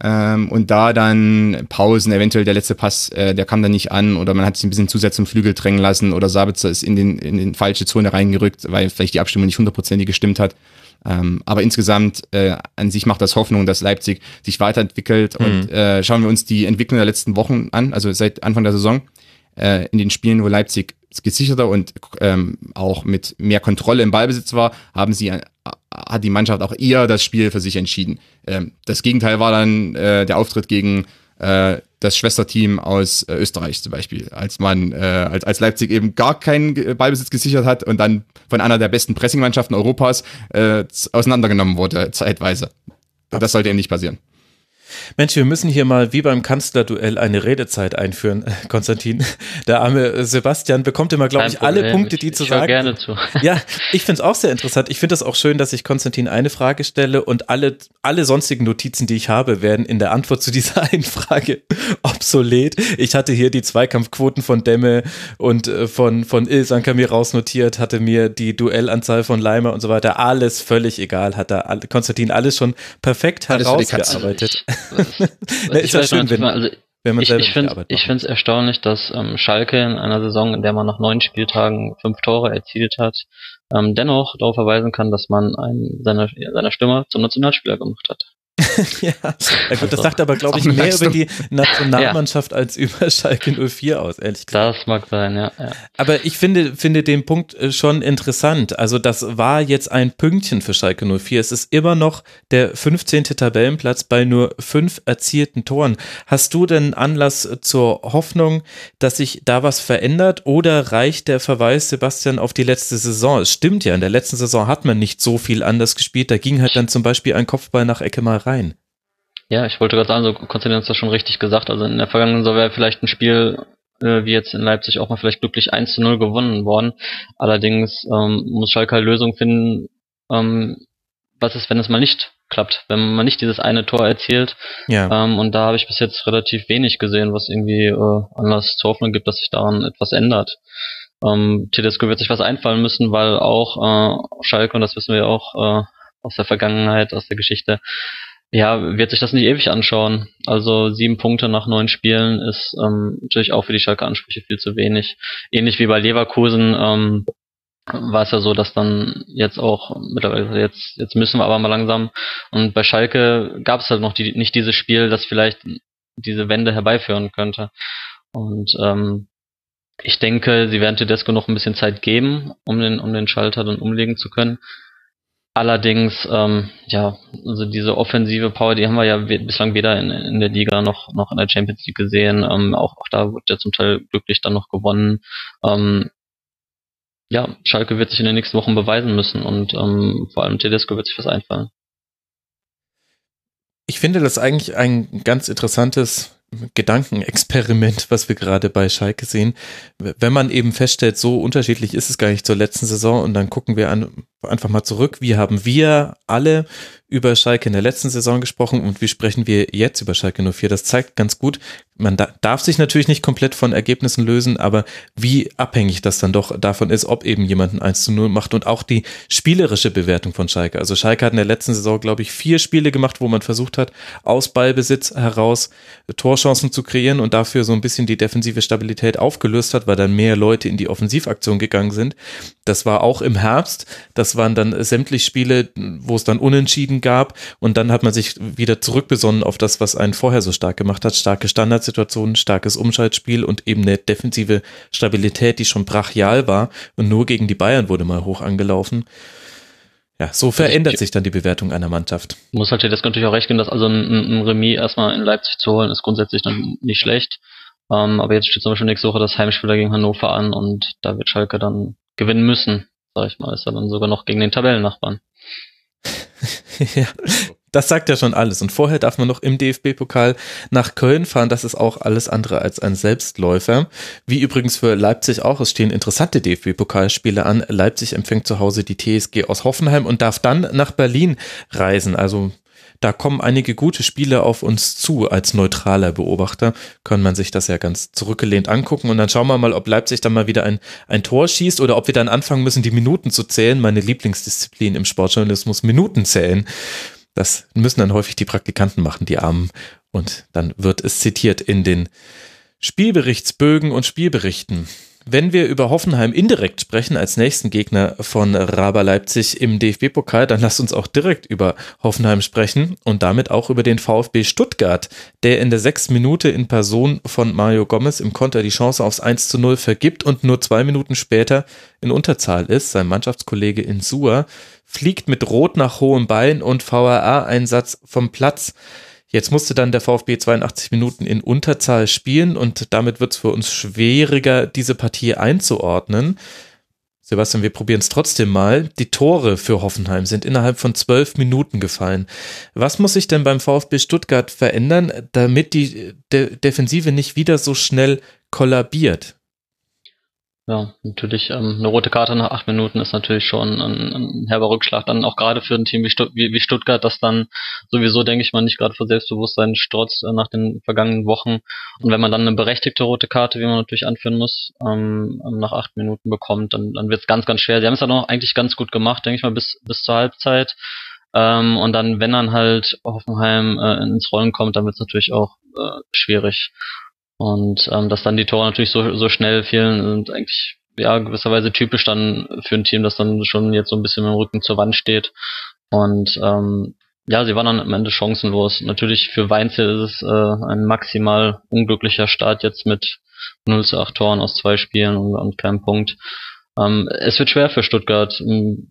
ähm, und da dann Pausen, eventuell der letzte Pass, äh, der kam dann nicht an oder man hat sich ein bisschen zu sehr zum Flügel drängen lassen oder Sabitzer ist in den in den falsche Zone reingerückt, weil vielleicht die Abstimmung nicht hundertprozentig gestimmt hat. Ähm, aber insgesamt äh, an sich macht das Hoffnung, dass Leipzig sich weiterentwickelt. Mhm. Und äh, schauen wir uns die Entwicklung der letzten Wochen an, also seit Anfang der Saison, äh, in den Spielen, wo Leipzig gesicherter und ähm, auch mit mehr Kontrolle im Ballbesitz war, haben sie hat die Mannschaft auch eher das Spiel für sich entschieden. Ähm, das Gegenteil war dann äh, der Auftritt gegen äh, das Schwesterteam aus äh, Österreich zum Beispiel, als man äh, als, als Leipzig eben gar keinen Ballbesitz gesichert hat und dann von einer der besten Pressingmannschaften Europas äh, auseinandergenommen wurde zeitweise. Das sollte eben nicht passieren. Mensch, wir müssen hier mal wie beim Kanzlerduell eine Redezeit einführen, Konstantin. Der arme Sebastian bekommt immer, glaube ich, alle Punkte, die ich, zu ich sagen. gerne zu. Ja, ich finde es auch sehr interessant. Ich finde es auch schön, dass ich Konstantin eine Frage stelle und alle, alle sonstigen Notizen, die ich habe, werden in der Antwort zu dieser einen Frage obsolet. Ich hatte hier die Zweikampfquoten von Demme und äh, von, von Ilsanker mir rausnotiert, hatte mir die Duellanzahl von Leimer und so weiter. Alles völlig egal, hat da Konstantin alles schon perfekt alles herausgearbeitet. Na, ist ja schön, wenn, also, wenn man ich, selber ich finde ich finde es erstaunlich, dass ähm, Schalke in einer Saison, in der man nach neun Spieltagen fünf Tore erzielt hat, ähm, dennoch darauf verweisen kann, dass man einen seiner seiner Stimme zum Nationalspieler gemacht hat. ja, gut, das also, sagt aber, glaube ich, mehr über die Nationalmannschaft ja. als über Schalke 04 aus, ehrlich gesagt. Das mag sein, ja, ja. Aber ich finde, finde den Punkt äh, schon interessant. Also das war jetzt ein Pünktchen für Schalke 04. Es ist immer noch der 15. Tabellenplatz bei nur fünf erzielten Toren. Hast du denn Anlass zur Hoffnung, dass sich da was verändert oder reicht der Verweis, Sebastian, auf die letzte Saison? Es stimmt ja, in der letzten Saison hat man nicht so viel anders gespielt. Da ging halt dann zum Beispiel ein Kopfball nach Ecke mal rein. Ja, ich wollte gerade sagen, so Konstantin hat das schon richtig gesagt. Also in der vergangenen Saison wäre vielleicht ein Spiel äh, wie jetzt in Leipzig auch mal vielleicht glücklich 1 zu 0 gewonnen worden. Allerdings ähm, muss Schalke halt Lösungen finden, ähm, was ist, wenn es mal nicht klappt, wenn man nicht dieses eine Tor erzielt. Ja. Ähm, und da habe ich bis jetzt relativ wenig gesehen, was irgendwie äh, Anlass zur Hoffnung gibt, dass sich daran etwas ändert. Ähm, Tedesco wird sich was einfallen müssen, weil auch äh, Schalke, und das wissen wir auch äh, aus der Vergangenheit, aus der Geschichte, ja, wird sich das nicht ewig anschauen. Also sieben Punkte nach neun Spielen ist ähm, natürlich auch für die Schalke Ansprüche viel zu wenig. Ähnlich wie bei Leverkusen, ähm, war es ja so, dass dann jetzt auch mittlerweile jetzt jetzt müssen wir aber mal langsam und bei Schalke gab es halt noch die, nicht dieses Spiel, das vielleicht diese Wende herbeiführen könnte. Und ähm, ich denke, sie werden Tedesco noch ein bisschen Zeit geben, um den um den Schalter dann umlegen zu können. Allerdings, ähm, ja, also diese offensive Power, die haben wir ja bislang weder in, in der Liga noch, noch in der Champions League gesehen. Ähm, auch, auch da wird ja zum Teil glücklich dann noch gewonnen. Ähm, ja, Schalke wird sich in den nächsten Wochen beweisen müssen und ähm, vor allem Tedesco wird sich was einfallen. Ich finde das eigentlich ein ganz interessantes Gedankenexperiment, was wir gerade bei Schalke sehen. Wenn man eben feststellt, so unterschiedlich ist es gar nicht zur letzten Saison und dann gucken wir an, einfach mal zurück, wie haben wir alle über Schalke in der letzten Saison gesprochen und wie sprechen wir jetzt über Schalke 04. Das zeigt ganz gut, man da, darf sich natürlich nicht komplett von Ergebnissen lösen, aber wie abhängig das dann doch davon ist, ob eben jemand ein 1 zu 0 macht und auch die spielerische Bewertung von Schalke. Also Schalke hat in der letzten Saison, glaube ich, vier Spiele gemacht, wo man versucht hat, aus Ballbesitz heraus Torchancen zu kreieren und dafür so ein bisschen die defensive Stabilität aufgelöst hat, weil dann mehr Leute in die Offensivaktion gegangen sind. Das war auch im Herbst. Das waren dann sämtlich Spiele, wo es dann unentschieden gab. Und dann hat man sich wieder zurückbesonnen auf das, was einen vorher so stark gemacht hat. Starke Standardsituationen, starkes Umschaltspiel und eben eine defensive Stabilität, die schon brachial war. Und nur gegen die Bayern wurde mal hoch angelaufen. Ja, so verändert ich, sich dann die Bewertung einer Mannschaft. Muss halt das natürlich auch recht geben, dass also ein, ein Remis erstmal in Leipzig zu holen, ist grundsätzlich dann nicht schlecht. Ähm, aber jetzt steht zum Beispiel nächste Woche das Heimspieler gegen Hannover an und da wird Schalke dann gewinnen müssen, sag ich mal. Ist ja dann sogar noch gegen den Tabellennachbarn. ja, das sagt ja schon alles. Und vorher darf man noch im DFB-Pokal nach Köln fahren. Das ist auch alles andere als ein Selbstläufer. Wie übrigens für Leipzig auch. Es stehen interessante DFB-Pokalspiele an. Leipzig empfängt zu Hause die TSG aus Hoffenheim und darf dann nach Berlin reisen. Also da kommen einige gute Spiele auf uns zu. Als neutraler Beobachter kann man sich das ja ganz zurückgelehnt angucken und dann schauen wir mal, ob Leipzig dann mal wieder ein, ein Tor schießt oder ob wir dann anfangen müssen, die Minuten zu zählen. Meine Lieblingsdisziplin im Sportjournalismus, Minuten zählen. Das müssen dann häufig die Praktikanten machen, die Armen. Und dann wird es zitiert in den Spielberichtsbögen und Spielberichten. Wenn wir über Hoffenheim indirekt sprechen als nächsten Gegner von Raber Leipzig im DFB-Pokal, dann lasst uns auch direkt über Hoffenheim sprechen und damit auch über den VfB Stuttgart, der in der sechs Minute in Person von Mario Gomez im Konter die Chance aufs 1 zu 0 vergibt und nur zwei Minuten später in Unterzahl ist. Sein Mannschaftskollege Insua fliegt mit Rot nach hohem Bein und VAA-Einsatz vom Platz. Jetzt musste dann der VfB 82 Minuten in Unterzahl spielen und damit wird es für uns schwieriger, diese Partie einzuordnen. Sebastian, wir probieren es trotzdem mal. Die Tore für Hoffenheim sind innerhalb von zwölf Minuten gefallen. Was muss sich denn beim VfB Stuttgart verändern, damit die De Defensive nicht wieder so schnell kollabiert? Ja, natürlich. Ähm, eine rote Karte nach acht Minuten ist natürlich schon ein, ein herber Rückschlag. Dann auch gerade für ein Team wie, Stutt wie, wie Stuttgart, das dann sowieso, denke ich mal, nicht gerade vor Selbstbewusstsein strotzt äh, nach den vergangenen Wochen. Und wenn man dann eine berechtigte rote Karte, wie man natürlich anführen muss, ähm, nach acht Minuten bekommt, dann, dann wird es ganz, ganz schwer. Sie haben es dann auch eigentlich ganz gut gemacht, denke ich mal, bis, bis zur Halbzeit. Ähm, und dann, wenn dann halt Hoffenheim äh, ins Rollen kommt, dann wird es natürlich auch äh, schwierig. Und ähm, dass dann die Tore natürlich so, so schnell fielen, sind eigentlich ja gewisserweise typisch dann für ein Team, das dann schon jetzt so ein bisschen mit dem Rücken zur Wand steht. Und ähm, ja, sie waren dann am Ende chancenlos. Natürlich für Weinzel ist es äh, ein maximal unglücklicher Start jetzt mit 0 zu 8 Toren aus zwei Spielen und, und keinem Punkt. Ähm, es wird schwer für Stuttgart. Ähm,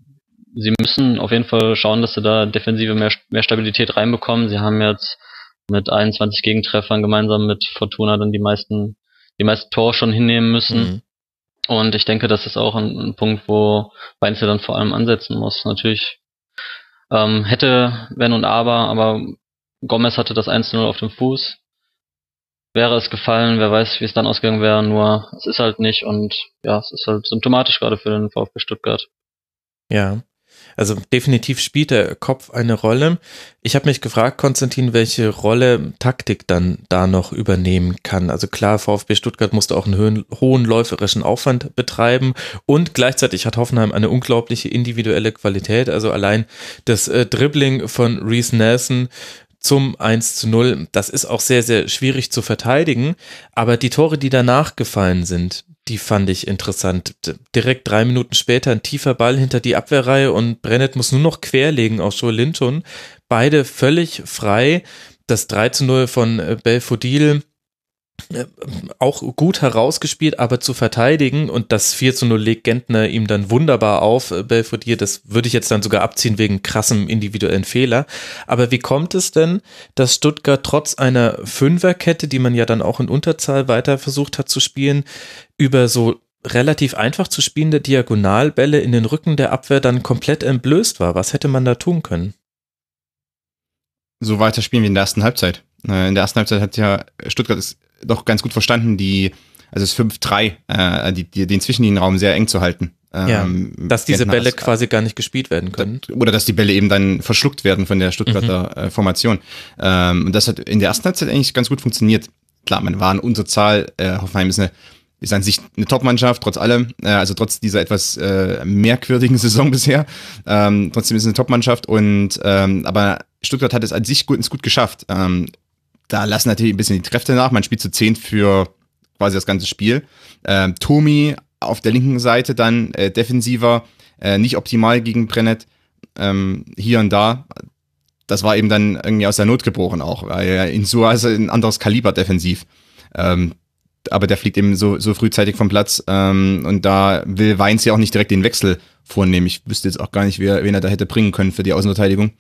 sie müssen auf jeden Fall schauen, dass sie da defensive mehr, mehr Stabilität reinbekommen. Sie haben jetzt mit 21 Gegentreffern gemeinsam mit Fortuna dann die meisten, die meisten Tore schon hinnehmen müssen. Mhm. Und ich denke, das ist auch ein, ein Punkt, wo Weinzel dann vor allem ansetzen muss. Natürlich ähm, hätte Wenn und Aber, aber Gomez hatte das 1-0 auf dem Fuß. Wäre es gefallen, wer weiß, wie es dann ausgegangen wäre, nur es ist halt nicht und ja, es ist halt symptomatisch gerade für den VfB Stuttgart. Ja. Also definitiv spielt der Kopf eine Rolle. Ich habe mich gefragt, Konstantin, welche Rolle Taktik dann da noch übernehmen kann. Also klar, VfB Stuttgart musste auch einen hohen, hohen läuferischen Aufwand betreiben und gleichzeitig hat Hoffenheim eine unglaubliche individuelle Qualität. Also allein das äh, Dribbling von Reese Nelson zum 1 zu 0, das ist auch sehr, sehr schwierig zu verteidigen. Aber die Tore, die danach gefallen sind, die fand ich interessant. Direkt drei Minuten später ein tiefer Ball hinter die Abwehrreihe und Brennett muss nur noch querlegen auf Joe Linton. Beide völlig frei. Das 3 zu 0 von äh, Belfodil äh, auch gut herausgespielt, aber zu verteidigen und das 4 zu 0 legt Gentner ihm dann wunderbar auf, äh, Belfodil, das würde ich jetzt dann sogar abziehen wegen krassem individuellen Fehler. Aber wie kommt es denn, dass Stuttgart trotz einer Fünferkette, die man ja dann auch in Unterzahl weiter versucht hat zu spielen, über so relativ einfach zu spielende Diagonalbälle in den Rücken der Abwehr dann komplett entblößt war? Was hätte man da tun können? So weiter spielen wie in der ersten Halbzeit. Äh, in der ersten Halbzeit hat ja Stuttgart es doch ganz gut verstanden, die, also das 5-3, äh, die, die, den Zwischenlinienraum sehr eng zu halten. Ja, ähm, dass diese Bälle als, quasi gar nicht gespielt werden können. Oder dass die Bälle eben dann verschluckt werden von der Stuttgarter mhm. äh, Formation. Ähm, und das hat in der ersten Halbzeit eigentlich ganz gut funktioniert. Klar, man war in Unterzahl. Äh, Hoffenheim ist eine ist an sich eine Top-Mannschaft, trotz allem, äh, also trotz dieser etwas äh, merkwürdigen Saison bisher. Ähm, trotzdem ist es eine Top-Mannschaft und ähm, aber Stuttgart hat es an sich gut, gut geschafft. Ähm, da lassen natürlich ein bisschen die Kräfte nach. Man spielt zu zehn für quasi das ganze Spiel. Ähm, Tomi auf der linken Seite dann äh, defensiver, äh, nicht optimal gegen Brennett. Ähm, hier und da. Das war eben dann irgendwie aus der Not geboren auch, weil in so also ein anderes Kaliber defensiv. Ähm, aber der fliegt eben so, so frühzeitig vom Platz ähm, und da will Weins ja auch nicht direkt den Wechsel vornehmen. Ich wüsste jetzt auch gar nicht, wer, wen er da hätte bringen können für die Außenverteidigung.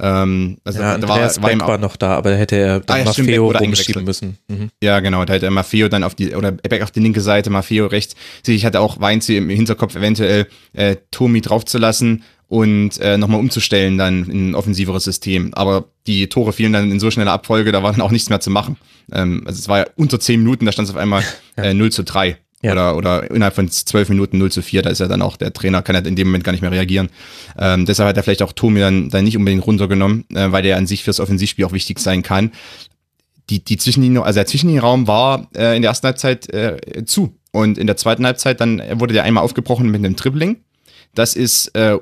Ähm, also ja, da war, war, war noch da, aber da hätte er ah, ja, Maffeo rumschieben müssen. Mhm. Ja, genau, da hätte er Maffeo dann auf die, oder Beck auf die linke Seite, Maffeo rechts. Ich hatte auch Weins im Hinterkopf eventuell äh, Tomi draufzulassen und äh, nochmal umzustellen dann in ein offensiveres System. Aber die Tore fielen dann in so schneller Abfolge, da war dann auch nichts mehr zu machen. Ähm, also es war ja unter zehn Minuten, da stand es auf einmal äh, 0 zu 3. Ja. Oder, oder innerhalb von zwölf Minuten 0 zu 4, da ist ja dann auch der Trainer, kann er in dem Moment gar nicht mehr reagieren. Ähm, deshalb hat er vielleicht auch Tomi dann, dann nicht unbedingt runtergenommen, äh, weil der an sich fürs Offensivspiel auch wichtig sein kann. Die, die Zwischenlinie, also der Zwischenraum war äh, in der ersten Halbzeit äh, zu. Und in der zweiten Halbzeit dann wurde der einmal aufgebrochen mit einem Dribbling. Das ist äh,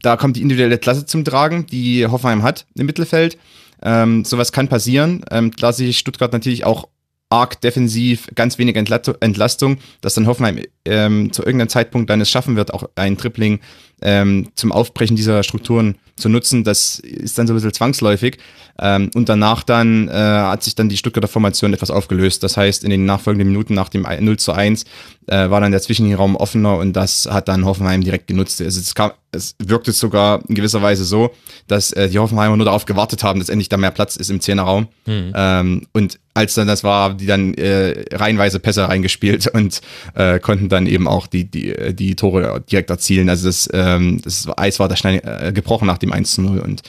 da kommt die individuelle Klasse zum Tragen, die Hoffenheim hat im Mittelfeld. Ähm, sowas kann passieren. Ähm, da sich Stuttgart natürlich auch arg defensiv, ganz wenig Entlastung, dass dann Hoffenheim ähm, zu irgendeinem Zeitpunkt dann es schaffen wird, auch ein Tripling ähm, zum Aufbrechen dieser Strukturen zu nutzen. Das ist dann so ein bisschen zwangsläufig. Ähm, und danach dann äh, hat sich dann die Stuttgarter Formation etwas aufgelöst. Das heißt, in den nachfolgenden Minuten nach dem 0 zu 1 äh, war dann der Zwischenraum offener und das hat dann Hoffenheim direkt genutzt. Also es, kam, es wirkte sogar in gewisser Weise so, dass äh, die Hoffenheimer nur darauf gewartet haben, dass endlich da mehr Platz ist im Zehnerraum. Mhm. Ähm, und als dann das war, die dann äh, reihenweise Pässe reingespielt und äh, konnten dann eben auch die, die, die Tore direkt erzielen. Also das, ähm, das Eis war da schnell äh, gebrochen nach dem 1 zu 0 und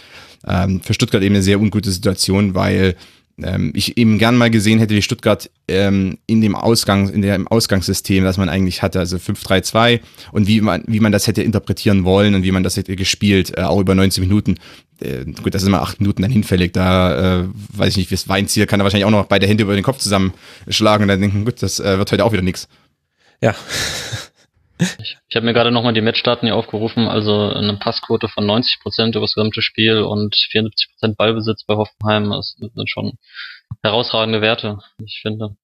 ähm, für Stuttgart eben eine sehr ungute Situation, weil ähm, ich eben gern mal gesehen hätte, wie Stuttgart ähm, in dem Ausgang, in dem Ausgangssystem, das man eigentlich hatte, also 5-3-2 und wie man, wie man das hätte interpretieren wollen und wie man das hätte gespielt, äh, auch über 90 Minuten. Äh, gut, das ist immer acht Minuten dann hinfällig. Da äh, weiß ich nicht, wie es Weinziel kann er wahrscheinlich auch noch beide Hände über den Kopf zusammenschlagen und dann denken, gut, das äh, wird heute auch wieder nix. Ja. Ich, ich habe mir gerade nochmal die Matchdaten hier aufgerufen, also eine Passquote von 90 Prozent über das gesamte Spiel und 74 Prozent Ballbesitz bei Hoffenheim. Das sind schon herausragende Werte, ich finde.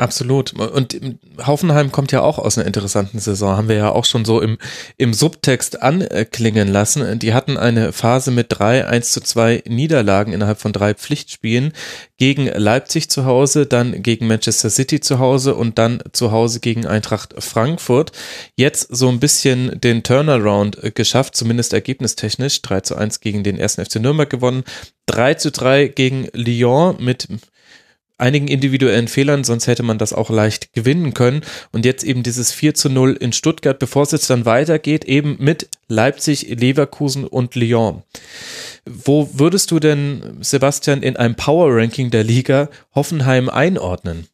Absolut. Und Hoffenheim kommt ja auch aus einer interessanten Saison, haben wir ja auch schon so im, im Subtext anklingen lassen. Die hatten eine Phase mit drei 1 zu 2 Niederlagen innerhalb von drei Pflichtspielen gegen Leipzig zu Hause, dann gegen Manchester City zu Hause und dann zu Hause gegen Eintracht Frankfurt. Jetzt so ein bisschen den Turnaround geschafft, zumindest ergebnistechnisch. 3 zu 1 gegen den ersten FC Nürnberg gewonnen. 3 zu 3 gegen Lyon mit einigen individuellen Fehlern, sonst hätte man das auch leicht gewinnen können. Und jetzt eben dieses 4 zu 0 in Stuttgart, bevor es jetzt dann weitergeht, eben mit Leipzig, Leverkusen und Lyon. Wo würdest du denn, Sebastian, in einem Power-Ranking der Liga Hoffenheim einordnen?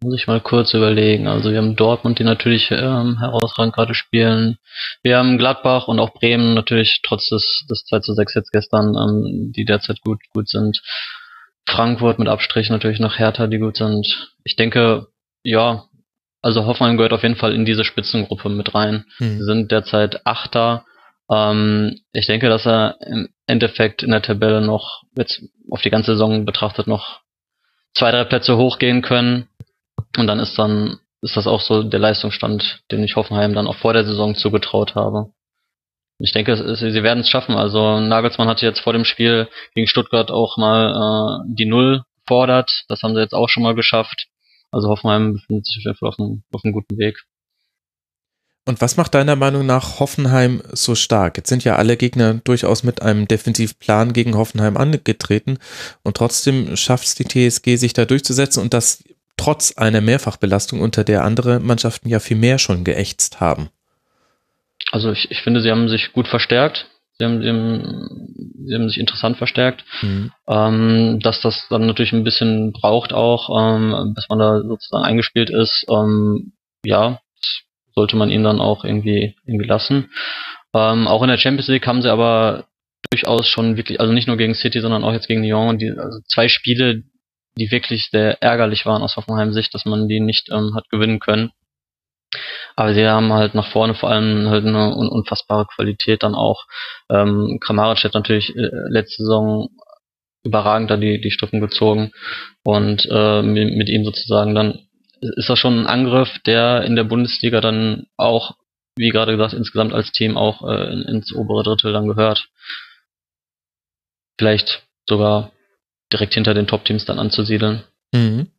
Muss ich mal kurz überlegen. Also wir haben Dortmund, die natürlich ähm, herausragend gerade spielen. Wir haben Gladbach und auch Bremen natürlich trotz des, des 2 zu 6 jetzt gestern, ähm, die derzeit gut, gut sind. Frankfurt mit Abstrich natürlich noch Hertha, die gut sind. Ich denke, ja, also Hoffenheim gehört auf jeden Fall in diese Spitzengruppe mit rein. Hm. Sie sind derzeit Achter. Ähm, ich denke, dass er im Endeffekt in der Tabelle noch jetzt auf die ganze Saison betrachtet noch zwei, drei Plätze hochgehen können. Und dann ist dann, ist das auch so der Leistungsstand, den ich Hoffenheim dann auch vor der Saison zugetraut habe. Ich denke, sie werden es schaffen. Also Nagelsmann hatte jetzt vor dem Spiel gegen Stuttgart auch mal äh, die Null fordert. Das haben sie jetzt auch schon mal geschafft. Also Hoffenheim befindet sich auf einem, auf einem guten Weg. Und was macht deiner Meinung nach Hoffenheim so stark? Jetzt sind ja alle Gegner durchaus mit einem Defensivplan gegen Hoffenheim angetreten und trotzdem schafft es die TSG, sich da durchzusetzen und das trotz einer Mehrfachbelastung, unter der andere Mannschaften ja viel mehr schon geächtzt haben. Also ich, ich finde, sie haben sich gut verstärkt. Sie haben, sie haben, sie haben sich interessant verstärkt. Mhm. Ähm, dass das dann natürlich ein bisschen braucht auch, ähm, bis man da sozusagen eingespielt ist. Ähm, ja, sollte man ihn dann auch irgendwie, irgendwie lassen. Ähm, auch in der Champions League haben sie aber durchaus schon wirklich, also nicht nur gegen City, sondern auch jetzt gegen Lyon, die, also zwei Spiele, die wirklich sehr ärgerlich waren aus Hoffenheim Sicht, dass man die nicht ähm, hat gewinnen können. Aber sie haben halt nach vorne vor allem halt eine un unfassbare Qualität dann auch. Ähm, Kramaric hat natürlich äh, letzte Saison überragend da die, die Strippen gezogen und äh, mit, mit ihm sozusagen dann ist das schon ein Angriff, der in der Bundesliga dann auch, wie gerade gesagt, insgesamt als Team auch äh, ins obere Drittel dann gehört. Vielleicht sogar direkt hinter den Top-Teams dann anzusiedeln. Mhm.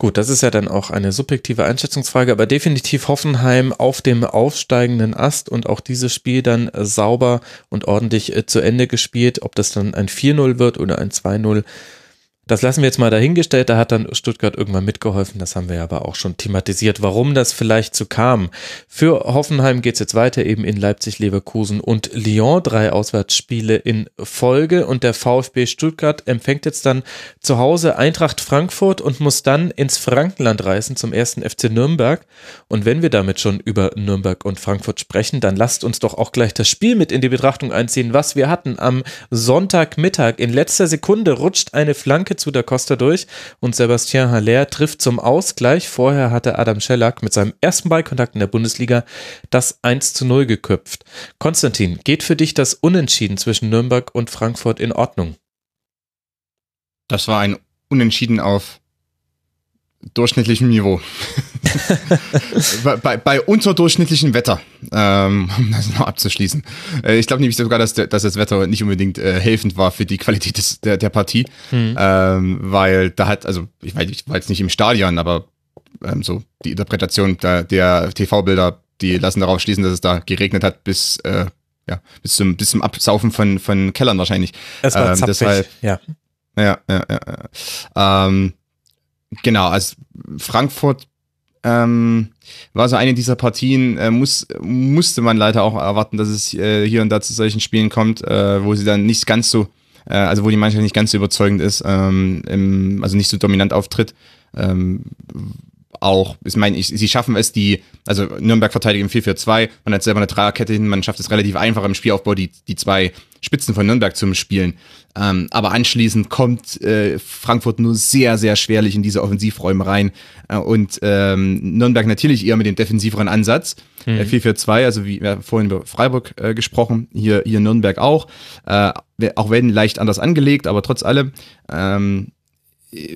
Gut, das ist ja dann auch eine subjektive Einschätzungsfrage, aber definitiv Hoffenheim auf dem aufsteigenden Ast und auch dieses Spiel dann sauber und ordentlich äh, zu Ende gespielt. Ob das dann ein 4-0 wird oder ein 2-0, das lassen wir jetzt mal dahingestellt. Da hat dann Stuttgart irgendwann mitgeholfen. Das haben wir aber auch schon thematisiert, warum das vielleicht so kam. Für Hoffenheim geht es jetzt weiter eben in Leipzig, Leverkusen und Lyon. Drei Auswärtsspiele in Folge. Und der VfB Stuttgart empfängt jetzt dann zu Hause Eintracht Frankfurt und muss dann ins Frankenland reisen zum ersten FC Nürnberg. Und wenn wir damit schon über Nürnberg und Frankfurt sprechen, dann lasst uns doch auch gleich das Spiel mit in die Betrachtung einziehen, was wir hatten am Sonntagmittag. In letzter Sekunde rutscht eine Flanke zu da Costa durch und Sebastian Haller trifft zum Ausgleich. Vorher hatte Adam Schellack mit seinem ersten Ballkontakt in der Bundesliga das 1 zu 0 geköpft. Konstantin, geht für dich das Unentschieden zwischen Nürnberg und Frankfurt in Ordnung? Das war ein Unentschieden auf durchschnittlichem Niveau. bei, bei unterdurchschnittlichem Wetter, ähm, um das noch abzuschließen. Äh, ich glaube nämlich sogar, dass, dass das Wetter nicht unbedingt äh, helfend war für die Qualität des, der, der Partie, mhm. ähm, weil da hat, also ich, weiß, ich war jetzt nicht im Stadion, aber ähm, so die Interpretation der, der TV-Bilder, die lassen darauf schließen, dass es da geregnet hat bis äh, ja, bis zum, bis zum Absaufen von, von Kellern wahrscheinlich. Es war ähm, deshalb, ja. Ja, ja, ja. ja. Ähm, genau, also Frankfurt ähm, war so eine dieser Partien, äh, muss, musste man leider auch erwarten, dass es äh, hier und da zu solchen Spielen kommt, äh, wo sie dann nicht ganz so, äh, also wo die Mannschaft nicht ganz so überzeugend ist, ähm, im, also nicht so dominant auftritt. Ähm, auch, ich meine, ich, sie schaffen es, die, also Nürnberg verteidigt im 4-4-2, man hat selber eine Dreierkette hin, man schafft es relativ einfach im Spielaufbau, die, die zwei Spitzen von Nürnberg zu spielen. Ähm, aber anschließend kommt äh, Frankfurt nur sehr, sehr schwerlich in diese Offensivräume rein. Äh, und ähm, Nürnberg natürlich eher mit dem defensiveren Ansatz. Mhm. Äh, 4-4-2, also wie wir vorhin über Freiburg äh, gesprochen, hier, hier Nürnberg auch. Äh, auch wenn leicht anders angelegt, aber trotz allem. Ähm,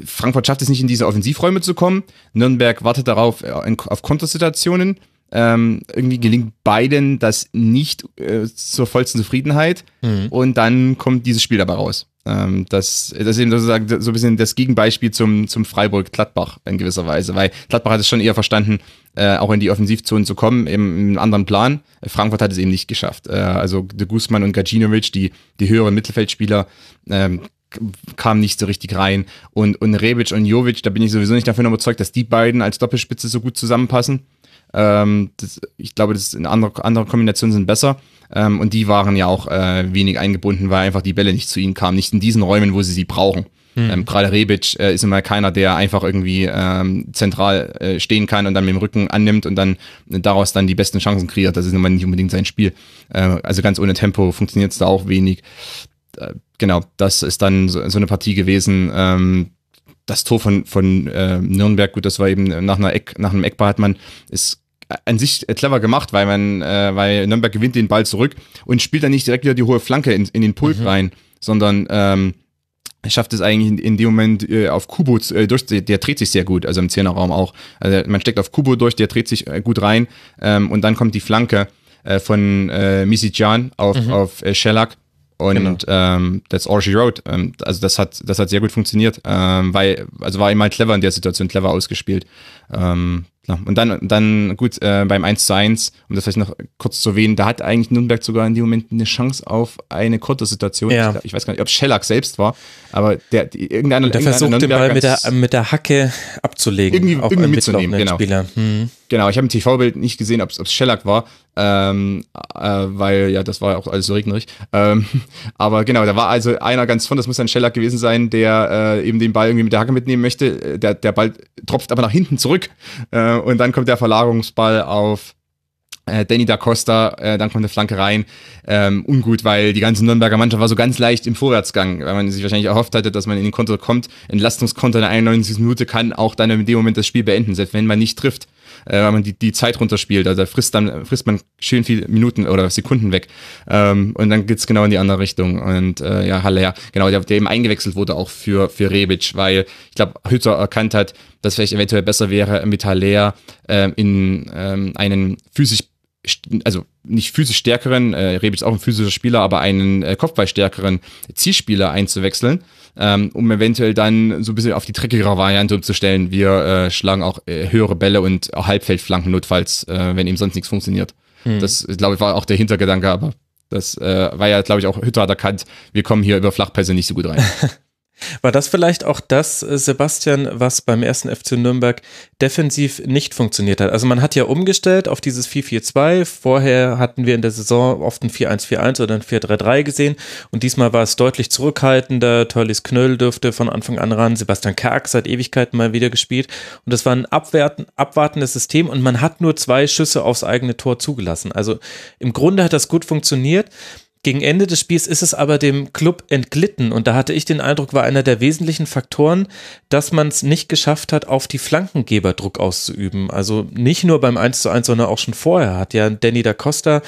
Frankfurt schafft es nicht, in diese Offensivräume zu kommen. Nürnberg wartet darauf, äh, auf Kontersituationen. Ähm, irgendwie gelingt beiden das nicht äh, zur vollsten Zufriedenheit. Mhm. Und dann kommt dieses Spiel dabei raus. Ähm, das, das ist eben sozusagen so ein bisschen das Gegenbeispiel zum, zum Freiburg-Gladbach in gewisser Weise, weil Gladbach hat es schon eher verstanden, äh, auch in die Offensivzone zu kommen, im, im anderen Plan. Frankfurt hat es eben nicht geschafft. Äh, also de Guzman und Gajinovic, die, die höheren Mittelfeldspieler, ähm, kam nicht so richtig rein. Und, und Rebic und Jovic, da bin ich sowieso nicht davon überzeugt, dass die beiden als Doppelspitze so gut zusammenpassen. Ähm, das, ich glaube, das eine andere, andere Kombinationen sind besser. Ähm, und die waren ja auch äh, wenig eingebunden, weil einfach die Bälle nicht zu ihnen kamen, nicht in diesen Räumen, wo sie sie brauchen. Hm. Ähm, Gerade Rebic äh, ist immer keiner, der einfach irgendwie ähm, zentral äh, stehen kann und dann mit dem Rücken annimmt und dann daraus dann die besten Chancen kreiert. Das ist immer nicht unbedingt sein Spiel. Äh, also ganz ohne Tempo funktioniert es da auch wenig. Äh, genau, das ist dann so, so eine Partie gewesen. Ähm, das Tor von, von äh, Nürnberg, gut, das war eben nach einer Eck, nach einem Eckball hat man, ist an sich clever gemacht, weil man, äh, weil Nürnberg gewinnt den Ball zurück und spielt dann nicht direkt wieder die hohe Flanke in, in den Pult mhm. rein, sondern ähm, schafft es eigentlich in, in dem Moment äh, auf Kubo äh, durch, der, der dreht sich sehr gut, also im Zehnerraum auch. Also man steckt auf Kubo durch, der dreht sich äh, gut rein ähm, und dann kommt die Flanke äh, von äh, Misijan auf, mhm. auf äh, Shellac und genau. ähm, that's all she wrote. Ähm, also das hat, das hat sehr gut funktioniert, ähm, weil, also war immer clever in der Situation, clever ausgespielt. Ähm, ja. Und dann, dann gut, äh, beim 1 zu 1, um das vielleicht noch kurz zu erwähnen, da hat eigentlich Nürnberg sogar in dem Moment eine Chance auf eine Kontersituation. Ja. Ich, ich weiß gar nicht, ob Schellack selbst war, aber der, die, irgendeiner, der versucht den Ball mit der, mit der Hacke abzulegen. Irgendwie, irgendwie mitzunehmen, genau. Spieler. Hm. Genau, ich habe im TV-Bild nicht gesehen, ob es Schellack war, ähm, äh, weil ja, das war ja auch alles so regnerig. Ähm, aber genau, da war also einer ganz von, das muss ein Schellack gewesen sein, der äh, eben den Ball irgendwie mit der Hacke mitnehmen möchte. Der, der Ball tropft aber nach hinten zurück äh, und dann kommt der Verlagerungsball auf äh, Danny da Costa, äh, dann kommt eine Flanke rein. Ähm, ungut, weil die ganze Nürnberger Mannschaft war so ganz leicht im Vorwärtsgang, weil man sich wahrscheinlich erhofft hatte, dass man in den Konter kommt. Entlastungskonter in der 91. Minute kann auch dann in dem Moment das Spiel beenden, selbst wenn man nicht trifft äh, weil man die, die Zeit runterspielt. Also da frisst dann frisst man schön viele Minuten oder Sekunden weg. Ähm, und dann geht's genau in die andere Richtung. Und äh, ja, Haller, genau, der, der eben eingewechselt wurde auch für, für Rebic, weil ich glaube, Hütter erkannt hat, dass vielleicht eventuell besser wäre, mit Haller äh, in ähm, einen physisch also nicht physisch stärkeren, äh, Rebic ist auch ein physischer Spieler, aber einen äh, Kopfballstärkeren Zielspieler einzuwechseln ähm, um eventuell dann so ein bisschen auf die dreckigere Variante umzustellen. Wir äh, schlagen auch äh, höhere Bälle und Halbfeldflanken notfalls, äh, wenn eben sonst nichts funktioniert. Hm. Das, glaube ich, war auch der Hintergedanke, aber das äh, war ja, glaube ich, auch Hütter hat erkannt, wir kommen hier über Flachpässe nicht so gut rein. War das vielleicht auch das, äh, Sebastian, was beim ersten FC Nürnberg defensiv nicht funktioniert hat? Also man hat ja umgestellt auf dieses 4-4-2. Vorher hatten wir in der Saison oft ein 4-1-4-1 oder ein 4-3-3 gesehen und diesmal war es deutlich zurückhaltender. Törlis Knöll dürfte von Anfang an ran. Sebastian Karg seit Ewigkeiten mal wieder gespielt und das war ein abwerten, abwartendes System und man hat nur zwei Schüsse aufs eigene Tor zugelassen. Also im Grunde hat das gut funktioniert. Gegen Ende des Spiels ist es aber dem Club entglitten und da hatte ich den Eindruck, war einer der wesentlichen Faktoren, dass man es nicht geschafft hat, auf die Flankengeber Druck auszuüben. Also nicht nur beim 1 zu 1, sondern auch schon vorher hat ja Danny da Costa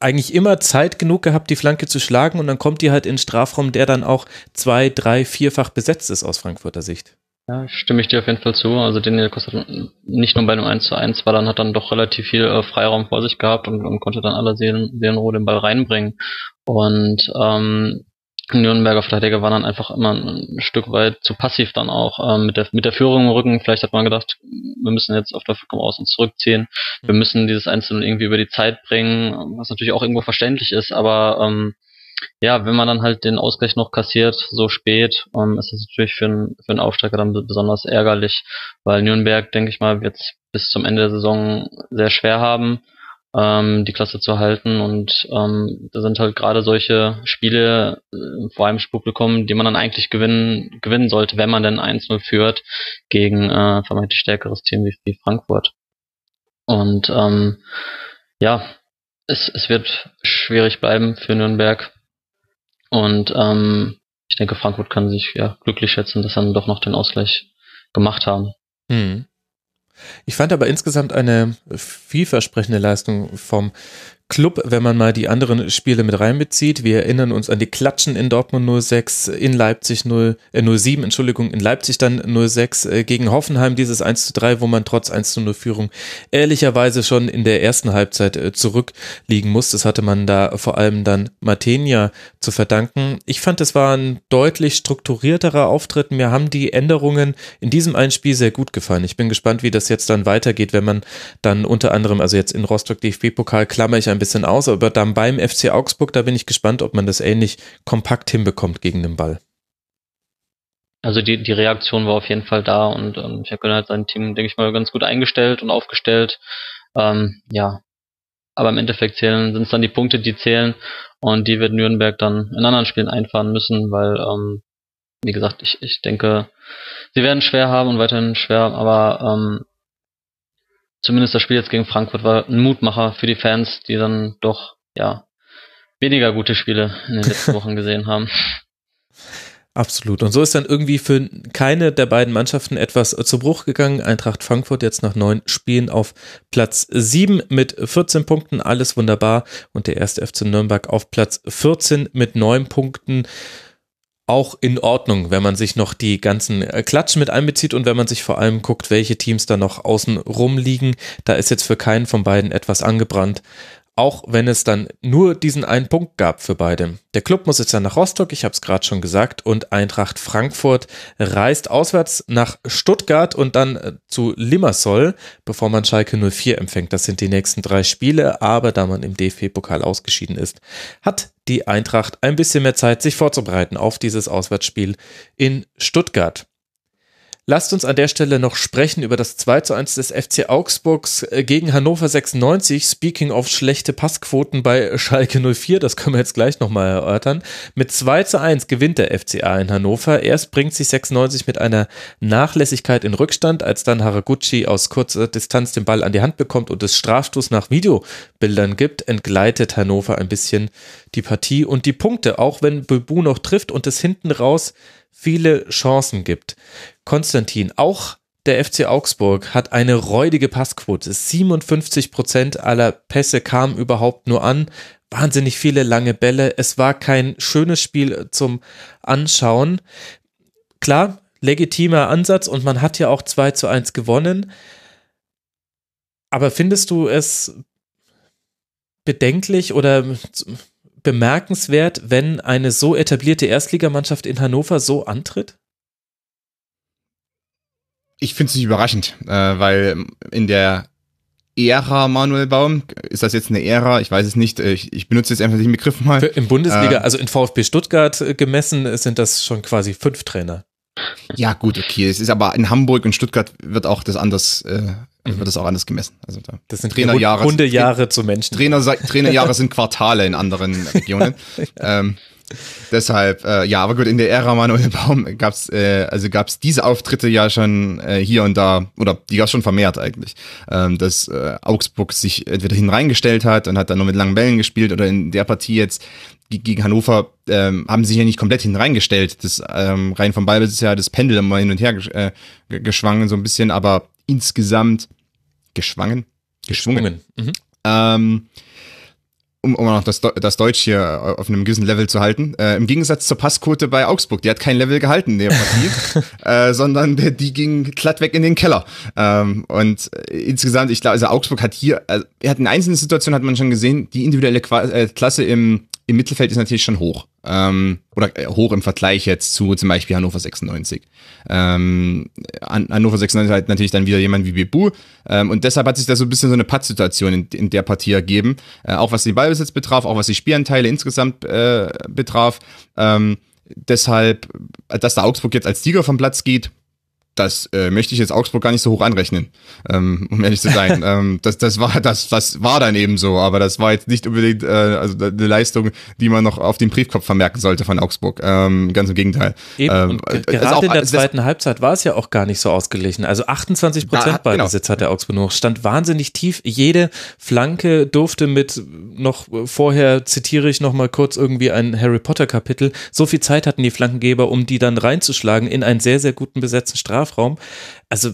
eigentlich immer Zeit genug gehabt, die Flanke zu schlagen und dann kommt die halt in den Strafraum, der dann auch zwei, drei, vierfach besetzt ist aus Frankfurter Sicht. Ja, stimme ich dir auf jeden Fall zu. Also den kostet nicht nur bei einem 1 zu 1, weil dann hat dann doch relativ viel äh, Freiraum vor sich gehabt und, und konnte dann aller Seelen, Seelenruhe den Ball reinbringen. Und ähm, Nürnberger Verteidiger waren dann einfach immer ein Stück weit zu passiv dann auch ähm, mit der mit der Führung im Rücken. Vielleicht hat man gedacht, wir müssen jetzt auf der Führung aus und zurückziehen. Wir müssen dieses Einzelne irgendwie über die Zeit bringen, was natürlich auch irgendwo verständlich ist, aber ähm, ja, wenn man dann halt den Ausgleich noch kassiert, so spät, ähm, ist es natürlich für, einen für einen Aufsteiger dann besonders ärgerlich, weil Nürnberg, denke ich mal, wird bis zum Ende der Saison sehr schwer haben, ähm, die Klasse zu halten und ähm, da sind halt gerade solche Spiele äh, vor allem Publikum, die man dann eigentlich gewinnen, gewinnen sollte, wenn man denn 1-0 führt gegen äh, vermeintlich stärkeres Team wie, wie Frankfurt. Und ähm, ja, es, es wird schwierig bleiben für Nürnberg. Und ähm, ich denke, Frankfurt kann sich ja glücklich schätzen, dass sie dann doch noch den Ausgleich gemacht haben. Hm. Ich fand aber insgesamt eine vielversprechende Leistung vom Club, wenn man mal die anderen Spiele mit reinbezieht. Wir erinnern uns an die Klatschen in Dortmund 06, in Leipzig 0, äh 07, Entschuldigung, in Leipzig dann 06, äh, gegen Hoffenheim dieses 1 zu 3, wo man trotz 1 zu 0 Führung ehrlicherweise schon in der ersten Halbzeit äh, zurückliegen muss. Das hatte man da vor allem dann Martenia zu verdanken. Ich fand, es war ein deutlich strukturierterer Auftritt. Mir haben die Änderungen in diesem einen Spiel sehr gut gefallen. Ich bin gespannt, wie das jetzt dann weitergeht, wenn man dann unter anderem, also jetzt in Rostock DFB-Pokal, klammer ich ein bisschen aus, aber dann beim FC Augsburg, da bin ich gespannt, ob man das ähnlich kompakt hinbekommt gegen den Ball. Also die, die Reaktion war auf jeden Fall da und ähm, ich habe halt sein Team, denke ich mal, ganz gut eingestellt und aufgestellt. Ähm, ja, aber im Endeffekt zählen sind es dann die Punkte, die zählen und die wird Nürnberg dann in anderen Spielen einfahren müssen, weil, ähm, wie gesagt, ich, ich denke, sie werden schwer haben und weiterhin schwer, aber ähm, zumindest das Spiel jetzt gegen Frankfurt war ein Mutmacher für die Fans, die dann doch, ja, weniger gute Spiele in den letzten Wochen gesehen haben. Absolut. Und so ist dann irgendwie für keine der beiden Mannschaften etwas zu Bruch gegangen. Eintracht Frankfurt jetzt nach neun Spielen auf Platz sieben mit 14 Punkten. Alles wunderbar. Und der erste FC Nürnberg auf Platz 14 mit neun Punkten. Auch in Ordnung, wenn man sich noch die ganzen äh, Klatschen mit einbezieht und wenn man sich vor allem guckt, welche Teams da noch außen rumliegen. Da ist jetzt für keinen von beiden etwas angebrannt auch wenn es dann nur diesen einen Punkt gab für beide. Der Club muss jetzt dann nach Rostock, ich habe es gerade schon gesagt, und Eintracht Frankfurt reist auswärts nach Stuttgart und dann äh, zu Limassol, bevor man Schalke 04 empfängt. Das sind die nächsten drei Spiele, aber da man im DFB-Pokal ausgeschieden ist, hat die Eintracht ein bisschen mehr Zeit, sich vorzubereiten auf dieses Auswärtsspiel in Stuttgart. Lasst uns an der Stelle noch sprechen über das 2 zu 1 des FC Augsburgs äh, gegen Hannover 96. Speaking of schlechte Passquoten bei Schalke 04, das können wir jetzt gleich nochmal erörtern. Mit 2 zu 1 gewinnt der FCA in Hannover. Erst bringt sich 96 mit einer Nachlässigkeit in Rückstand, als dann Haraguchi aus kurzer Distanz den Ball an die Hand bekommt und es Strafstoß nach Videobildern gibt, entgleitet Hannover ein bisschen die Partie und die Punkte, auch wenn Bebu noch trifft und es hinten raus viele Chancen gibt. Konstantin, auch der FC Augsburg hat eine räudige Passquote. 57 Prozent aller Pässe kamen überhaupt nur an. Wahnsinnig viele lange Bälle. Es war kein schönes Spiel zum Anschauen. Klar, legitimer Ansatz und man hat ja auch 2 zu 1 gewonnen. Aber findest du es bedenklich oder bemerkenswert, wenn eine so etablierte Erstligamannschaft in Hannover so antritt? Ich finde es nicht überraschend, äh, weil in der Ära Manuel Baum, ist das jetzt eine Ära? Ich weiß es nicht. Ich, ich benutze jetzt einfach den Begriff mal. Für, Im Bundesliga, äh, also in VfB Stuttgart äh, gemessen, sind das schon quasi fünf Trainer. Ja, gut, okay. Es ist aber in Hamburg und Stuttgart wird auch das anders, äh, mhm. wird das auch anders gemessen. Also da das sind Trainerjahre. Hundejahre zu Menschen. Trainer, Trainerjahre sind Quartale in anderen Regionen. ja. ähm, deshalb, äh, ja, aber gut, in der Ära Manuel Baum gab's, äh, also gab's diese Auftritte ja schon äh, hier und da, oder die gab's schon vermehrt eigentlich, ähm, dass äh, Augsburg sich entweder hineingestellt hat und hat dann nur mit langen Bällen gespielt oder in der Partie jetzt gegen Hannover ähm, haben sie sich ja nicht komplett hineingestellt. Das ähm, rein vom Ballbesitz ja das Pendel immer hin und her äh, geschwangen so ein bisschen, aber insgesamt geschwangen, geschwungen. Mhm. Ähm, um, um auch das, das Deutsch hier auf einem gewissen Level zu halten. Äh, Im Gegensatz zur Passquote bei Augsburg, die hat kein Level gehalten in der Partie, äh, sondern die, die ging glatt weg in den Keller. Ähm, und äh, insgesamt, ich glaube, also Augsburg hat hier, also, er hat in einzelnen Situationen hat man schon gesehen, die individuelle äh, Klasse im im Mittelfeld ist natürlich schon hoch. Ähm, oder äh, hoch im Vergleich jetzt zu zum Beispiel Hannover 96. Ähm, Hannover 96 hat natürlich dann wieder jemand wie Bebu. Ähm, und deshalb hat sich da so ein bisschen so eine Pattsituation in, in der Partie ergeben. Äh, auch was den Ballbesitz betraf, auch was die Spielanteile insgesamt äh, betraf. Ähm, deshalb, dass der Augsburg jetzt als Sieger vom Platz geht, das äh, möchte ich jetzt Augsburg gar nicht so hoch anrechnen, ähm, um ehrlich zu sein. ähm, das, das war das, das war dann eben so, aber das war jetzt nicht unbedingt äh, also eine Leistung, die man noch auf den Briefkopf vermerken sollte von Augsburg. Ähm, ganz im Gegenteil. Eben, ähm, gerade auch, in der zweiten das, Halbzeit war es ja auch gar nicht so ausgeglichen. Also 28 Prozent bei genau. Besitz hat der Augsburg noch, stand wahnsinnig tief. Jede Flanke durfte mit noch vorher zitiere ich noch mal kurz irgendwie ein Harry Potter Kapitel. So viel Zeit hatten die Flankengeber, um die dann reinzuschlagen in einen sehr sehr guten besetzten Straf Strafraum. Also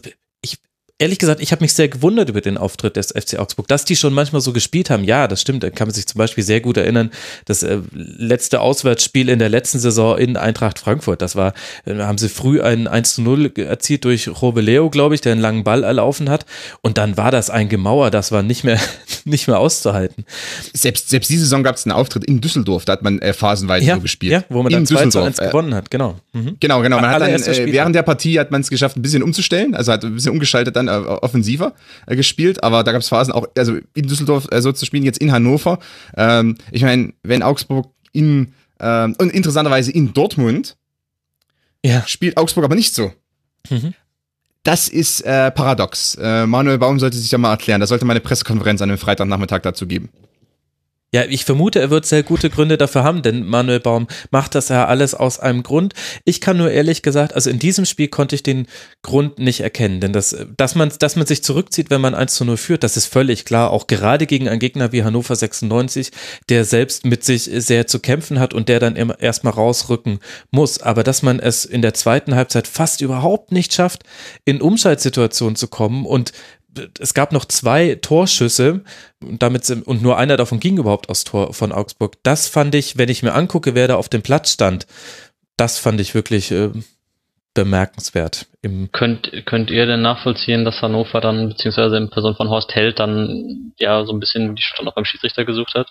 ehrlich gesagt, ich habe mich sehr gewundert über den Auftritt des FC Augsburg, dass die schon manchmal so gespielt haben. Ja, das stimmt. Da kann man sich zum Beispiel sehr gut erinnern, das äh, letzte Auswärtsspiel in der letzten Saison in Eintracht Frankfurt. Das war, äh, haben sie früh ein 1 zu 0 erzielt durch Robeleo, glaube ich, der einen langen Ball erlaufen hat. Und dann war das ein Gemauer, das war nicht mehr, nicht mehr auszuhalten. Selbst, selbst diese Saison gab es einen Auftritt in Düsseldorf, da hat man äh, phasenweise ja, so gespielt. Ja, wo man dann in 2 zu 1 äh, gewonnen hat, genau. Mhm. Genau, genau. Man hat dann, äh, während der Partie hat man es geschafft, ein bisschen umzustellen, also hat ein bisschen umgeschaltet dann äh, offensiver äh, gespielt, aber da gab es Phasen auch, also in Düsseldorf äh, so zu spielen, jetzt in Hannover. Ähm, ich meine, wenn Augsburg in, ähm, und interessanterweise in Dortmund ja. spielt Augsburg aber nicht so. Mhm. Das ist äh, paradox. Äh, Manuel Baum sollte sich ja mal erklären. Da sollte mal eine Pressekonferenz an einem Freitagnachmittag dazu geben. Ja, ich vermute, er wird sehr gute Gründe dafür haben, denn Manuel Baum macht das ja alles aus einem Grund. Ich kann nur ehrlich gesagt, also in diesem Spiel konnte ich den Grund nicht erkennen, denn das, dass man, dass man sich zurückzieht, wenn man 1 zu 0 führt, das ist völlig klar, auch gerade gegen einen Gegner wie Hannover 96, der selbst mit sich sehr zu kämpfen hat und der dann erstmal rausrücken muss. Aber dass man es in der zweiten Halbzeit fast überhaupt nicht schafft, in Umschaltsituationen zu kommen und es gab noch zwei Torschüsse und damit und nur einer davon ging überhaupt aus Tor von Augsburg. Das fand ich, wenn ich mir angucke, wer da auf dem Platz stand, das fand ich wirklich äh, bemerkenswert. Im könnt, könnt ihr denn nachvollziehen, dass Hannover dann, beziehungsweise in Person von Horst Held, dann ja so ein bisschen die Schuld auch beim Schiedsrichter gesucht hat?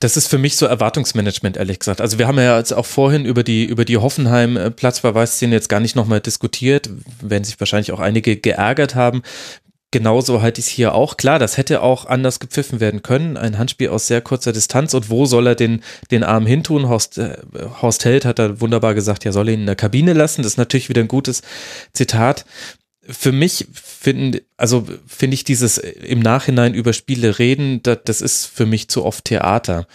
Das ist für mich so Erwartungsmanagement, ehrlich gesagt. Also wir haben ja jetzt auch vorhin über die, über die Hoffenheim-Platzverweisszene jetzt gar nicht nochmal diskutiert, werden sich wahrscheinlich auch einige geärgert haben. Genauso halte ich es hier auch. Klar, das hätte auch anders gepfiffen werden können. Ein Handspiel aus sehr kurzer Distanz. Und wo soll er den, den Arm hintun? Horst, äh, Horst Held hat da wunderbar gesagt, ja, soll ihn in der Kabine lassen. Das ist natürlich wieder ein gutes Zitat für mich finde, also finde ich dieses im Nachhinein über Spiele reden, das, das ist für mich zu oft Theater.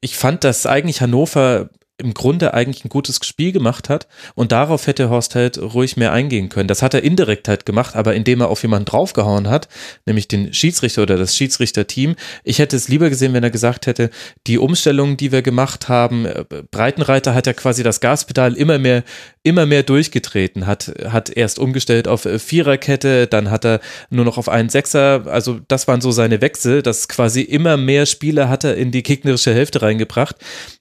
Ich fand, dass eigentlich Hannover im Grunde eigentlich ein gutes Spiel gemacht hat und darauf hätte Horst Held ruhig mehr eingehen können. Das hat er indirekt halt gemacht, aber indem er auf jemanden draufgehauen hat, nämlich den Schiedsrichter oder das Schiedsrichterteam. Ich hätte es lieber gesehen, wenn er gesagt hätte, die Umstellungen, die wir gemacht haben, äh, Breitenreiter hat ja quasi das Gaspedal immer mehr immer mehr durchgetreten, hat, hat erst umgestellt auf äh, Viererkette, dann hat er nur noch auf einen Sechser, also das waren so seine Wechsel, dass quasi immer mehr Spieler hat er in die gegnerische Hälfte reingebracht.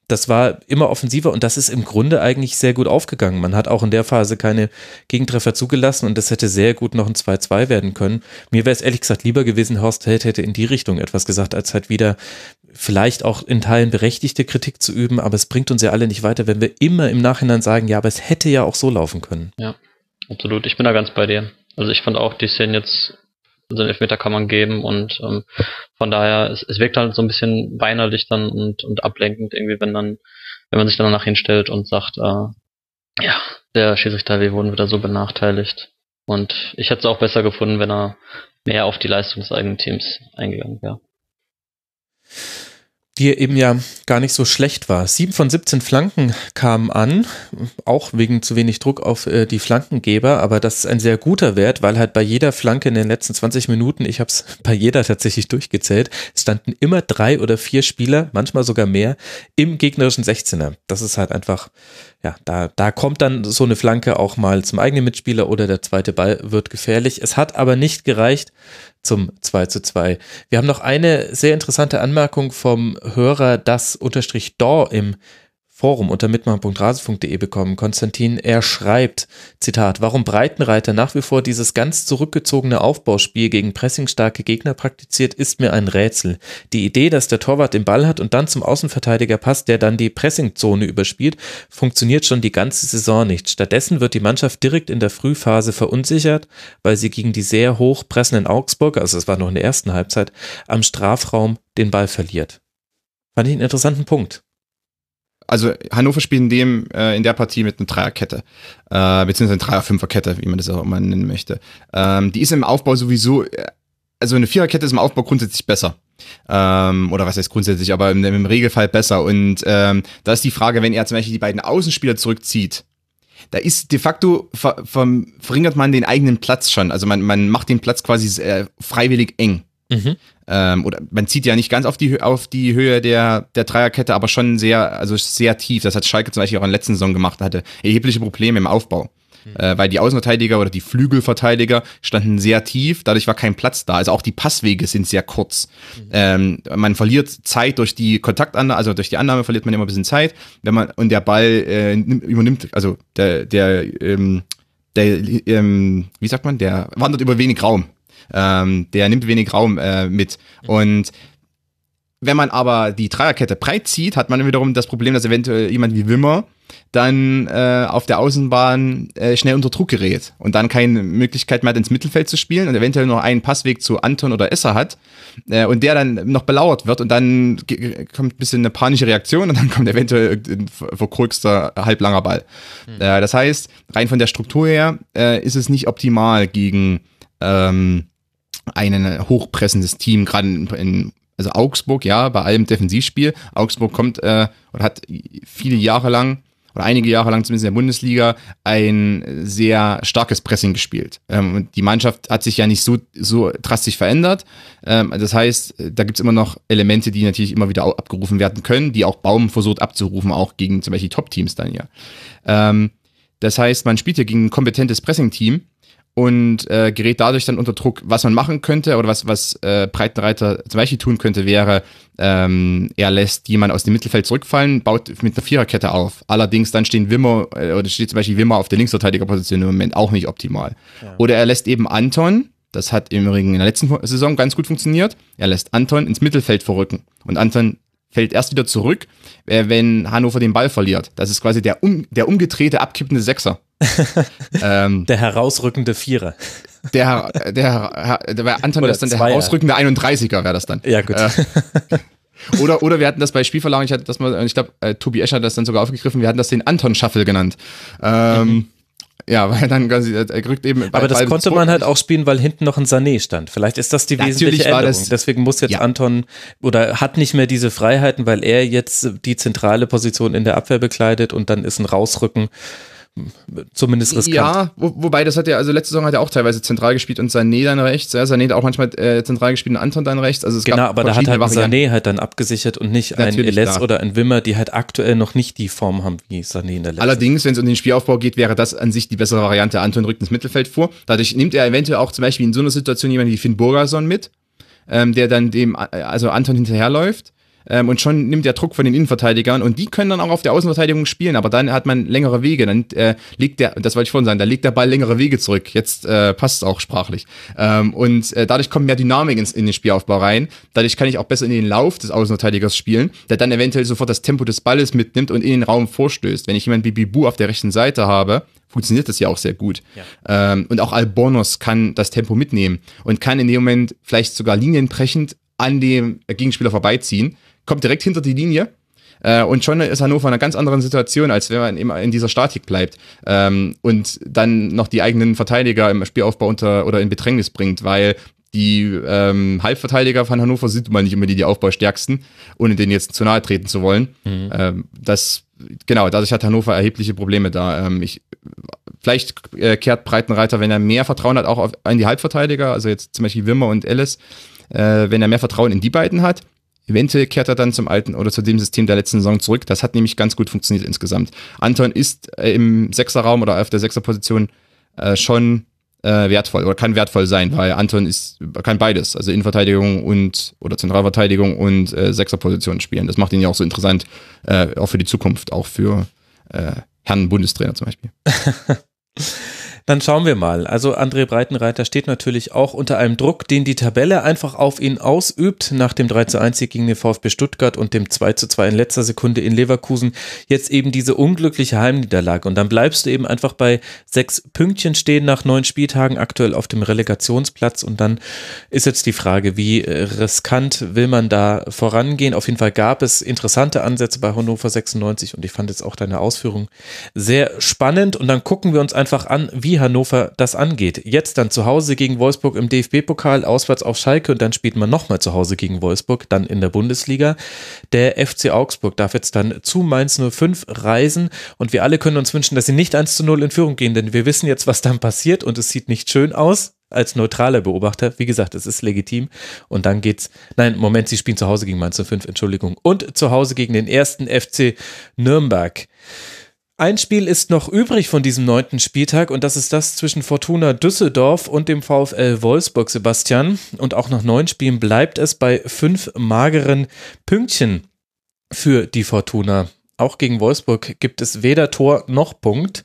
Das war immer offensiver und das ist im Grunde eigentlich sehr gut aufgegangen. Man hat auch in der Phase keine Gegentreffer zugelassen und das hätte sehr gut noch ein 2-2 werden können. Mir wäre es ehrlich gesagt lieber gewesen, Horst Held hätte in die Richtung etwas gesagt, als halt wieder vielleicht auch in Teilen berechtigte Kritik zu üben, aber es bringt uns ja alle nicht weiter, wenn wir immer im Nachhinein sagen, ja, aber es hätte ja auch so laufen können. Ja, absolut. Ich bin da ganz bei dir. Also ich fand auch die Szene jetzt, so einen Elfmeter kann man geben und ähm, von daher, es, es wirkt halt so ein bisschen weinerlich dann und, und ablenkend irgendwie, wenn dann, wenn man sich dann danach hinstellt und sagt, äh, ja, der Schiedsrichter, wir wurden wieder so benachteiligt. Und ich hätte es auch besser gefunden, wenn er mehr auf die Leistung des eigenen Teams eingegangen wäre die eben ja gar nicht so schlecht war. Sieben von 17 Flanken kamen an, auch wegen zu wenig Druck auf äh, die Flankengeber, aber das ist ein sehr guter Wert, weil halt bei jeder Flanke in den letzten 20 Minuten, ich habe es bei jeder tatsächlich durchgezählt, standen immer drei oder vier Spieler, manchmal sogar mehr, im gegnerischen 16er. Das ist halt einfach, ja, da, da kommt dann so eine Flanke auch mal zum eigenen Mitspieler oder der zweite Ball wird gefährlich. Es hat aber nicht gereicht, zum 2 zu 2. Wir haben noch eine sehr interessante Anmerkung vom Hörer das unterstrich Dor im Forum unter mitmachen.rasen.de bekommen. Konstantin, er schreibt, Zitat, warum Breitenreiter nach wie vor dieses ganz zurückgezogene Aufbauspiel gegen pressingstarke Gegner praktiziert, ist mir ein Rätsel. Die Idee, dass der Torwart den Ball hat und dann zum Außenverteidiger passt, der dann die Pressingzone überspielt, funktioniert schon die ganze Saison nicht. Stattdessen wird die Mannschaft direkt in der Frühphase verunsichert, weil sie gegen die sehr hoch pressenden Augsburg, also es war noch in der ersten Halbzeit, am Strafraum den Ball verliert. Fand ich einen interessanten Punkt also Hannover spielt in dem äh, in der Partie mit einer Dreierkette, äh, beziehungsweise eine Dreier-Fünfer-Kette, wie man das auch immer nennen möchte. Ähm, die ist im Aufbau sowieso, äh, also eine Viererkette ist im Aufbau grundsätzlich besser. Ähm, oder was heißt grundsätzlich, aber im, im Regelfall besser. Und ähm, da ist die Frage, wenn er zum Beispiel die beiden Außenspieler zurückzieht, da ist de facto ver, ver, verringert man den eigenen Platz schon. Also man, man macht den Platz quasi äh, freiwillig eng. Mhm. Ähm, oder man zieht ja nicht ganz auf die, auf die Höhe der, der Dreierkette, aber schon sehr, also sehr tief. Das hat Schalke zum Beispiel auch in der letzten Saison gemacht, hatte erhebliche Probleme im Aufbau. Mhm. Äh, weil die Außenverteidiger oder die Flügelverteidiger standen sehr tief, dadurch war kein Platz da. Also auch die Passwege sind sehr kurz. Mhm. Ähm, man verliert Zeit durch die Kontaktannahme, also durch die Annahme verliert man immer ein bisschen Zeit. Wenn man, und der Ball äh, übernimmt, also der, der, ähm, der, ähm, wie sagt man, der wandert über wenig Raum. Ähm, der nimmt wenig Raum äh, mit. Und wenn man aber die Dreierkette breit zieht, hat man wiederum das Problem, dass eventuell jemand wie Wimmer dann äh, auf der Außenbahn äh, schnell unter Druck gerät und dann keine Möglichkeit mehr hat, ins Mittelfeld zu spielen und eventuell noch einen Passweg zu Anton oder Esser hat äh, und der dann noch belauert wird und dann kommt ein bisschen eine panische Reaktion und dann kommt eventuell ein verkrüxter halblanger Ball. Mhm. Das heißt, rein von der Struktur her äh, ist es nicht optimal gegen ähm, ein hochpressendes Team, gerade in, in, also Augsburg, ja, bei allem Defensivspiel. Augsburg kommt äh, und hat viele Jahre lang oder einige Jahre lang zumindest in der Bundesliga ein sehr starkes Pressing gespielt. Ähm, die Mannschaft hat sich ja nicht so, so drastisch verändert. Ähm, das heißt, da gibt's immer noch Elemente, die natürlich immer wieder abgerufen werden können, die auch Baum versucht abzurufen, auch gegen zum Beispiel Top-Teams dann ja. Ähm, das heißt, man spielt ja gegen ein kompetentes Pressing-Team und äh, gerät dadurch dann unter Druck. Was man machen könnte oder was, was äh, Breitenreiter zum Beispiel tun könnte, wäre, ähm, er lässt jemanden aus dem Mittelfeld zurückfallen, baut mit einer Viererkette auf. Allerdings dann stehen Wimmer, äh, oder steht zum Beispiel Wimmer auf der Linksverteidigerposition im Moment auch nicht optimal. Ja. Oder er lässt eben Anton, das hat im Übrigen in der letzten Saison ganz gut funktioniert, er lässt Anton ins Mittelfeld verrücken. Und Anton fällt erst wieder zurück, äh, wenn Hannover den Ball verliert. Das ist quasi der, um, der umgedrehte, abkippende Sechser. ähm, der herausrückende Vierer. Der, der, der, der Anton ist dann der herausrückende 31er, wäre das dann. Ja, gut. Äh, oder, oder wir hatten das bei Spielverlagen, ich hatte das mal, ich glaube, äh, Tobi Escher hat das dann sogar aufgegriffen, wir hatten das den Anton Shuffle genannt. Ähm, mhm. Ja, weil dann quasi, er rückt eben. Aber das konnte man halt auch spielen, weil hinten noch ein Sané stand. Vielleicht ist das die wesentliche Änderung. Das, Deswegen muss jetzt ja. Anton oder hat nicht mehr diese Freiheiten, weil er jetzt die zentrale Position in der Abwehr bekleidet und dann ist ein Rausrücken zumindest riskant. Ja, wo, wobei das hat ja, also letzte Saison hat er auch teilweise zentral gespielt und Sané dann rechts. Ja, Sané hat auch manchmal äh, zentral gespielt und Anton dann rechts. Also es genau, gab aber da hat halt Sané halt dann abgesichert und nicht Natürlich, ein Eles oder ein Wimmer, die halt aktuell noch nicht die Form haben wie Sané in der letzten Allerdings, wenn es um den Spielaufbau geht, wäre das an sich die bessere Variante. Anton rückt ins Mittelfeld vor. Dadurch nimmt er eventuell auch zum Beispiel in so einer Situation jemanden wie Finn Burgerson mit, ähm, der dann dem, äh, also Anton hinterherläuft ähm, und schon nimmt der Druck von den Innenverteidigern und die können dann auch auf der Außenverteidigung spielen, aber dann hat man längere Wege, dann äh, legt der, das wollte ich vorhin sagen, da legt der Ball längere Wege zurück, jetzt äh, passt es auch sprachlich ähm, und äh, dadurch kommt mehr Dynamik ins, in den Spielaufbau rein, dadurch kann ich auch besser in den Lauf des Außenverteidigers spielen, der dann eventuell sofort das Tempo des Balles mitnimmt und in den Raum vorstößt. Wenn ich jemanden wie Bibu auf der rechten Seite habe, funktioniert das ja auch sehr gut. Ja. Ähm, und auch Albornoz kann das Tempo mitnehmen und kann in dem Moment vielleicht sogar linienbrechend an dem Gegenspieler vorbeiziehen kommt direkt hinter die Linie. Äh, und schon ist Hannover in einer ganz anderen Situation, als wenn man immer in dieser Statik bleibt ähm, und dann noch die eigenen Verteidiger im Spielaufbau unter oder in Bedrängnis bringt, weil die ähm, Halbverteidiger von Hannover sind mal nicht immer die, die Aufbaustärksten, ohne denen jetzt zu nahe treten zu wollen. Mhm. Ähm, das, genau, dadurch hat Hannover erhebliche Probleme da. Ähm, ich, vielleicht äh, kehrt Breitenreiter, wenn er mehr Vertrauen hat, auch auf, an die Halbverteidiger, also jetzt zum Beispiel Wimmer und Ellis, äh, wenn er mehr Vertrauen in die beiden hat, Eventuell kehrt er dann zum alten oder zu dem System der letzten Saison zurück. Das hat nämlich ganz gut funktioniert insgesamt. Anton ist äh, im Sechserraum oder auf der Sechserposition äh, schon äh, wertvoll oder kann wertvoll sein, weil Anton ist, kann beides, also Innenverteidigung und oder Zentralverteidigung und äh, Sechserposition spielen. Das macht ihn ja auch so interessant, äh, auch für die Zukunft, auch für äh, Herrn Bundestrainer zum Beispiel. Dann schauen wir mal. Also André Breitenreiter steht natürlich auch unter einem Druck, den die Tabelle einfach auf ihn ausübt. Nach dem 3 zu 1 Sieg gegen den VfB Stuttgart und dem 2 zu 2 in letzter Sekunde in Leverkusen jetzt eben diese unglückliche Heimniederlage. Und dann bleibst du eben einfach bei sechs Pünktchen stehen nach neun Spieltagen aktuell auf dem Relegationsplatz. Und dann ist jetzt die Frage, wie riskant will man da vorangehen? Auf jeden Fall gab es interessante Ansätze bei Hannover 96 und ich fand jetzt auch deine Ausführung sehr spannend. Und dann gucken wir uns einfach an, wie wie Hannover das angeht. Jetzt dann zu Hause gegen Wolfsburg im DFB-Pokal, auswärts auf Schalke und dann spielt man nochmal zu Hause gegen Wolfsburg, dann in der Bundesliga. Der FC Augsburg darf jetzt dann zu Mainz 05 reisen und wir alle können uns wünschen, dass sie nicht 1 zu 0 in Führung gehen, denn wir wissen jetzt, was dann passiert und es sieht nicht schön aus als neutraler Beobachter. Wie gesagt, es ist legitim. Und dann geht's, nein, Moment, sie spielen zu Hause gegen Mainz 05, Entschuldigung. Und zu Hause gegen den ersten FC Nürnberg. Ein Spiel ist noch übrig von diesem neunten Spieltag und das ist das zwischen Fortuna Düsseldorf und dem VfL Wolfsburg, Sebastian. Und auch nach neun Spielen bleibt es bei fünf mageren Pünktchen für die Fortuna. Auch gegen Wolfsburg gibt es weder Tor noch Punkt.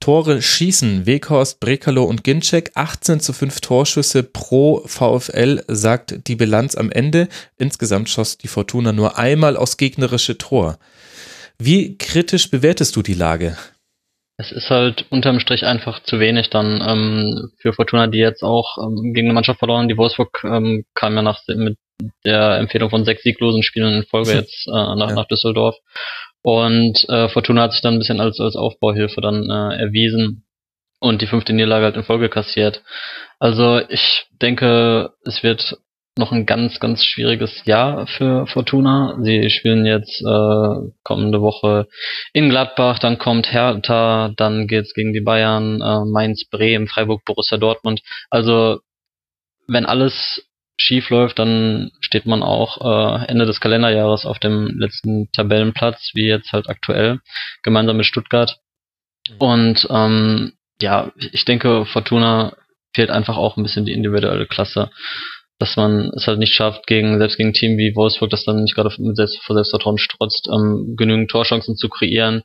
Tore schießen Weghorst, Brekalo und Ginczek. 18 zu 5 Torschüsse pro VfL, sagt die Bilanz am Ende. Insgesamt schoss die Fortuna nur einmal aus gegnerische Tor. Wie kritisch bewertest du die Lage? Es ist halt unterm Strich einfach zu wenig dann ähm, für Fortuna, die jetzt auch ähm, gegen eine Mannschaft verloren. Die Wolfsburg ähm, kam ja nach mit der Empfehlung von sechs sieglosen Spielen in Folge jetzt äh, nach, ja. nach Düsseldorf. Und äh, Fortuna hat sich dann ein bisschen als, als Aufbauhilfe dann äh, erwiesen und die fünfte Niederlage halt in Folge kassiert. Also ich denke, es wird noch ein ganz, ganz schwieriges Jahr für Fortuna. Sie spielen jetzt äh, kommende Woche in Gladbach, dann kommt Hertha, dann geht's gegen die Bayern, äh, Mainz, Bremen, Freiburg, Borussia Dortmund. Also wenn alles schief läuft, dann steht man auch äh, Ende des Kalenderjahres auf dem letzten Tabellenplatz, wie jetzt halt aktuell, gemeinsam mit Stuttgart. Und ähm, ja, ich denke, Fortuna fehlt einfach auch ein bisschen die individuelle Klasse. Dass man es halt nicht schafft, gegen, selbst gegen ein Team wie Wolfsburg, das dann nicht gerade mit Selbst, vor Selbstvertrauen strotzt, ähm, genügend Torchancen zu kreieren.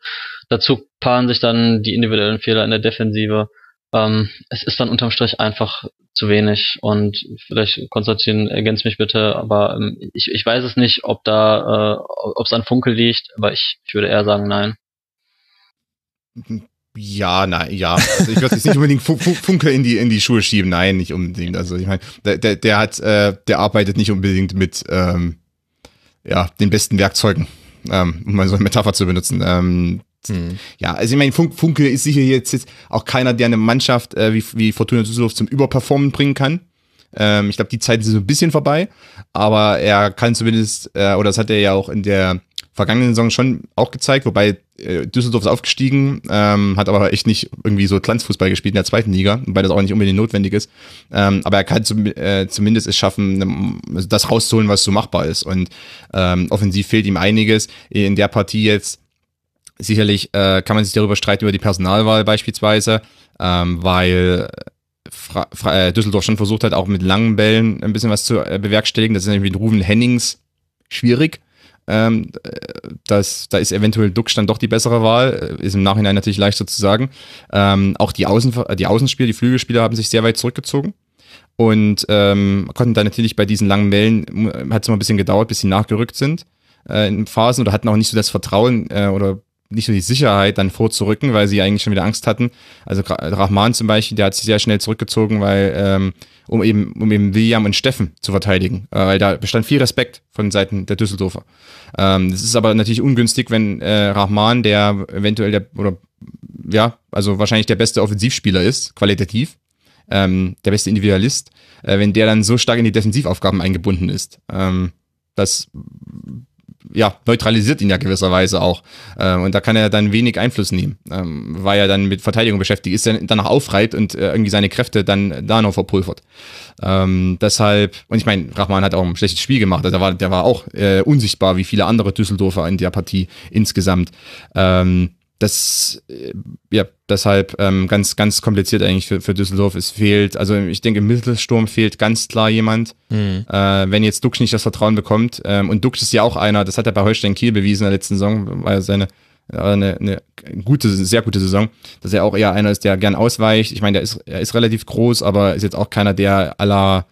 Dazu paaren sich dann die individuellen Fehler in der Defensive. Ähm, es ist dann unterm Strich einfach zu wenig und vielleicht Konstantin ergänzt mich bitte, aber ähm, ich, ich weiß es nicht, ob da, äh, ob es an Funkel liegt, aber ich, ich würde eher sagen nein. Ja, nein, ja. Also ich würde jetzt nicht unbedingt Funke in die in die Schuhe schieben, nein, nicht unbedingt. Also ich meine, der, der, der hat, äh, der arbeitet nicht unbedingt mit ähm, ja den besten Werkzeugen, ähm, um mal so eine Metapher zu benutzen. Ähm, hm. Ja, also ich meine, Fun Funke ist sicher jetzt, jetzt auch keiner, der eine Mannschaft äh, wie, wie Fortuna Düsseldorf zum Überperformen bringen kann. Ähm, ich glaube, die Zeit ist so ein bisschen vorbei, aber er kann zumindest, äh, oder das hat er ja auch in der vergangenen Saison schon auch gezeigt, wobei äh, Düsseldorf ist aufgestiegen, ähm, hat aber echt nicht irgendwie so Glanzfußball gespielt in der zweiten Liga, wobei das auch nicht unbedingt notwendig ist. Ähm, aber er kann zum, äh, zumindest es schaffen, ne, das rauszuholen, was so machbar ist. Und ähm, offensiv fehlt ihm einiges. In der Partie jetzt sicherlich äh, kann man sich darüber streiten über die Personalwahl beispielsweise, ähm, weil Fra Fra äh, Düsseldorf schon versucht hat, auch mit langen Bällen ein bisschen was zu äh, bewerkstelligen. Das ist nämlich mit Ruven Hennings schwierig. Ähm, das, da ist eventuell Duck dann doch die bessere Wahl, ist im Nachhinein natürlich leichter zu sagen. Ähm, auch die, Außen, die Außenspieler, die Flügelspieler haben sich sehr weit zurückgezogen und ähm, konnten dann natürlich bei diesen langen Wellen, hat es mal ein bisschen gedauert, bis sie nachgerückt sind äh, in Phasen oder hatten auch nicht so das Vertrauen äh, oder nicht so die Sicherheit, dann vorzurücken, weil sie eigentlich schon wieder Angst hatten. Also Rahman zum Beispiel, der hat sich sehr schnell zurückgezogen, weil ähm, um eben um eben William und Steffen zu verteidigen, äh, weil da bestand viel Respekt von Seiten der Düsseldorfer. Ähm, das ist aber natürlich ungünstig, wenn äh, Rahman, der eventuell der oder ja, also wahrscheinlich der beste Offensivspieler ist, qualitativ, ähm, der beste Individualist, äh, wenn der dann so stark in die Defensivaufgaben eingebunden ist. Ähm, das ja, neutralisiert ihn ja gewisserweise auch. Ähm, und da kann er dann wenig Einfluss nehmen, ähm, weil er dann mit Verteidigung beschäftigt ist, dann danach aufreibt und äh, irgendwie seine Kräfte dann da noch verpulvert. Ähm, deshalb, und ich meine, Rachman hat auch ein schlechtes Spiel gemacht, also der war, der war auch äh, unsichtbar wie viele andere Düsseldorfer in der Partie insgesamt. Ähm, das, äh, ja, deshalb ähm, ganz, ganz kompliziert eigentlich für, für Düsseldorf. Es fehlt, also ich denke, im Mittelsturm fehlt ganz klar jemand. Mhm. Äh, wenn jetzt Dux nicht das Vertrauen bekommt, ähm, und Dux ist ja auch einer, das hat er bei Holstein Kiel bewiesen in der letzten Saison, war ja seine eine, eine gute, sehr gute Saison, dass er auch eher einer ist, der gern ausweicht. Ich meine, der ist, er ist relativ groß, aber ist jetzt auch keiner, der la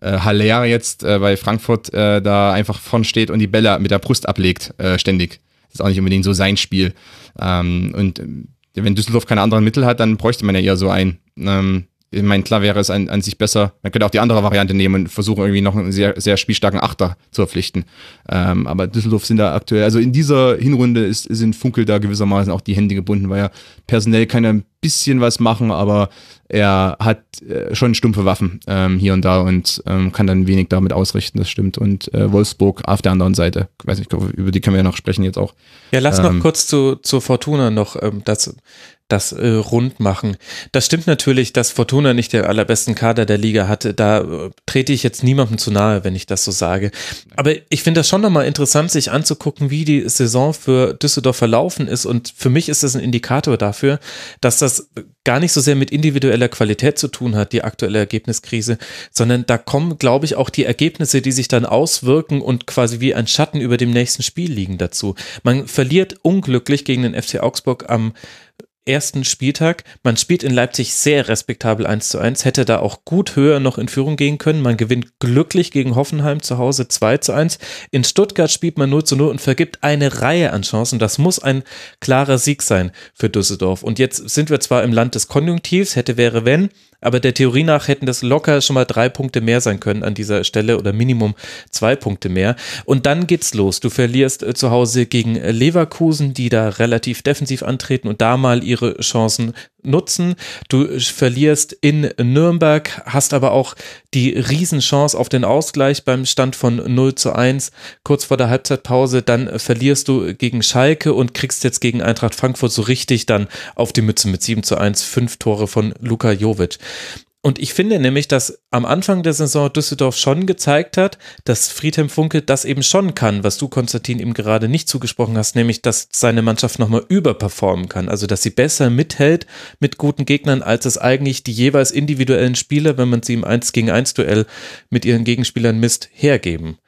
äh, Haller jetzt äh, bei Frankfurt äh, da einfach vorn steht und die Bälle mit der Brust ablegt, äh, ständig. Ist auch nicht unbedingt so sein Spiel. Ähm, und äh, wenn Düsseldorf keine anderen Mittel hat, dann bräuchte man ja eher so ein. Ähm, ich meine, klar wäre es an, an sich besser, man könnte auch die andere Variante nehmen und versuchen irgendwie noch einen sehr, sehr spielstarken Achter zu verpflichten. Ähm, aber Düsseldorf sind da aktuell, also in dieser Hinrunde ist, sind Funkel da gewissermaßen auch die Hände gebunden, weil er personell kann er ein bisschen was machen, aber er hat äh, schon stumpfe Waffen ähm, hier und da und ähm, kann dann wenig damit ausrichten, das stimmt. Und äh, Wolfsburg auf der anderen Seite, ich weiß nicht, über die können wir ja noch sprechen jetzt auch. Ja, lass ähm, noch kurz zu, zu Fortuna noch ähm, das das äh, rund machen. Das stimmt natürlich, dass Fortuna nicht der allerbesten Kader der Liga hatte. Da äh, trete ich jetzt niemandem zu nahe, wenn ich das so sage. Aber ich finde das schon nochmal interessant, sich anzugucken, wie die Saison für Düsseldorf verlaufen ist. Und für mich ist das ein Indikator dafür, dass das gar nicht so sehr mit individueller Qualität zu tun hat, die aktuelle Ergebniskrise, sondern da kommen, glaube ich, auch die Ergebnisse, die sich dann auswirken und quasi wie ein Schatten über dem nächsten Spiel liegen dazu. Man verliert unglücklich gegen den FC Augsburg am ersten Spieltag. Man spielt in Leipzig sehr respektabel 1 zu 1, hätte da auch gut höher noch in Führung gehen können. Man gewinnt glücklich gegen Hoffenheim zu Hause 2 zu 1. In Stuttgart spielt man 0 zu 0 und vergibt eine Reihe an Chancen. Das muss ein klarer Sieg sein für Düsseldorf. Und jetzt sind wir zwar im Land des Konjunktivs, hätte wäre wenn, aber der Theorie nach hätten das locker schon mal drei Punkte mehr sein können an dieser Stelle oder Minimum zwei Punkte mehr. Und dann geht's los. Du verlierst äh, zu Hause gegen Leverkusen, die da relativ defensiv antreten und da mal ihre Chancen nutzen. Du verlierst in Nürnberg, hast aber auch die Riesenchance auf den Ausgleich beim Stand von 0 zu 1 kurz vor der Halbzeitpause. Dann verlierst du gegen Schalke und kriegst jetzt gegen Eintracht Frankfurt so richtig dann auf die Mütze mit 7 zu 1, fünf Tore von Luka Jovic. Und ich finde nämlich, dass am Anfang der Saison Düsseldorf schon gezeigt hat, dass Friedhelm Funke das eben schon kann, was du, Konstantin, ihm gerade nicht zugesprochen hast, nämlich, dass seine Mannschaft nochmal überperformen kann. Also, dass sie besser mithält mit guten Gegnern, als es eigentlich die jeweils individuellen Spieler, wenn man sie im 1 gegen 1 Duell mit ihren Gegenspielern misst, hergeben.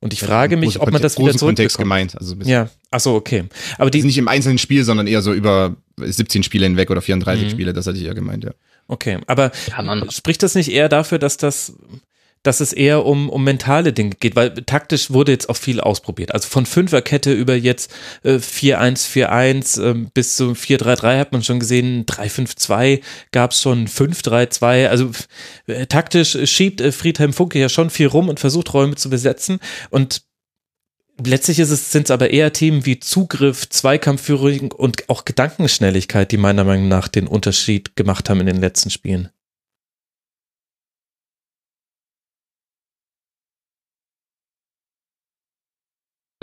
Und ich frage mich, ob man das wieder Kontext gemeint. Also ja, ach so, okay. Aber die also nicht im einzelnen Spiel, sondern eher so über 17 Spiele hinweg oder 34 mhm. Spiele, das hatte ich eher gemeint, ja. Okay, aber ja, spricht das nicht eher dafür, dass das dass es eher um, um mentale Dinge geht, weil taktisch wurde jetzt auch viel ausprobiert. Also von Fünferkette über jetzt äh, 4-1-4-1 äh, bis zu 4-3-3 hat man schon gesehen, 3-5-2 gab es schon, 5-3-2. Also äh, taktisch schiebt äh, Friedhelm Funke ja schon viel rum und versucht Räume zu besetzen und Letztlich ist es, sind es aber eher Themen wie Zugriff, Zweikampfführung und auch Gedankenschnelligkeit, die meiner Meinung nach den Unterschied gemacht haben in den letzten Spielen.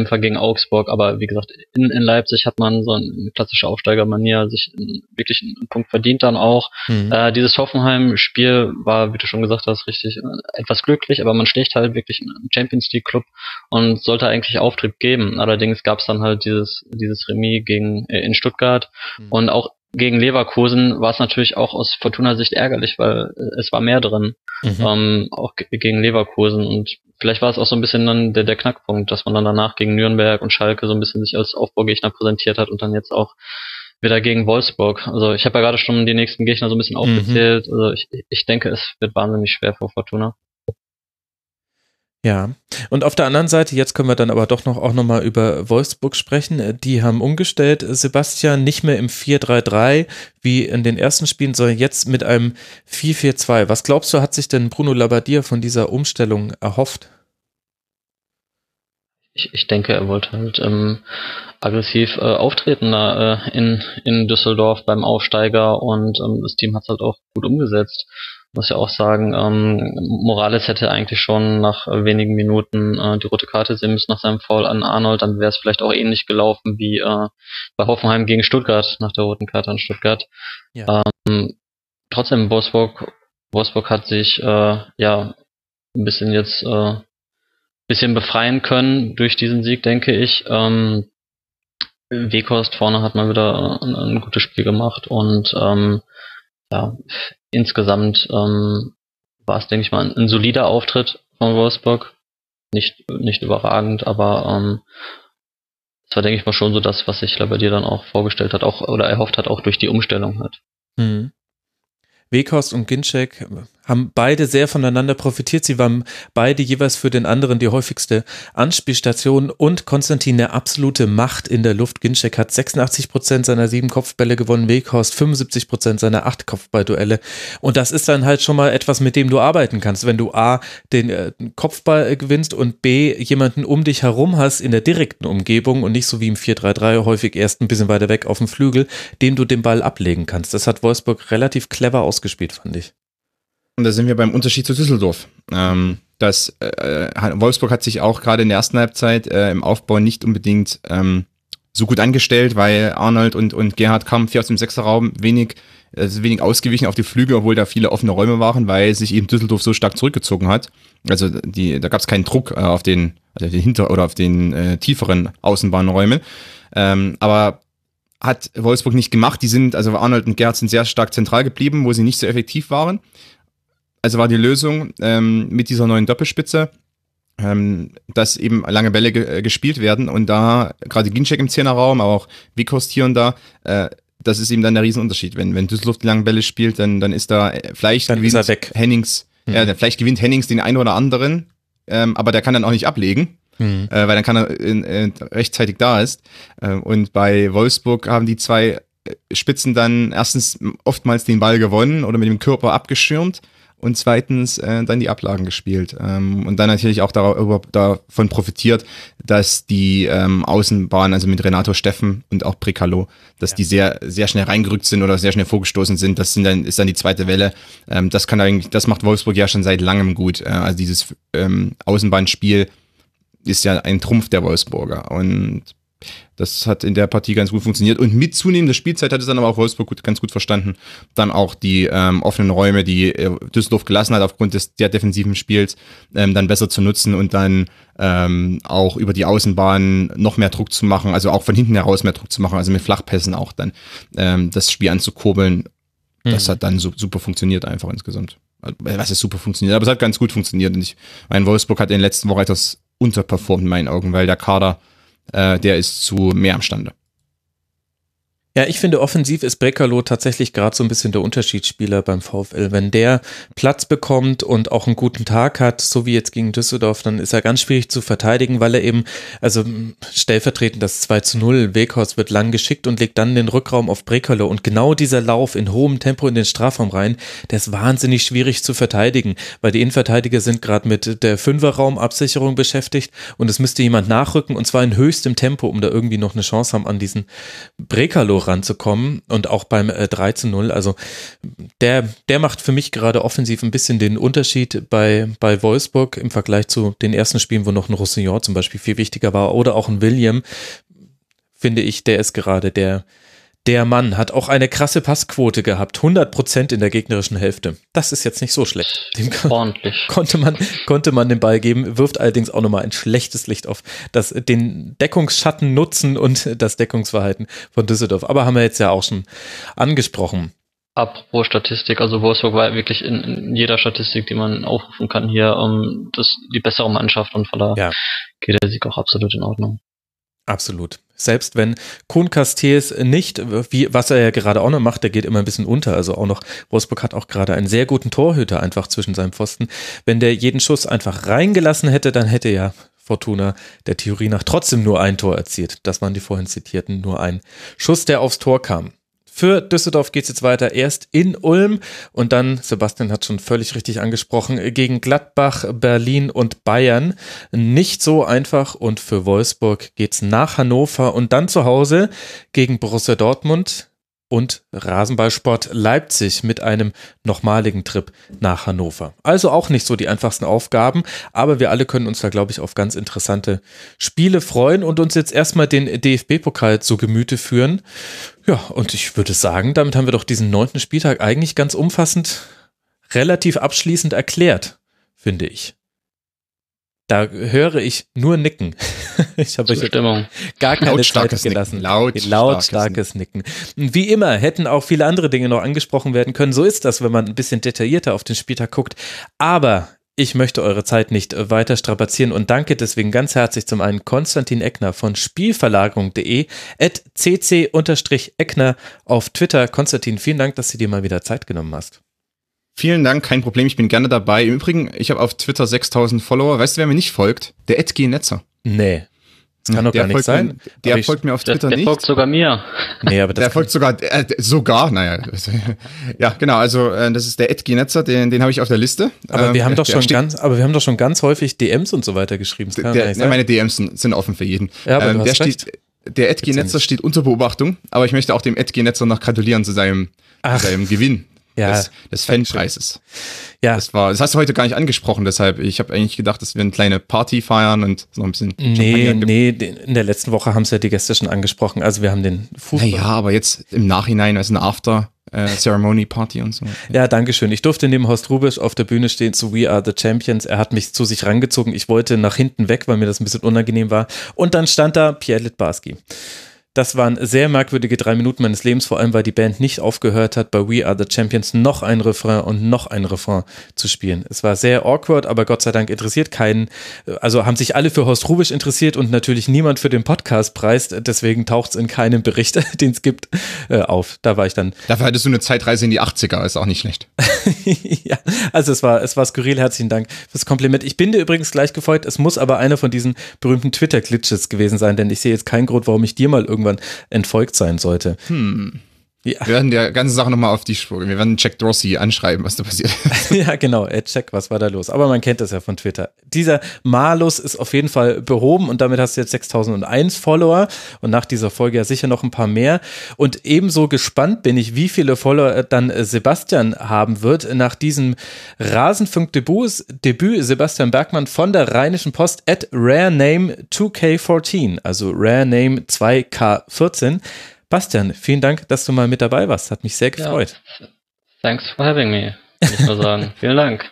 Fall gegen Augsburg, aber wie gesagt, in, in Leipzig hat man so eine klassische Aufsteigermanier, sich wirklich einen Punkt verdient dann auch. Mhm. Äh, dieses Hoffenheim-Spiel war, wie du schon gesagt hast, richtig äh, etwas glücklich, aber man schlägt halt wirklich einen Champions League Club und sollte eigentlich Auftrieb geben. Allerdings gab es dann halt dieses dieses Remis gegen äh, in Stuttgart mhm. und auch gegen Leverkusen war es natürlich auch aus Fortuna-Sicht ärgerlich, weil äh, es war mehr drin, mhm. ähm, auch gegen Leverkusen und vielleicht war es auch so ein bisschen dann der, der Knackpunkt, dass man dann danach gegen Nürnberg und Schalke so ein bisschen sich als Aufbaugegner präsentiert hat und dann jetzt auch wieder gegen Wolfsburg. Also ich habe ja gerade schon die nächsten Gegner so ein bisschen mhm. aufgezählt. Mhm. Also ich, ich denke, es wird wahnsinnig schwer vor Fortuna. Ja, und auf der anderen Seite, jetzt können wir dann aber doch noch auch nochmal über Wolfsburg sprechen. Die haben umgestellt, Sebastian, nicht mehr im 4-3-3 wie in den ersten Spielen, sondern jetzt mit einem 4-4-2. Was glaubst du, hat sich denn Bruno Labbadia von dieser Umstellung erhofft? Ich, ich denke, er wollte halt ähm, aggressiv äh, auftreten da, äh, in, in Düsseldorf beim Aufsteiger und ähm, das Team hat es halt auch gut umgesetzt muss ja auch sagen, ähm, Morales hätte eigentlich schon nach wenigen Minuten äh, die rote Karte sehen müssen nach seinem Foul an Arnold, dann wäre es vielleicht auch ähnlich gelaufen wie äh, bei Hoffenheim gegen Stuttgart nach der roten Karte an Stuttgart. Ja. Ähm, trotzdem, Wolfsburg, Wolfsburg hat sich äh, ja ein bisschen jetzt äh, bisschen befreien können durch diesen Sieg, denke ich. Ähm, Wekost vorne hat mal wieder ein, ein gutes Spiel gemacht und ähm, ja, insgesamt ähm, war es, denke ich mal, ein, ein, solider Auftritt von Wolfsburg. Nicht, nicht überragend, aber ähm, es war, denke ich mal, schon so das, was sich bei dir dann auch vorgestellt hat, auch oder erhofft hat, auch durch die Umstellung hat. Mhm. Wekost und Ginczek haben beide sehr voneinander profitiert. Sie waren beide jeweils für den anderen die häufigste Anspielstation und Konstantin eine absolute Macht in der Luft. Ginczek hat 86 Prozent seiner sieben Kopfbälle gewonnen, Weghorst 75 Prozent seiner acht Kopfballduelle. Und das ist dann halt schon mal etwas, mit dem du arbeiten kannst. Wenn du A, den äh, Kopfball gewinnst und B, jemanden um dich herum hast in der direkten Umgebung und nicht so wie im 4-3-3 häufig erst ein bisschen weiter weg auf dem Flügel, dem du den Ball ablegen kannst. Das hat Wolfsburg relativ clever ausgespielt, fand ich. Und da sind wir beim Unterschied zu Düsseldorf. Ähm, das, äh, Wolfsburg hat sich auch gerade in der ersten Halbzeit äh, im Aufbau nicht unbedingt ähm, so gut angestellt, weil Arnold und, und Gerhard kamen viel aus dem Sechserraum, wenig, also wenig ausgewichen auf die Flügel, obwohl da viele offene Räume waren, weil sich eben Düsseldorf so stark zurückgezogen hat. Also die, da gab es keinen Druck äh, auf den, also den hinter oder auf den äh, tieferen Außenbahnräumen. Ähm, aber hat Wolfsburg nicht gemacht. Die sind, also Arnold und Gerhard sind sehr stark zentral geblieben, wo sie nicht so effektiv waren. Also war die Lösung ähm, mit dieser neuen Doppelspitze, ähm, dass eben lange Bälle ge äh, gespielt werden und da gerade Ginczek im Zehnerraum, aber auch Wikost hier und da, äh, das ist eben dann der Riesenunterschied. Wenn, wenn Düsseldorf die langen Bälle spielt, dann, dann ist da äh, vielleicht dann gewinnt weg. Hennings, mhm. ja, vielleicht gewinnt Hennings den einen oder anderen, ähm, aber der kann dann auch nicht ablegen. Mhm. Äh, weil dann kann er in, in, rechtzeitig da ist. Äh, und bei Wolfsburg haben die zwei äh, Spitzen dann erstens oftmals den Ball gewonnen oder mit dem Körper abgeschirmt und zweitens äh, dann die Ablagen gespielt ähm, und dann natürlich auch darüber, davon profitiert, dass die ähm, Außenbahn, also mit Renato Steffen und auch Precalo, dass ja. die sehr sehr schnell reingerückt sind oder sehr schnell vorgestoßen sind. Das sind dann ist dann die zweite Welle. Ähm, das kann eigentlich, das macht Wolfsburg ja schon seit langem gut. Äh, also dieses ähm, Außenbahnspiel ist ja ein Trumpf der Wolfsburger und Das hat in der Partie ganz gut funktioniert. Und mit zunehmender Spielzeit hat es dann aber auch Wolfsburg gut, ganz gut verstanden, dann auch die ähm, offenen Räume, die äh, Düsseldorf gelassen hat aufgrund des der defensiven Spiels, ähm, dann besser zu nutzen und dann ähm, auch über die Außenbahn noch mehr Druck zu machen, also auch von hinten heraus mehr Druck zu machen, also mit Flachpässen auch dann ähm, das Spiel anzukurbeln. Mhm. Das hat dann super funktioniert einfach insgesamt. Also, was ist super funktioniert, aber es hat ganz gut funktioniert. Und ich mein Wolfsburg hat in den letzten Wochen etwas unterperformt in meinen Augen, weil der Kader äh, der ist zu mehr am Stande. Ja, ich finde, offensiv ist Brekalo tatsächlich gerade so ein bisschen der Unterschiedsspieler beim VfL. Wenn der Platz bekommt und auch einen guten Tag hat, so wie jetzt gegen Düsseldorf, dann ist er ganz schwierig zu verteidigen, weil er eben, also stellvertretend das 2 zu 0, Weghorst wird lang geschickt und legt dann den Rückraum auf Brekalo. Und genau dieser Lauf in hohem Tempo in den Strafraum rein, der ist wahnsinnig schwierig zu verteidigen, weil die Innenverteidiger sind gerade mit der Fünferraumabsicherung beschäftigt und es müsste jemand nachrücken und zwar in höchstem Tempo, um da irgendwie noch eine Chance haben, an diesen Brekalo ranzukommen und auch beim äh, 3 zu 0. Also der, der macht für mich gerade offensiv ein bisschen den Unterschied bei, bei Wolfsburg im Vergleich zu den ersten Spielen, wo noch ein Roussillon zum Beispiel viel wichtiger war oder auch ein William, finde ich, der ist gerade der, der Mann hat auch eine krasse Passquote gehabt, 100 Prozent in der gegnerischen Hälfte. Das ist jetzt nicht so schlecht. Dem Ordentlich. Konnte man, konnte man den Ball geben, wirft allerdings auch nochmal ein schlechtes Licht auf das, den Deckungsschatten nutzen und das Deckungsverhalten von Düsseldorf. Aber haben wir jetzt ja auch schon angesprochen. Apropos Statistik, also Wolfsburg war wirklich in, in, jeder Statistik, die man aufrufen kann, hier um, das, die bessere Mannschaft und von da ja. geht der Sieg auch absolut in Ordnung. Absolut. Selbst wenn Kuhn Castells nicht, wie, was er ja gerade auch noch macht, der geht immer ein bisschen unter. Also auch noch, Wolfsburg hat auch gerade einen sehr guten Torhüter einfach zwischen seinem Pfosten. Wenn der jeden Schuss einfach reingelassen hätte, dann hätte ja Fortuna der Theorie nach trotzdem nur ein Tor erzielt. Das waren die vorhin zitierten, nur ein Schuss, der aufs Tor kam. Für Düsseldorf geht es jetzt weiter. Erst in Ulm und dann, Sebastian hat schon völlig richtig angesprochen, gegen Gladbach, Berlin und Bayern. Nicht so einfach und für Wolfsburg geht es nach Hannover und dann zu Hause gegen Borussia Dortmund und Rasenballsport Leipzig mit einem nochmaligen Trip nach Hannover. Also auch nicht so die einfachsten Aufgaben, aber wir alle können uns da, glaube ich, auf ganz interessante Spiele freuen und uns jetzt erstmal den DFB-Pokal zu Gemüte führen. Ja, und ich würde sagen, damit haben wir doch diesen neunten Spieltag eigentlich ganz umfassend relativ abschließend erklärt, finde ich. Da höre ich nur Nicken. Ich habe euch gar keine Zeit gelassen. Laut, Lautstarkes Nicken. Wie immer hätten auch viele andere Dinge noch angesprochen werden können. So ist das, wenn man ein bisschen detaillierter auf den Spieltag guckt. Aber ich möchte eure Zeit nicht weiter strapazieren und danke deswegen ganz herzlich zum einen Konstantin Eckner von Spielverlagerung.de at cc-eckner auf Twitter. Konstantin, vielen Dank, dass du dir mal wieder Zeit genommen hast. Vielen Dank, kein Problem, ich bin gerne dabei. Im Übrigen, ich habe auf Twitter 6000 Follower. Weißt du, wer mir nicht folgt? Der Edgy Netzer. Nee. Das kann doch gar nicht sein. Mir, der folgt mir auf Twitter der, der nicht. Der folgt sogar mir. Nee, aber das der folgt sogar, äh, sogar, naja. ja, genau, also äh, das ist der Edgy Netzer, den, den habe ich auf der Liste. Aber ähm, wir haben doch schon ganz, aber wir haben doch schon ganz häufig DMs und so weiter geschrieben. Der, ja, meine DMs sind, sind, offen für jeden. Ja, aber ähm, der steht, der Edgy Netzer steht unter Beobachtung, aber ich möchte auch dem Edgy Netzer noch gratulieren zu seinem, zu seinem Gewinn ja, des, des Fanpreises. Ja. Das war, das hast du heute gar nicht angesprochen, deshalb, ich habe eigentlich gedacht, dass wir eine kleine Party feiern und noch ein bisschen. Nee, nee, in der letzten Woche haben es ja die Gäste schon angesprochen. Also wir haben den Fußball. Naja, aber jetzt im Nachhinein, also eine After. Äh, Ceremony Party und so. Ja, danke schön. Ich durfte neben Horst Rubisch auf der Bühne stehen zu We Are the Champions. Er hat mich zu sich rangezogen. Ich wollte nach hinten weg, weil mir das ein bisschen unangenehm war. Und dann stand da Pierre Litbarski. Das waren sehr merkwürdige drei Minuten meines Lebens, vor allem weil die Band nicht aufgehört hat, bei We Are the Champions noch ein Refrain und noch ein Refrain zu spielen. Es war sehr awkward, aber Gott sei Dank interessiert keinen. Also haben sich alle für Horst Rubisch interessiert und natürlich niemand für den Podcastpreis. Deswegen taucht es in keinem Bericht, den es gibt, äh, auf. Da war ich dann. Dafür hattest du eine Zeitreise in die 80er, ist auch nicht schlecht. ja, also es war, es war skurril. Herzlichen Dank fürs Kompliment. Ich bin dir übrigens gleich gefreut. Es muss aber einer von diesen berühmten Twitter-Glitches gewesen sein, denn ich sehe jetzt keinen Grund, warum ich dir mal irgendwann irgendwann entfolgt sein sollte. Hm. Ja. Wir werden der ganzen Sache nochmal auf die Spur. Wir werden Jack Dorsey anschreiben, was da passiert ist. ja, genau. Ed Check, was war da los? Aber man kennt das ja von Twitter. Dieser Malus ist auf jeden Fall behoben und damit hast du jetzt 6001 Follower und nach dieser Folge ja sicher noch ein paar mehr. Und ebenso gespannt bin ich, wie viele Follower dann Sebastian haben wird nach diesem Rasenfunk-Debüt. Debüt Sebastian Bergmann von der Rheinischen Post at Rare Name 2K14, also Rare Name 2K14. Bastian, vielen Dank, dass du mal mit dabei warst. Hat mich sehr gefreut. Ja, thanks for having me. Ich nur sagen. vielen Dank.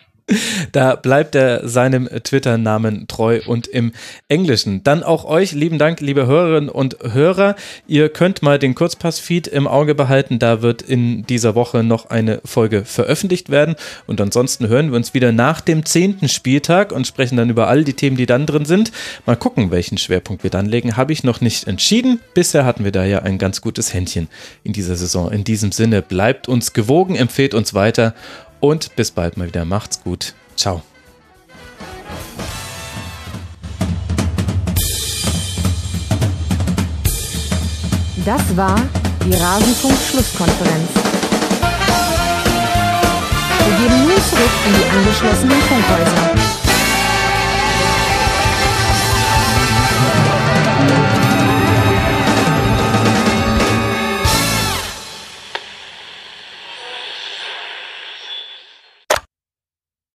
Da bleibt er seinem Twitter-Namen treu und im Englischen. Dann auch euch, lieben Dank, liebe Hörerinnen und Hörer. Ihr könnt mal den Kurzpass-Feed im Auge behalten. Da wird in dieser Woche noch eine Folge veröffentlicht werden. Und ansonsten hören wir uns wieder nach dem zehnten Spieltag und sprechen dann über all die Themen, die dann drin sind. Mal gucken, welchen Schwerpunkt wir dann legen. Habe ich noch nicht entschieden. Bisher hatten wir da ja ein ganz gutes Händchen in dieser Saison. In diesem Sinne, bleibt uns gewogen, empfehlt uns weiter und bis bald mal wieder. Macht's gut. Ciao. Das war die Rasenfunk-Schlusskonferenz. Wir geben nun zurück in die angeschlossenen Funkhäuser.